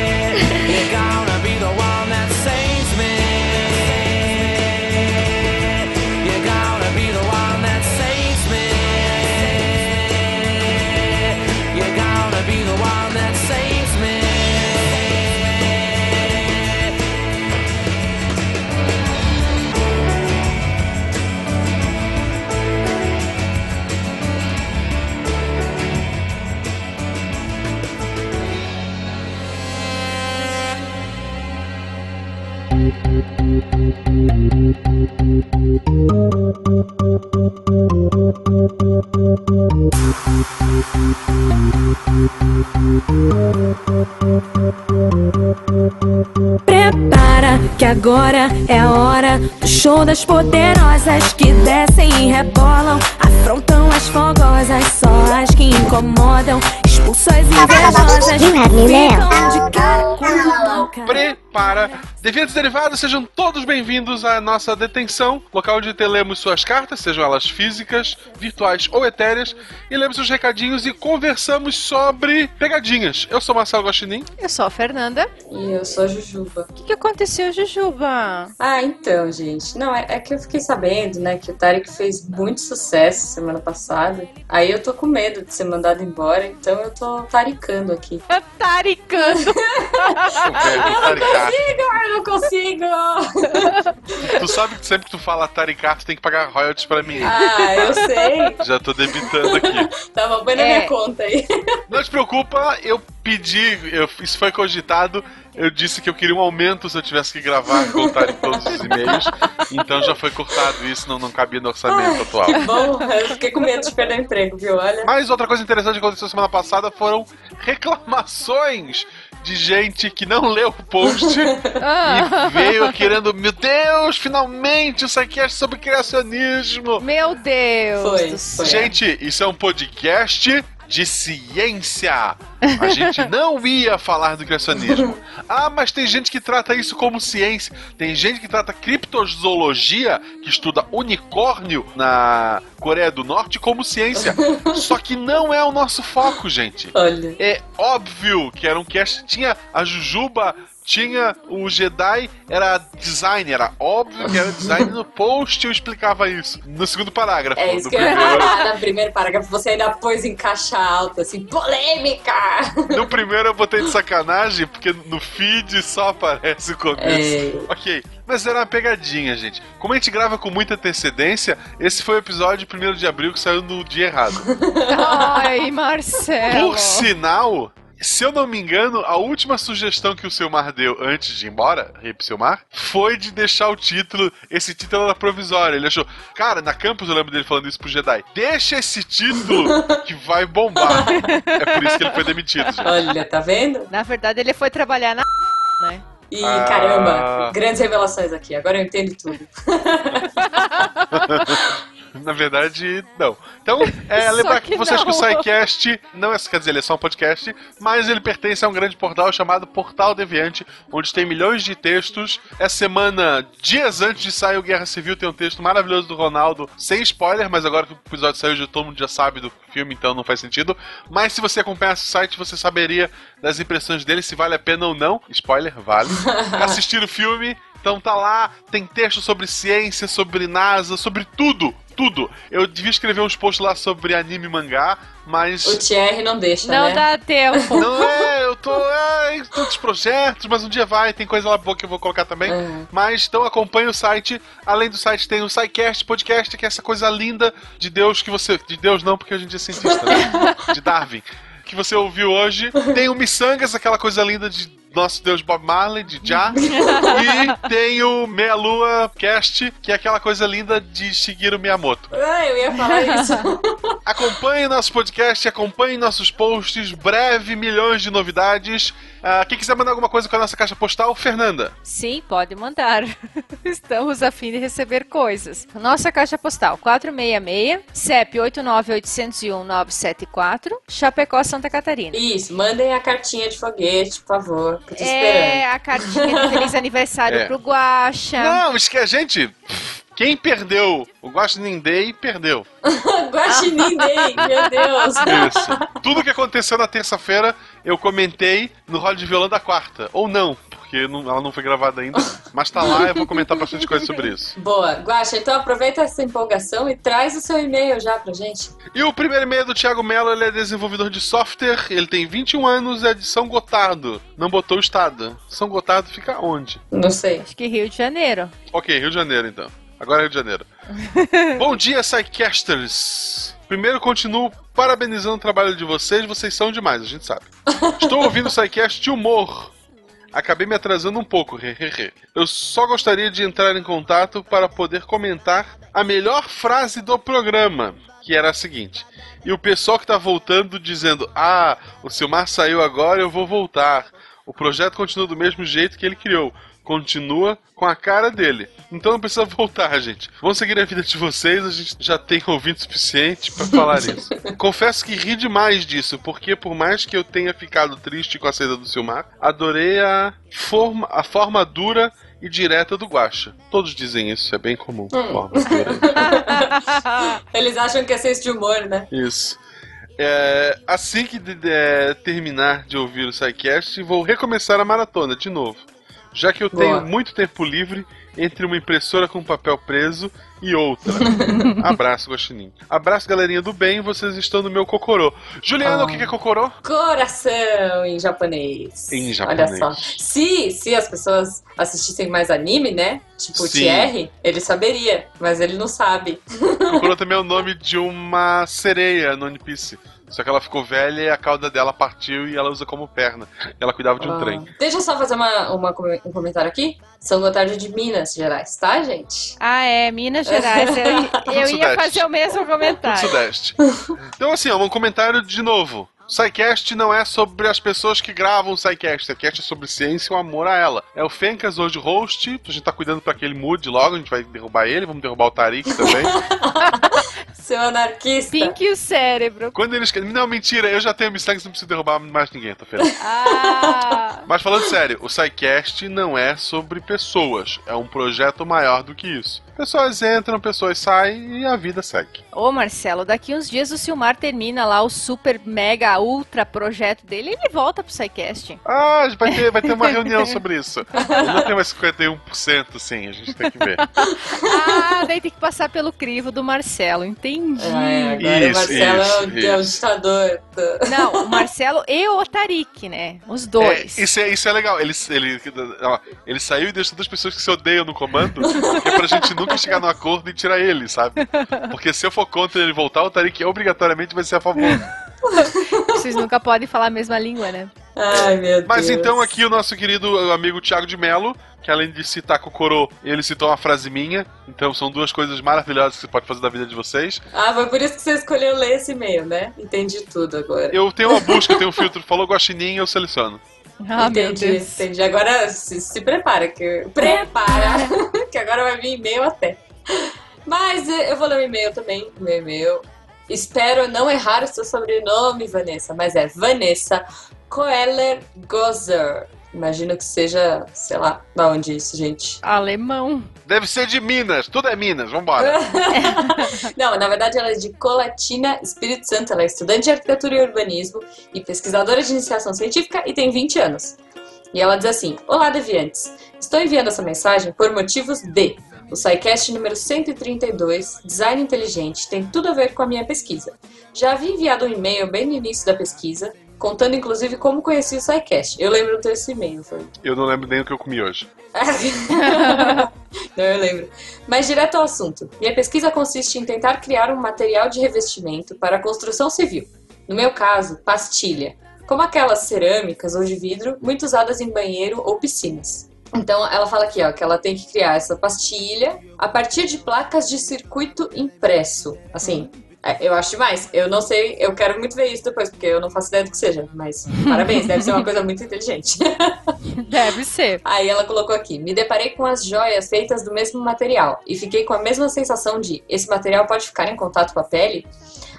Prepara que agora é a hora do show das poderosas que descem e rebolam, afrontam as fogosas, só as que incomodam, as invejosas, ficam de cara com a louca. para Deviantes Derivados, sejam todos bem-vindos à nossa detenção, local onde telemos suas cartas, sejam elas físicas, virtuais ou etéreas, e lemos seus recadinhos e conversamos sobre pegadinhas. Eu sou Marcelo Guaxinim. Eu sou a Fernanda. E eu sou a Jujuba. O que, que aconteceu, Jujuba? Ah, então, gente. Não, é, é que eu fiquei sabendo, né, que o Tarek fez muito sucesso semana passada. Aí eu tô com medo de ser mandado embora, então eu tô taricando aqui. Taricando. Eu não consigo, eu não consigo. Tu sabe que sempre que tu fala taricar, tu tem que pagar royalties pra mim. Ah, eu sei. Já tô debitando aqui. Tá bom, põe na É. minha conta aí. Não te preocupa, eu pedi, eu- isso foi cogitado. Eu disse que eu queria um aumento se eu tivesse que gravar com o Tarek todos os e-mails. Então já foi cortado isso, não, não cabia no orçamento atual. Que bom, eu fiquei com medo de perder o emprego, viu? Olha. Mas outra coisa interessante que aconteceu semana passada foram reclamações de gente que não leu o post e veio querendo, meu Deus, finalmente isso aqui é sobre criacionismo. Meu Deus Foi, foi. Gente, isso é um podcast de ciência. A gente não ia falar do criacionismo. Ah, mas tem gente que trata isso como ciência. Tem gente que trata criptozoologia, que estuda unicórnio na Coreia do Norte, como ciência. Só que não é o nosso foco, gente. Olha. É óbvio que era um cast. Tinha a Jujuba, tinha o Jedi, era design, era óbvio que era design. No post eu explicava isso. No segundo parágrafo. É isso do que eu ia primeiro. falar no primeiro parágrafo. Você ainda pôs em caixa alta, assim, polêmica! No primeiro eu botei de sacanagem, porque no feed só aparece o começo. É. Ok. Mas era uma pegadinha, gente. Como a gente grava com muita antecedência, esse foi o episódio 1 de abril que saiu no dia errado. Ai, Marcelo. Por sinal, se eu não me engano, a última sugestão que o Silmar deu antes de ir embora, Rip Silmar, foi de deixar o título. Esse título era provisório. Ele achou, cara, na campus eu lembro dele falando isso pro Jedi. Deixa esse título que vai bombar. É por isso que ele foi demitido, gente. Olha, tá vendo? Na verdade, ele foi trabalhar na né? Ih, Ah. caramba, grandes revelações aqui. Agora eu entendo tudo. Na verdade, não. Então, é, lembrar que que vocês não. que o SciCast não é, quer dizer, ele é só um podcast, mas ele pertence a um grande portal chamado Portal Deviante, onde tem milhões de textos. Essa semana, dias antes de sair o Guerra Civil, tem um texto maravilhoso do Ronaldo, sem spoiler, mas agora que o episódio saiu, já todo mundo já sabe do filme, então não faz sentido. Mas se você acompanhasse o site, você saberia das impressões dele, se vale a pena ou não. Spoiler, vale. Assistir o filme. Então tá lá, tem texto sobre ciência, sobre NASA, sobre tudo, tudo. Eu devia escrever uns posts lá sobre anime e mangá, mas. O Thierry não deixa, Não né? dá tempo. Não é, eu tô. É, em tantos projetos, mas um dia vai, tem coisa lá boa que eu vou colocar também. Uhum. Mas então acompanhe o site. Além do site, tem o SciCast Podcast, que é essa coisa linda de Deus que você. De Deus não, porque a gente é cientista, né? De Darwin. Que você ouviu hoje. Tem o Missangas, aquela coisa linda de nosso Deus Bob Marley, de Já. e tem o Meia Lua Cast, que é aquela coisa linda de Shigeru Miyamoto. Ah, eu ia falar isso. Acompanhe nosso podcast, acompanhe nossos posts, breve milhões de novidades. Ah, quem quiser mandar alguma coisa com a nossa caixa postal, Fernanda. Sim, pode mandar. Estamos a fim de receber coisas. Nossa caixa postal 466, CEP 89801-974, Chapecó, Santa Catarina. Isso, mandem a cartinha de foguete, por favor. Que eu tô É, esperando. a cartinha de feliz aniversário É. pro Guaxa. Não, isso que a gente. Quem perdeu o Guaxinim Day, perdeu. Guaxinim Day, meu Deus. Isso. Tudo que aconteceu na terça-feira, eu comentei no Roda de Violão da quarta. Ou não, porque não- ela não foi gravada ainda. Mas tá lá, eu vou comentar bastante coisa sobre isso. Boa, Guaxa, então aproveita essa empolgação e traz o seu e-mail já pra gente. E o primeiro e-mail do Thiago Mello, ele é desenvolvedor de software, ele tem 21 anos, é de São Gotardo. Não botou o estado. São Gotardo fica onde? Não sei. Acho que Rio de Janeiro. Ok, Rio de Janeiro então. Agora é Rio de Janeiro. Bom dia, Psycasters! Primeiro, continuo parabenizando o trabalho de vocês, vocês são demais, a gente sabe. Estou ouvindo o Psycast de humor. Acabei me atrasando um pouco, hehehe. Eu só gostaria de entrar em contato para poder comentar a melhor frase do programa, que era a seguinte. E o pessoal que tá voltando dizendo: Ah, o Silmar saiu agora, eu vou voltar. O projeto continua do mesmo jeito que ele criou. Continua com a cara dele. Então não precisa voltar, gente. Vamos seguir a vida de vocês, a gente já tem ouvido o suficiente pra falar isso. Confesso que ri demais disso, porque por mais que eu tenha ficado triste com a saída do Silmar, adorei a forma, a forma dura e direta do Guacha. Todos dizem isso, é bem comum. Dura. Eles acham que é senso de humor, né? Isso. É, assim que de- de- terminar de ouvir o SciCast, vou recomeçar a maratona de novo. Já que eu Boa. tenho muito tempo livre entre uma impressora com papel preso e outra. Abraço, Guaxinim. Abraço, galerinha do bem, vocês estão no meu cocorô. Juliana, Ah. o que é cocorô? Coração em japonês. Em Olha japonês. só. Se, se as pessoas assistissem mais anime, né? Tipo o. Thierry, ele saberia, mas ele não sabe. Cocorô também é o nome de uma sereia no One Piece. Só que ela ficou velha e a cauda dela partiu e ela usa como perna. Ela cuidava de um Ah. trem. Deixa eu só fazer uma, uma um comentário aqui. São Gotardo de Minas Gerais, tá, gente? Ah, é, Minas Gerais. Eu, eu ia fazer o mesmo comentário. Sudeste. Então, assim, ó, um comentário de novo. SciCast não é sobre as pessoas que gravam o SciCast. SciCast é sobre ciência e o amor a ela. É o Fencas hoje host. A gente tá cuidando pra que ele mude logo. A gente vai derrubar ele. Vamos derrubar o Tarik também. Seu anarquista. Pink o cérebro. Quando eles querem. Não, mentira. Eu já tenho missão que não preciso derrubar mais ninguém, tá feliz. Ah, Mas falando sério, o SciCast não é sobre pessoas. É um projeto maior do que isso. Pessoas entram, pessoas saem e a vida segue. Ô Marcelo, daqui uns dias o Silmar termina lá o super mega ultra projeto dele e ele volta pro SciCast. Ah, vai ter, vai ter uma reunião sobre isso. Não tem mais 51%, sim, a gente tem que ver. Ah, daí tem que passar pelo crivo do Marcelo, entendi. É, agora o Isso, Marcelo o, isso, é o ditador. do- Não, o Marcelo e o Tarik, né? Os dois. É, isso, é, isso é legal. Ele, ele, ó, ele saiu e deixou todas as pessoas que se odeiam no comando, que é pra gente nunca chegar no acordo e tirar ele, sabe? Porque se eu for contra ele voltar, o Tarik obrigatoriamente vai ser a favor. Vocês nunca podem falar a mesma língua, né? Ai, meu Deus. Mas então aqui o nosso querido amigo Thiago de Mello, que além de citar Cocorô, ele citou uma frase minha. Então são duas coisas maravilhosas que você pode fazer da vida de vocês. Ah, foi por isso que você escolheu ler esse e-mail, né? Entendi tudo agora. Eu tenho uma busca, tenho um filtro. Falou guaxinim, eu seleciono. Ah, meu entendi, Deus. entendi. Agora se, se prepara, que prepara, que agora vai vir e-mail até. Mas eh, eu vou ler o e-mail também, meu e-mail. Espero não errar o seu sobrenome, Vanessa, mas é Vanessa Coeller Gozer. Imagino que seja, sei lá, da onde isso, gente. Alemão. Deve ser de Minas, tudo é Minas, vambora. Não, na verdade ela é de Colatina, Espírito Santo. Ela é estudante de arquitetura e urbanismo e pesquisadora de iniciação científica e tem 20 anos. E ela diz assim: Olá, deviantes. Estou enviando essa mensagem por motivos de. O SciCast número 132, Design Inteligente, tem tudo a ver com a minha pesquisa. Já havia enviado um e-mail bem no início da pesquisa, contando inclusive como conheci o SciCast. Eu lembro desse e-mail, foi Eu não lembro nem o que eu comi hoje. Não, eu lembro. Mas direto ao assunto. Minha pesquisa consiste em tentar criar um material de revestimento para a construção civil. No meu caso, pastilha. Como aquelas cerâmicas ou de vidro muito usadas em banheiro ou piscinas. Então ela fala aqui, ó, que ela tem que criar essa pastilha a partir de placas de circuito impresso. Assim, eu acho demais. Eu não sei, eu quero muito ver isso depois, porque eu não faço ideia do que seja. Mas parabéns, deve ser uma coisa muito inteligente. Deve ser. Aí ela colocou aqui: me deparei com as joias feitas do mesmo material e fiquei com a mesma sensação de esse material pode ficar em contato com a pele?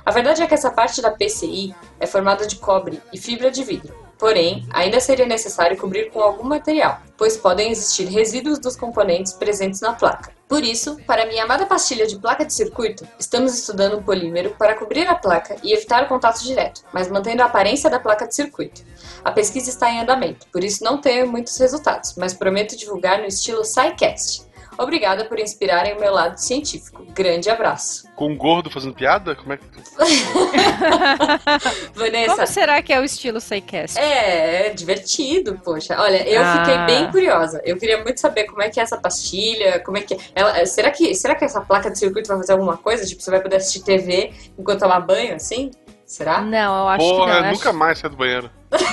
A verdade é que essa parte da PCI é formada de cobre e fibra de vidro. Porém, ainda seria necessário cobrir com algum material, pois podem existir resíduos dos componentes presentes na placa. Por isso, para minha amada pastilha de placa de circuito, estamos estudando um polímero para cobrir a placa e evitar o contato direto, mas mantendo a aparência da placa de circuito. A pesquisa está em andamento, por isso não tenho muitos resultados, mas prometo divulgar no estilo SciCast. Obrigada por inspirarem o meu lado científico. Grande abraço. Com um gordo fazendo piada? Como é que. Vanessa. Como será que é o estilo SciCast? É, é divertido, poxa. Olha, eu Ah. fiquei bem curiosa. Eu queria muito saber como é que é essa pastilha, como é que ela, será que será que essa placa de circuito vai fazer alguma coisa? Tipo, você vai poder assistir TV enquanto tomar banho, assim? Será? Não, eu acho Porra, que não. eu nunca acho- mais sai do banheiro.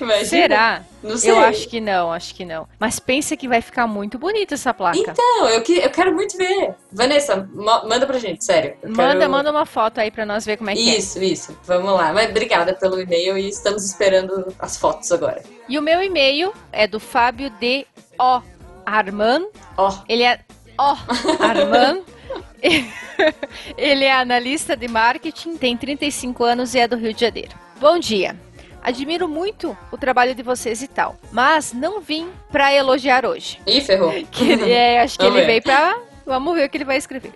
Imagina. Será? Não sei. Eu acho que não, acho que não. Mas pensa que vai ficar muito bonita essa placa. Então, eu, que- eu quero muito ver. Vanessa, manda pra gente, sério. Manda, quero- manda uma foto aí pra nós ver como é que Isso, isso. Vamos lá. Mas obrigada pelo e-mail e estamos esperando as fotos agora. é. E o meu e-mail é do Fábio D. O. Arman. Ele é. Ó, Arman. Ele é analista de marketing, tem 35 anos e é do Rio de Janeiro. Bom dia. Admiro muito o trabalho de vocês e tal, mas não vim pra elogiar hoje. Ih, ferrou. Que ele- é, acho que Vamos ele ver. veio pra. Vamos ver o que ele vai escrever.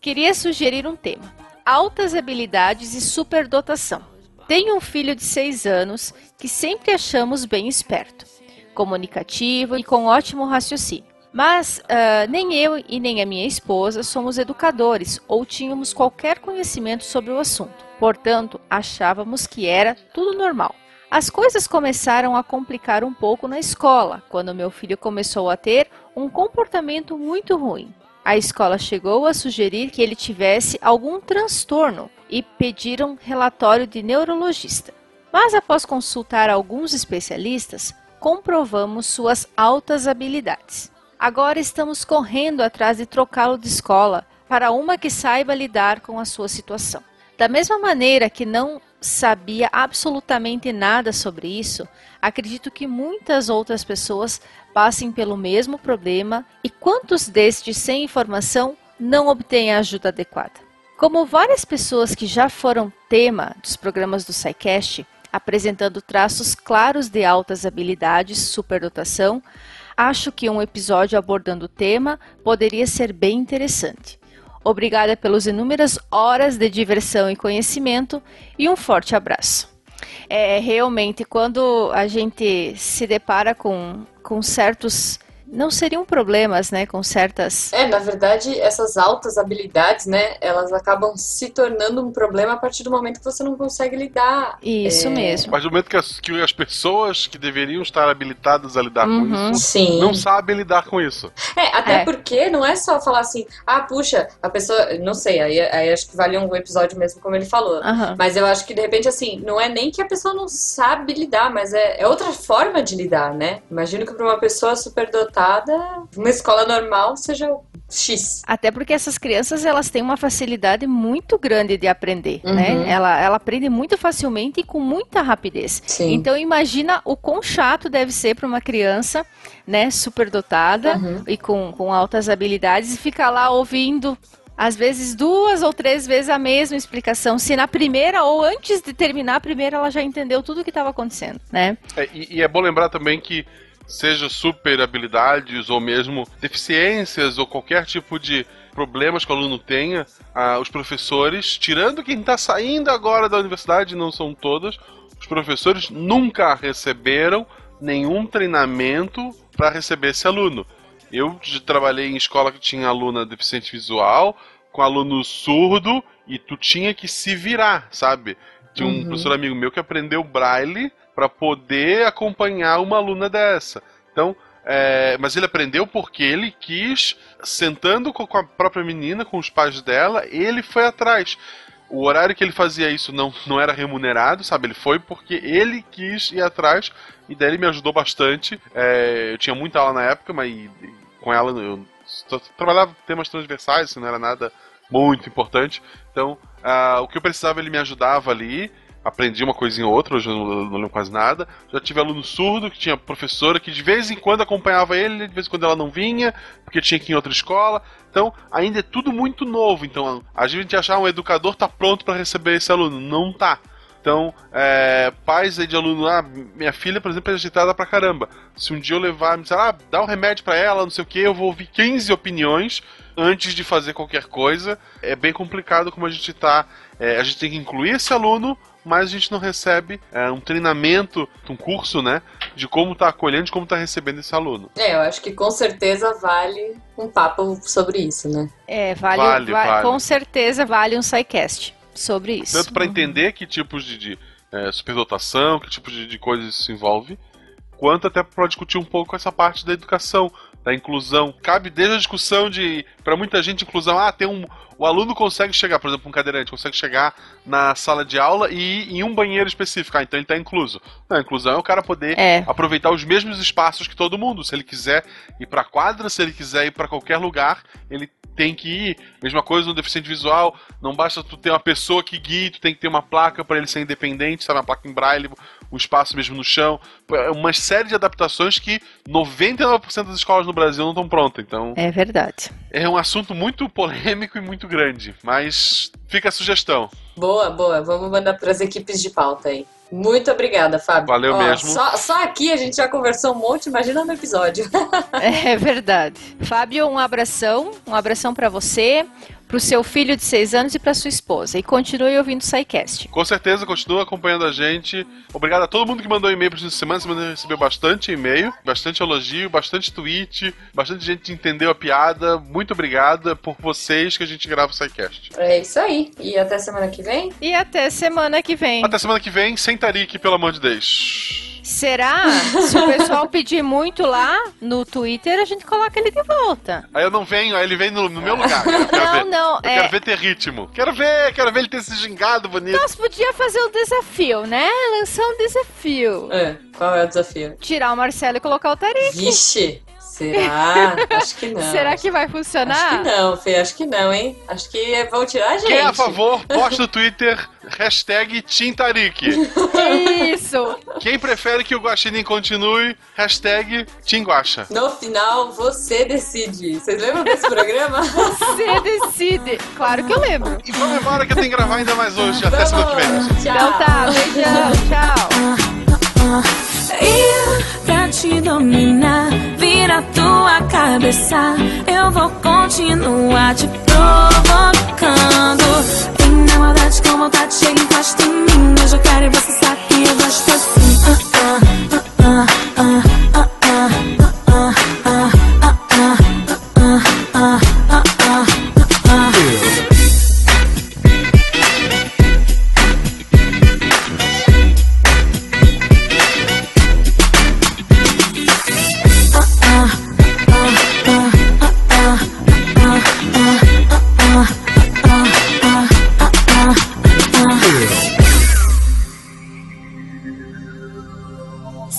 Queria sugerir um tema: altas habilidades e superdotação. Tenho um filho de 6 anos que sempre achamos bem esperto, comunicativo e com ótimo raciocínio. Mas ah, nem eu e nem a minha esposa somos educadores ou tínhamos qualquer conhecimento sobre o assunto. Portanto, achávamos que era tudo normal. As coisas começaram a complicar um pouco na escola, quando meu filho começou a ter um comportamento muito ruim. A escola chegou a sugerir que ele tivesse algum transtorno e pediram relatório de neurologista. Mas após consultar alguns especialistas, comprovamos suas altas habilidades. Agora estamos correndo atrás de trocá-lo de escola para uma que saiba lidar com a sua situação. Da mesma maneira que não sabia absolutamente nada sobre isso, acredito que muitas outras pessoas passem pelo mesmo problema e quantos destes sem informação não obtêm a ajuda adequada. Como várias pessoas que já foram tema dos programas do SciCast, apresentando traços claros de altas habilidades, superdotação, acho que um episódio abordando o tema poderia ser bem interessante. Obrigada pelas inúmeras horas de diversão e conhecimento e um forte abraço. É realmente quando a gente se depara com, com certos não seriam problemas, né, com certas É, na verdade, essas altas habilidades, né, elas acabam se tornando um problema a partir do momento que você não consegue lidar. Isso É, mesmo. Mas no momento que as, que as pessoas que deveriam estar habilitadas a lidar Uhum. com isso Sim. não sabem lidar com isso. É, até É. porque não é só falar assim, ah, puxa, a pessoa. Não sei, aí, aí acho que vale um episódio mesmo, como ele falou. Aham. Mas eu acho que de repente, assim, não é nem que a pessoa não sabe lidar, mas é, é outra forma de lidar, né? Imagino que para uma pessoa superdotada, uma escola normal seja X. Até porque essas crianças elas têm uma facilidade muito grande de aprender, Uhum. né? Ela, ela aprende muito facilmente e com muita rapidez. Sim. Então imagina o quão chato deve ser para uma criança, né, superdotada Uhum. e com, com altas habilidades e ficar lá ouvindo às vezes duas ou três vezes a mesma explicação, se na primeira ou antes de terminar a primeira ela já entendeu tudo o que estava acontecendo, né? É, e, e é bom lembrar também que seja super habilidades ou mesmo deficiências ou qualquer tipo de problemas que o aluno tenha, ah, os professores, tirando quem está saindo agora da universidade, não são todos, os professores nunca receberam nenhum treinamento para receber esse aluno. Eu trabalhei em escola que tinha aluna deficiente visual, com aluno surdo, e tu tinha que se virar, sabe? Tinha um Uhum. professor amigo meu que aprendeu braille para poder acompanhar uma aluna dessa. Então, é, mas ele aprendeu porque ele quis, sentando co- com a própria menina, com os pais dela, ele foi atrás. O horário que ele fazia isso não, não era remunerado, sabe? Ele foi porque ele quis ir atrás e daí ele me ajudou bastante. É, eu tinha muita aula na época, mas com ela eu trabalhava temas transversais, assim, não era nada muito importante. Então, ah, o que eu precisava ele me ajudava ali. Aprendi uma coisinha ou outra, hoje eu não, não lembro quase nada. Já tive aluno surdo, que tinha professora que de vez em quando acompanhava ele, de vez em quando ela não vinha, porque tinha que ir em outra escola. Então, ainda é tudo muito novo. Então, a gente achar um educador tá pronto para receber esse aluno. Não tá. Então, é, pais aí de aluno, ah, minha filha, por exemplo, é agitada pra caramba. Se um dia eu levar, me disser, ah, dá um remédio pra ela, não sei o que, eu vou ouvir 15 opiniões antes de fazer qualquer coisa. É bem complicado como a gente tá. é, a gente tem que incluir esse aluno, mas a gente não recebe é, um treinamento, um curso, né, de como tá acolhendo, de como tá recebendo esse aluno. É, eu acho que com certeza vale um papo sobre isso, né? É, vale, Vale, va- vale. com certeza vale um SciCast sobre isso. Tanto para entender que tipos de, de é, superdotação, que tipos de, de coisas isso envolve, quanto até para discutir um pouco essa parte da educação, da inclusão. Cabe desde a discussão de, para muita gente, inclusão, ah, tem um, o aluno consegue chegar, por exemplo, um cadeirante, consegue chegar na sala de aula e ir em um banheiro específico. Ah, então ele está incluso. Não, a inclusão é o cara poder É. aproveitar os mesmos espaços que todo mundo. Se ele quiser ir pra quadra, se ele quiser ir pra qualquer lugar, ele tem que ir. Mesma coisa no deficiente visual, não basta tu ter uma pessoa que guie, tu tem que ter uma placa para ele ser independente, sabe, uma placa em braille, o espaço mesmo no chão. É uma série de adaptações que 99% das escolas no Brasil não estão prontas. Então, É verdade. é um assunto muito polêmico e muito grande, mas fica a sugestão. Boa, boa. Vamos mandar para as equipes de pauta aí. Muito obrigada, Fábio. Valeu Ó, mesmo. Só, só aqui a gente já conversou um monte, imagina no episódio. É verdade. Fábio, um abração, um abração pra você, pro seu filho de seis anos e pra sua esposa. E continue ouvindo o SciCast. Com certeza, continua acompanhando a gente. Obrigado a todo mundo que mandou e-mail gente essa semana. Semana recebeu bastante e-mail, bastante elogio, bastante tweet, bastante gente entendeu a piada. Muito obrigado. É por vocês que a gente grava o SciCast. É isso aí. E até semana que vem? E até semana que vem. Até semana que vem, sem Tarik, pelo amor de Deus. Será? Se o pessoal pedir muito lá no Twitter, a gente coloca ele de volta. Aí eu não venho, aí ele vem no, no meu lugar. Eu quero Não, ver. não, Eu é- quero ver ter ritmo. Quero ver, quero ver ele ter se gingado bonito. Nós podíamos fazer um desafio, né? Lançar um desafio. É, qual é o desafio? Tirar o Marcelo e colocar o Tarik. Vixe, será? Acho que não. Será que vai funcionar? Acho que não, Fê, acho que não, hein? Acho que vão tirar a gente. Quem é a favor, poste no Twitter, hashtag TeamTarik. Isso! Quem prefere que o Guaxinim continue, hashtag TeamGuaxa. No final, você decide. Vocês lembram desse programa? Você decide. Claro que eu lembro. E vamos embora que eu tenho que gravar ainda mais hoje. Até semana que vem. pessoal. Então tá, beijão, tchau. Pra te dominar, vira tua cabeça. Eu vou continuar te provocando. Tem na maldade com vontade, chega encosta em mim. Eu já quero e você sabe que eu gosto assim. Ah, ah, ah, ah, ah,